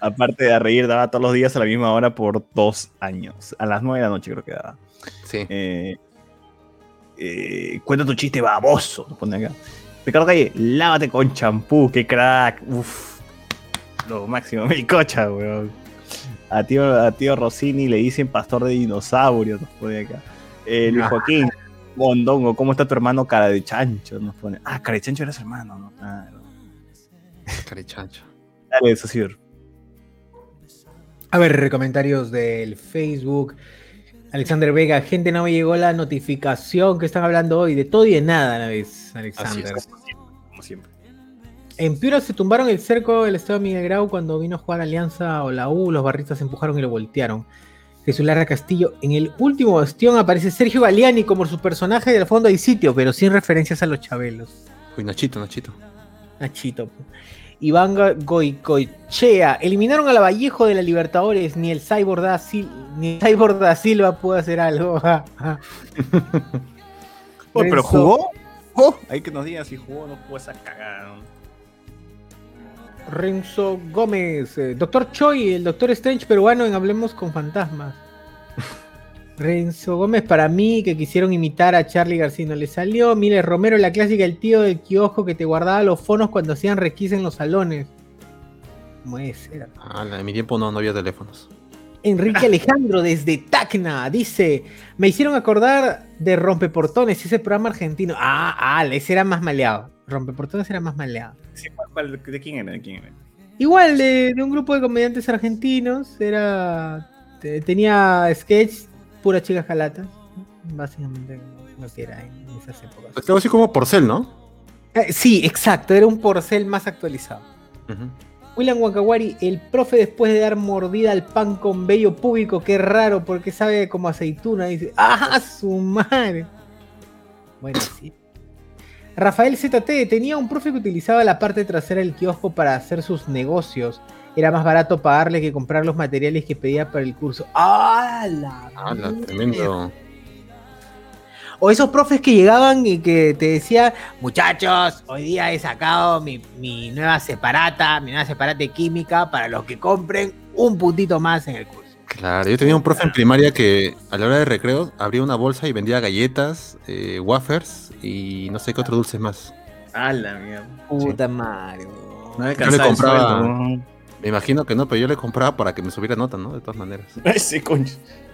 Speaker 3: Aparte de reír, daba todos los días a la misma hora por dos años. A las nueve de la noche creo que daba.
Speaker 6: Sí.
Speaker 3: Eh, eh, cuenta tu chiste baboso, lo pone acá. Ricardo Calle, lávate con champú, qué crack. Uf, lo máximo, mi cocha, weón. A tío, a tío Rossini le dicen pastor de dinosaurio, nos pone acá. Eh, Luis Joaquín, Mondongo, ¿cómo está tu hermano cara de chancho? Nos pone. Ah, cara de chancho era su hermano, ¿no? Claro.
Speaker 6: Carechancho.
Speaker 3: Dale, Sociur.
Speaker 2: A ver, comentarios del Facebook. Alexander Vega, gente, no me llegó la notificación que están hablando hoy de todo y de nada a la vez,
Speaker 3: Así
Speaker 2: Alexander.
Speaker 3: es, como siempre.
Speaker 2: En Piura se tumbaron el cerco del estado de Miguel Grau cuando vino a jugar Alianza o la U, los barristas se empujaron y lo voltearon. Jesús Lara Castillo, en el último bastión aparece Sergio Galeani como su personaje del fondo hay sitio, pero sin referencias a los chabelos.
Speaker 6: Uy, Nachito, Nachito.
Speaker 2: Nachito. Iván Go- Goicoechea. Eliminaron a la Vallejo de la Libertadores. Ni el Cyborg da, Sil- ni el Cyborg da Silva pudo hacer algo.
Speaker 3: Oye, pero jugó. Oh, hay que nos digan si jugó o no jugó esa cagada. ¿no?
Speaker 2: Renzo Gómez. eh, Doctor Choi, el Doctor Strange peruano en Hablemos con Fantasmas. Renzo Gómez, para mí, que quisieron imitar a Charlie García, no le salió. Mire, Romero, la clásica, el tío del kiosco que te guardaba los fonos cuando hacían requisa en los salones. ¿Cómo es? Era
Speaker 6: Ah, en mi tiempo no, no había teléfonos.
Speaker 2: Enrique Alejandro desde Tacna dice: Me hicieron acordar de Rompeportones, ese programa argentino. Ah, ah, ese era más maleado. Rompeportones era más maleado.
Speaker 3: Sí, ¿cuál- cuál- ¿De quién era? ¿De quién era?
Speaker 2: Igual de, de un grupo de comediantes argentinos, era te- tenía sketch pura chica jalata, básicamente lo que era en esas épocas.
Speaker 6: Es algo así como Porcel, ¿no?
Speaker 2: Eh, sí, exacto, era un porcel más actualizado.
Speaker 6: Ujú.
Speaker 2: William Wakawari, el profe después de dar mordida al pan con vello público, qué raro, porque sabe como aceituna, dice, ¡ah, su madre! Bueno, sí. Rafael ZT tenía un profe que utilizaba la parte trasera del kiosco para hacer sus negocios. Era más barato pagarle que comprar los materiales que pedía para el curso. ¡Ah, la
Speaker 6: la-
Speaker 2: mierda!
Speaker 6: tremendo.
Speaker 2: O esos profes que llegaban y que te decían, muchachos, hoy día he sacado mi, mi nueva separata, mi nueva separata de química para los que compren un puntito más en el curso.
Speaker 6: Claro, yo tenía un profe en primaria que a la hora de recreo abría una bolsa y vendía galletas, eh, wafers y no sé qué otros dulces más.
Speaker 3: Ah, la mierda.
Speaker 2: Puta madre. weón.
Speaker 3: No me
Speaker 6: Yo le
Speaker 3: el
Speaker 6: compraba-
Speaker 3: sueldo, ¿no?
Speaker 6: Me imagino que no, pero yo le compraba para que me subiera nota, ¿no? De todas maneras.
Speaker 3: Ese concho.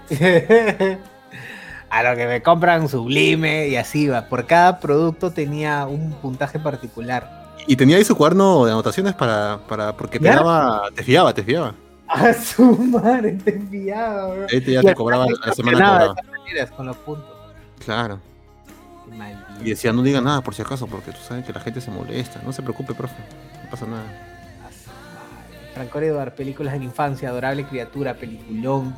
Speaker 2: a lo que me compran Sublime y así va. Por cada producto tenía un puntaje particular.
Speaker 6: Y tenía ahí su cuaderno de anotaciones para, para porque
Speaker 2: ¿Ya?
Speaker 6: pegaba, te fiaba, te fiaba.
Speaker 2: A su madre, te enviaba, bro.
Speaker 6: Ahí te, ya
Speaker 2: Y
Speaker 6: te cobraba, la
Speaker 2: te
Speaker 6: semana cobraba.
Speaker 2: con los puntos.
Speaker 6: Claro.
Speaker 2: Maldito.
Speaker 6: Y decía, no diga nada por si acaso, porque tú sabes que la gente se molesta. No se preocupe, profe. No pasa nada.
Speaker 2: Franco Edward, películas de la infancia, adorable criatura, peliculón.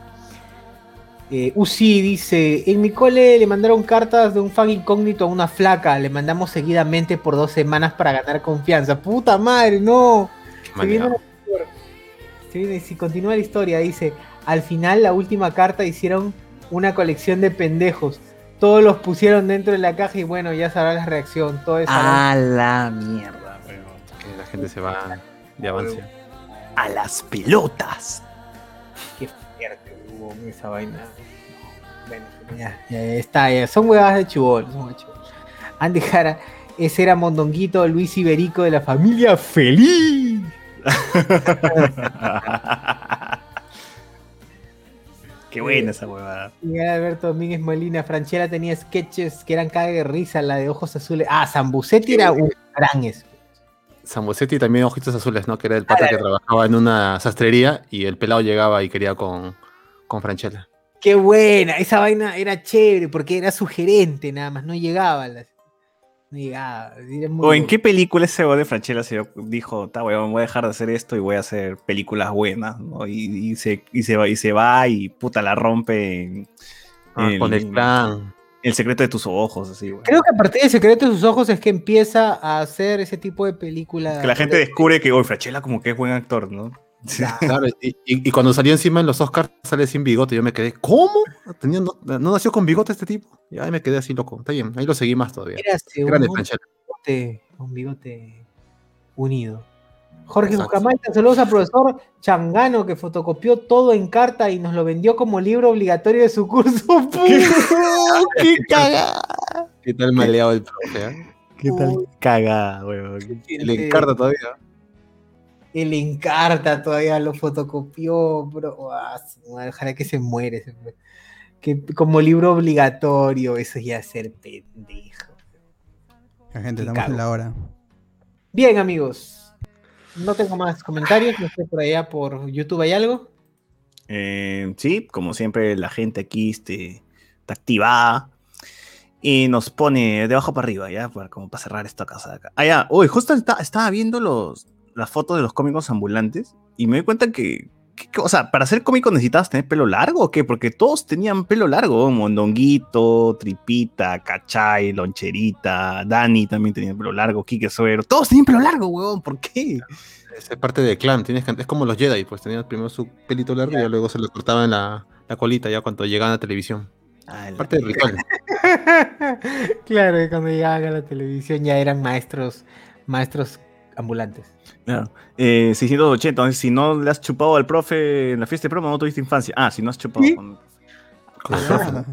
Speaker 2: Eh, Uzi dice, en mi cole le mandaron cartas de un fan incógnito a una flaca, le mandamos seguidamente por dos semanas para ganar confianza. Puta madre, no. Se viene. Se viene- si continúa la historia, dice, al final la última carta hicieron una colección de pendejos. Todos los pusieron dentro de la caja y bueno, ya sabrá la reacción. Todo es
Speaker 3: A la mierda.
Speaker 6: Que la gente se va de avance.
Speaker 3: A las pelotas.
Speaker 2: Qué fuerte hubo esa vaina. Bueno, ya, ya está, ya. son huevadas de chibol. Andy Jara, ese era Mondonguito Luis Iberico de la familia Feliz.
Speaker 3: Qué buena esa huevada.
Speaker 2: Miguel Alberto Domínguez Molina, Franchella tenía sketches que eran cague de risa, la de ojos azules. Ah, Zambucetti era un gran es.
Speaker 6: Sambosetti también ojitos azules, ¿no? Que era el pata que trabajaba en una sastrería y el pelado llegaba y quería con, con Franchella.
Speaker 2: Qué buena, esa vaina era chévere porque era sugerente nada más, no llegaba. las- No llegaba. era muy
Speaker 3: ¿O en qué película ese de Franchella se dijo, ta weón, voy a dejar de hacer esto y voy a hacer películas buenas, ¿no? Y, y se, y, se va, y se va y puta la rompe en
Speaker 6: Ah,
Speaker 3: el,
Speaker 6: con el clan.
Speaker 3: El secreto de tus ojos, así, weón.
Speaker 2: Creo que a partir de Secreto de sus ojos es que empieza a hacer ese tipo de películas.
Speaker 3: Que la gente descubre que, oye, Franchella como que es buen actor, ¿no?
Speaker 6: Claro, y, y- y cuando salió encima en los Oscars sale sin bigote. Yo me quedé, ¿cómo? Tenía- no, no nació con bigote este tipo? Y ahí me quedé así loco. Está bien, ahí lo seguí más todavía.
Speaker 2: Era así, un,
Speaker 6: Grande
Speaker 2: un bigote, un bigote unido. Jorge. Buscamalta, saludos al profesor Changano que fotocopió todo en carta y nos lo vendió como libro obligatorio de su curso.
Speaker 3: ¡Qué cagada!
Speaker 6: ¿Qué tal maleado el profe? eh?
Speaker 3: ¿Qué tal cagada, weón?
Speaker 6: Le encarta todavía.
Speaker 2: El Encarta todavía lo fotocopió, bro. Ah, ojalá que se muere. ese. Que como libro obligatorio, eso ya es ser pendejo.
Speaker 5: La gente, estamos en la hora.
Speaker 2: Bien, amigos. No tengo más comentarios. No sé por allá por YouTube hay algo.
Speaker 3: Eh, sí, como siempre, la gente aquí este, está activada y nos pone de abajo para arriba, ya, como para cerrar esta casa de acá. Ah, ya, uy, justo estaba viendo los, las fotos de los cómicos ambulantes y me doy cuenta que, o sea, para ser cómico necesitabas tener pelo largo o qué? Porque todos tenían pelo largo, Mondonguito, Tripita, Cachay, Loncherita, Dani también tenía pelo largo, Kike Suero, todos tenían pelo largo, huevón, ¿por qué?
Speaker 6: Es parte del clan. Tienes que, es como los Jedi, pues tenían primero su pelito largo y ya luego se le cortaban la, la colita ya cuando llegaban a televisión.
Speaker 3: Ah, la-
Speaker 6: Parte del ritual.
Speaker 2: claro, que cuando llegaban a la televisión ya eran maestros, maestros ambulantes.
Speaker 3: Claro. Eh, 680, entonces si no le has chupado al profe en la fiesta de promo, no tuviste infancia. Ah, si no has chupado
Speaker 2: ¿Sí?
Speaker 3: con...
Speaker 6: Con el profe, ¿no?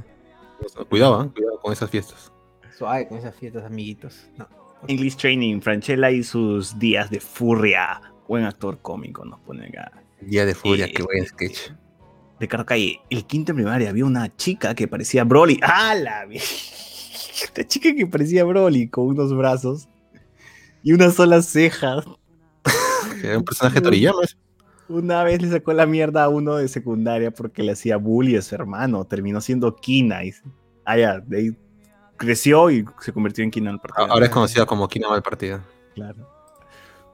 Speaker 6: Cuidado, ¿eh? cuidado con esas fiestas.
Speaker 2: Suave con esas fiestas, amiguitos. No.
Speaker 3: English Training, Franchella y sus días de furia. Buen actor cómico, nos ponen acá.
Speaker 6: Día de furia,
Speaker 3: Eh,
Speaker 6: qué buen sketch.
Speaker 3: Ricardo Calle, el quinto en primaria había una chica que parecía Broly. ¡Ah, la Esta chica que parecía Broly con unos brazos y una sola ceja.
Speaker 6: Era un personaje Toriyama.
Speaker 3: Una vez le sacó la mierda a uno de secundaria porque le hacía bully a su hermano. Terminó siendo Kina. Y, ah, ya, de ahí creció y se convirtió en Kina al partido.
Speaker 6: Ahora es conocida como Kinama del partido.
Speaker 3: Claro.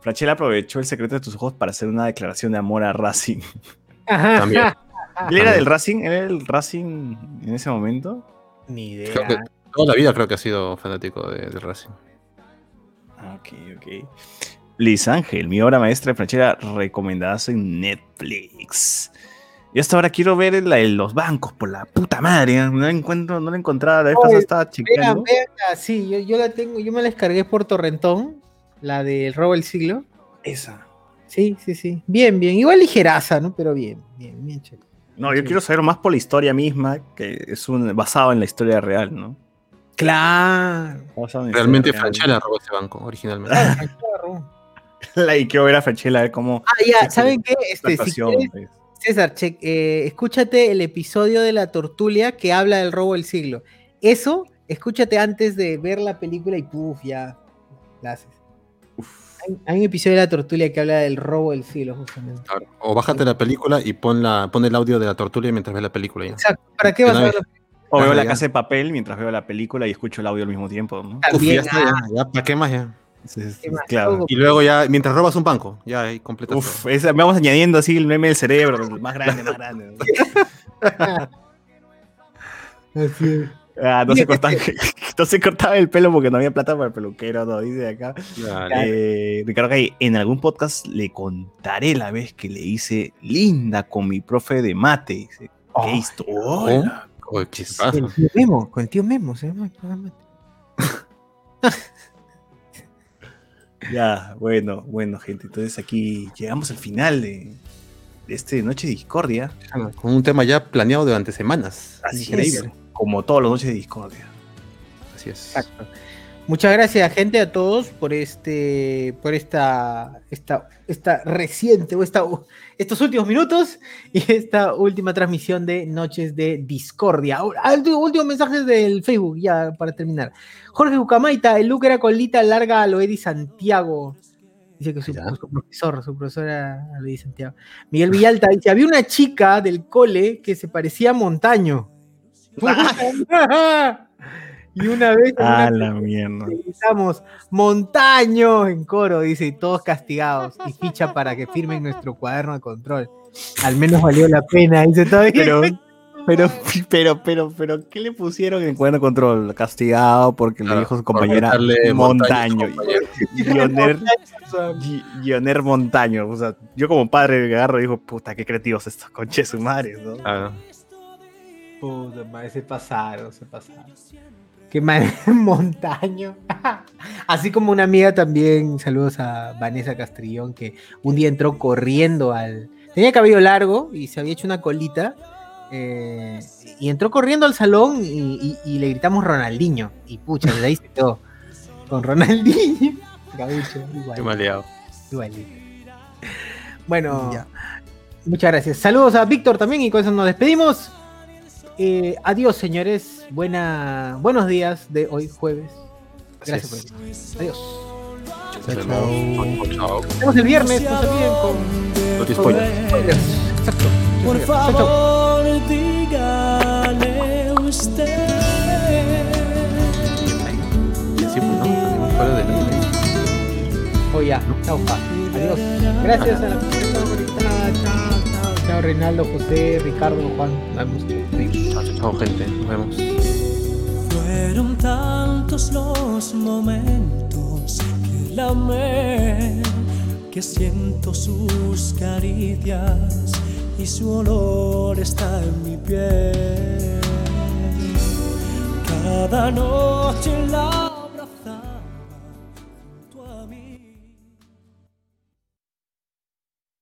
Speaker 3: Franchella aprovechó el secreto de tus ojos para hacer una declaración de amor a Racing.
Speaker 6: También.
Speaker 3: ¿Él era del Racing? ¿Él era el Racing en ese momento?
Speaker 2: Ni idea.
Speaker 6: Creo que toda la vida creo que ha sido fanático de, del Racing.
Speaker 3: Ah, Ok, ok. Liz Ángel, mi obra maestra de Franchella recomendada en Netflix. Y hasta ahora quiero ver la de los bancos, por la puta madre. ¿eh? No la encuentro, no la encontraba. La vez pasada estaba
Speaker 2: ah, sí, yo, yo la tengo, yo me la descargué por Torrentón, la del robo del siglo.
Speaker 3: Esa.
Speaker 2: Sí, sí, sí. Bien, bien. Igual ligeraza, ¿no? Pero bien, bien, bien chévere.
Speaker 3: No, yo
Speaker 2: Sí.
Speaker 3: quiero saber más por la historia misma, que es un, basado en la historia real, ¿no?
Speaker 2: Claro.
Speaker 6: Realmente. Franchella robó ese banco originalmente.
Speaker 3: La- y quiero ver a Franchella, a ver cómo.
Speaker 2: Ah, ya, ¿saben qué? Este, si quieres,
Speaker 3: pues.
Speaker 2: César, che- eh, escúchate el episodio de la tortulia que habla del robo del siglo. Eso, escúchate antes de ver la película y puf, ya la haces. Hay, hay un episodio de la tortulia que habla del robo del siglo, justamente.
Speaker 6: Claro. O bájate la película y pon, la, pon el audio de la tortulia mientras ves la película. Ya.
Speaker 2: Exacto. ¿Para qué vas a ver la
Speaker 3: O veo la
Speaker 6: ya.
Speaker 3: casa de papel mientras veo la película y escucho el audio al mismo tiempo, ¿no?
Speaker 6: Uf, ya está, ya, ya, ¿para qué más ya?
Speaker 3: Claro.
Speaker 6: Y luego ya, mientras robas un banco, ya ahí completas
Speaker 3: Uf, esa- vamos añadiendo así el meme del cerebro, más grande, más grande.
Speaker 2: Así es.
Speaker 3: Ah, no, se
Speaker 2: Mira,
Speaker 3: cortaba, no se cortaba el pelo porque no había plata para el peluquero, no, dice acá. Eh, Ricardo Gay, en algún podcast le contaré la vez que le hice linda con mi profe de mate. Dice, ¿Qué historia?
Speaker 6: ¿Qué pasa?
Speaker 2: Con el tío Memo, con el tío Memo, se llama el programa.
Speaker 3: Ya, bueno, bueno, gente. Entonces aquí llegamos al final de, de este Noche de Discordia.
Speaker 6: Con un tema ya planeado durante semanas.
Speaker 3: Así
Speaker 6: Increíble.
Speaker 3: es, como todos los Noches de Discordia.
Speaker 6: Así es.
Speaker 2: Exacto. Muchas gracias, gente, a todos por este, por esta, esta, esta reciente o esta, estos últimos minutos y esta última transmisión de Noches de Discordia. Ahora, Último, último mensaje del Facebook, ya para terminar. Jorge Bucamaita, el look era colita larga a Loedi Santiago. Dice que su, su profesor, su profesora Loedi Santiago. Miguel Villalta dice, había una chica del cole que se parecía a Montaño. y una vez en una
Speaker 3: Ah, la mierda.
Speaker 2: Gritamos Montaño en coro, dice, y todos castigados. Y ficha para que firmen nuestro cuaderno de control. Al menos valió la pena, dice todavía.
Speaker 3: Pero, pero, pero, pero, pero, ¿qué le pusieron en el cuaderno de control? Castigado porque le
Speaker 6: Claro,
Speaker 3: dijo su compañera Montaño.
Speaker 6: Montaño,
Speaker 3: Guioner, Gui- Guioner Montaño. O sea, yo como padre de agarro digo, puta, qué creativos estos conches su madre, ¿no?
Speaker 6: Ah,
Speaker 2: Puta madre, se pasaron, se pasaron. Qué mal, Montaño. Así como una amiga también, saludos a Vanessa Castrillón, que un día entró corriendo al. Tenía cabello largo y se había hecho una colita. eh, y entró corriendo al salón y, y- y le gritamos Ronaldinho. Y pucha, desde ahí se quedó. Con Ronaldinho. Gabucho, igual.
Speaker 6: qué maleado.
Speaker 2: Igualito. Bueno,
Speaker 5: Ya.
Speaker 2: muchas gracias. Saludos a Víctor también y con eso nos despedimos. Eh, adiós, señores. Buena, buenos días de hoy, jueves. Gracias por eso. Adiós.
Speaker 6: Nos vemos
Speaker 2: el viernes, no se olviden con
Speaker 6: No te spoilers.
Speaker 2: spoilers. Exacto.
Speaker 8: Por
Speaker 2: Chao, chao.
Speaker 8: favor, dígale usted.
Speaker 6: Pues, ¿no? Salimos fuera del anime.
Speaker 2: Oh, ya. Chao, pa. Adiós. Gracias a la persona conectada. Chao, chao. Chao, Reinaldo, José, Ricardo, Juan. Adiós.
Speaker 6: Chao, gente. Nos vemos.
Speaker 8: Fueron tantos los momentos que la amé, que siento sus caricias y su olor está en mi piel. Cada noche la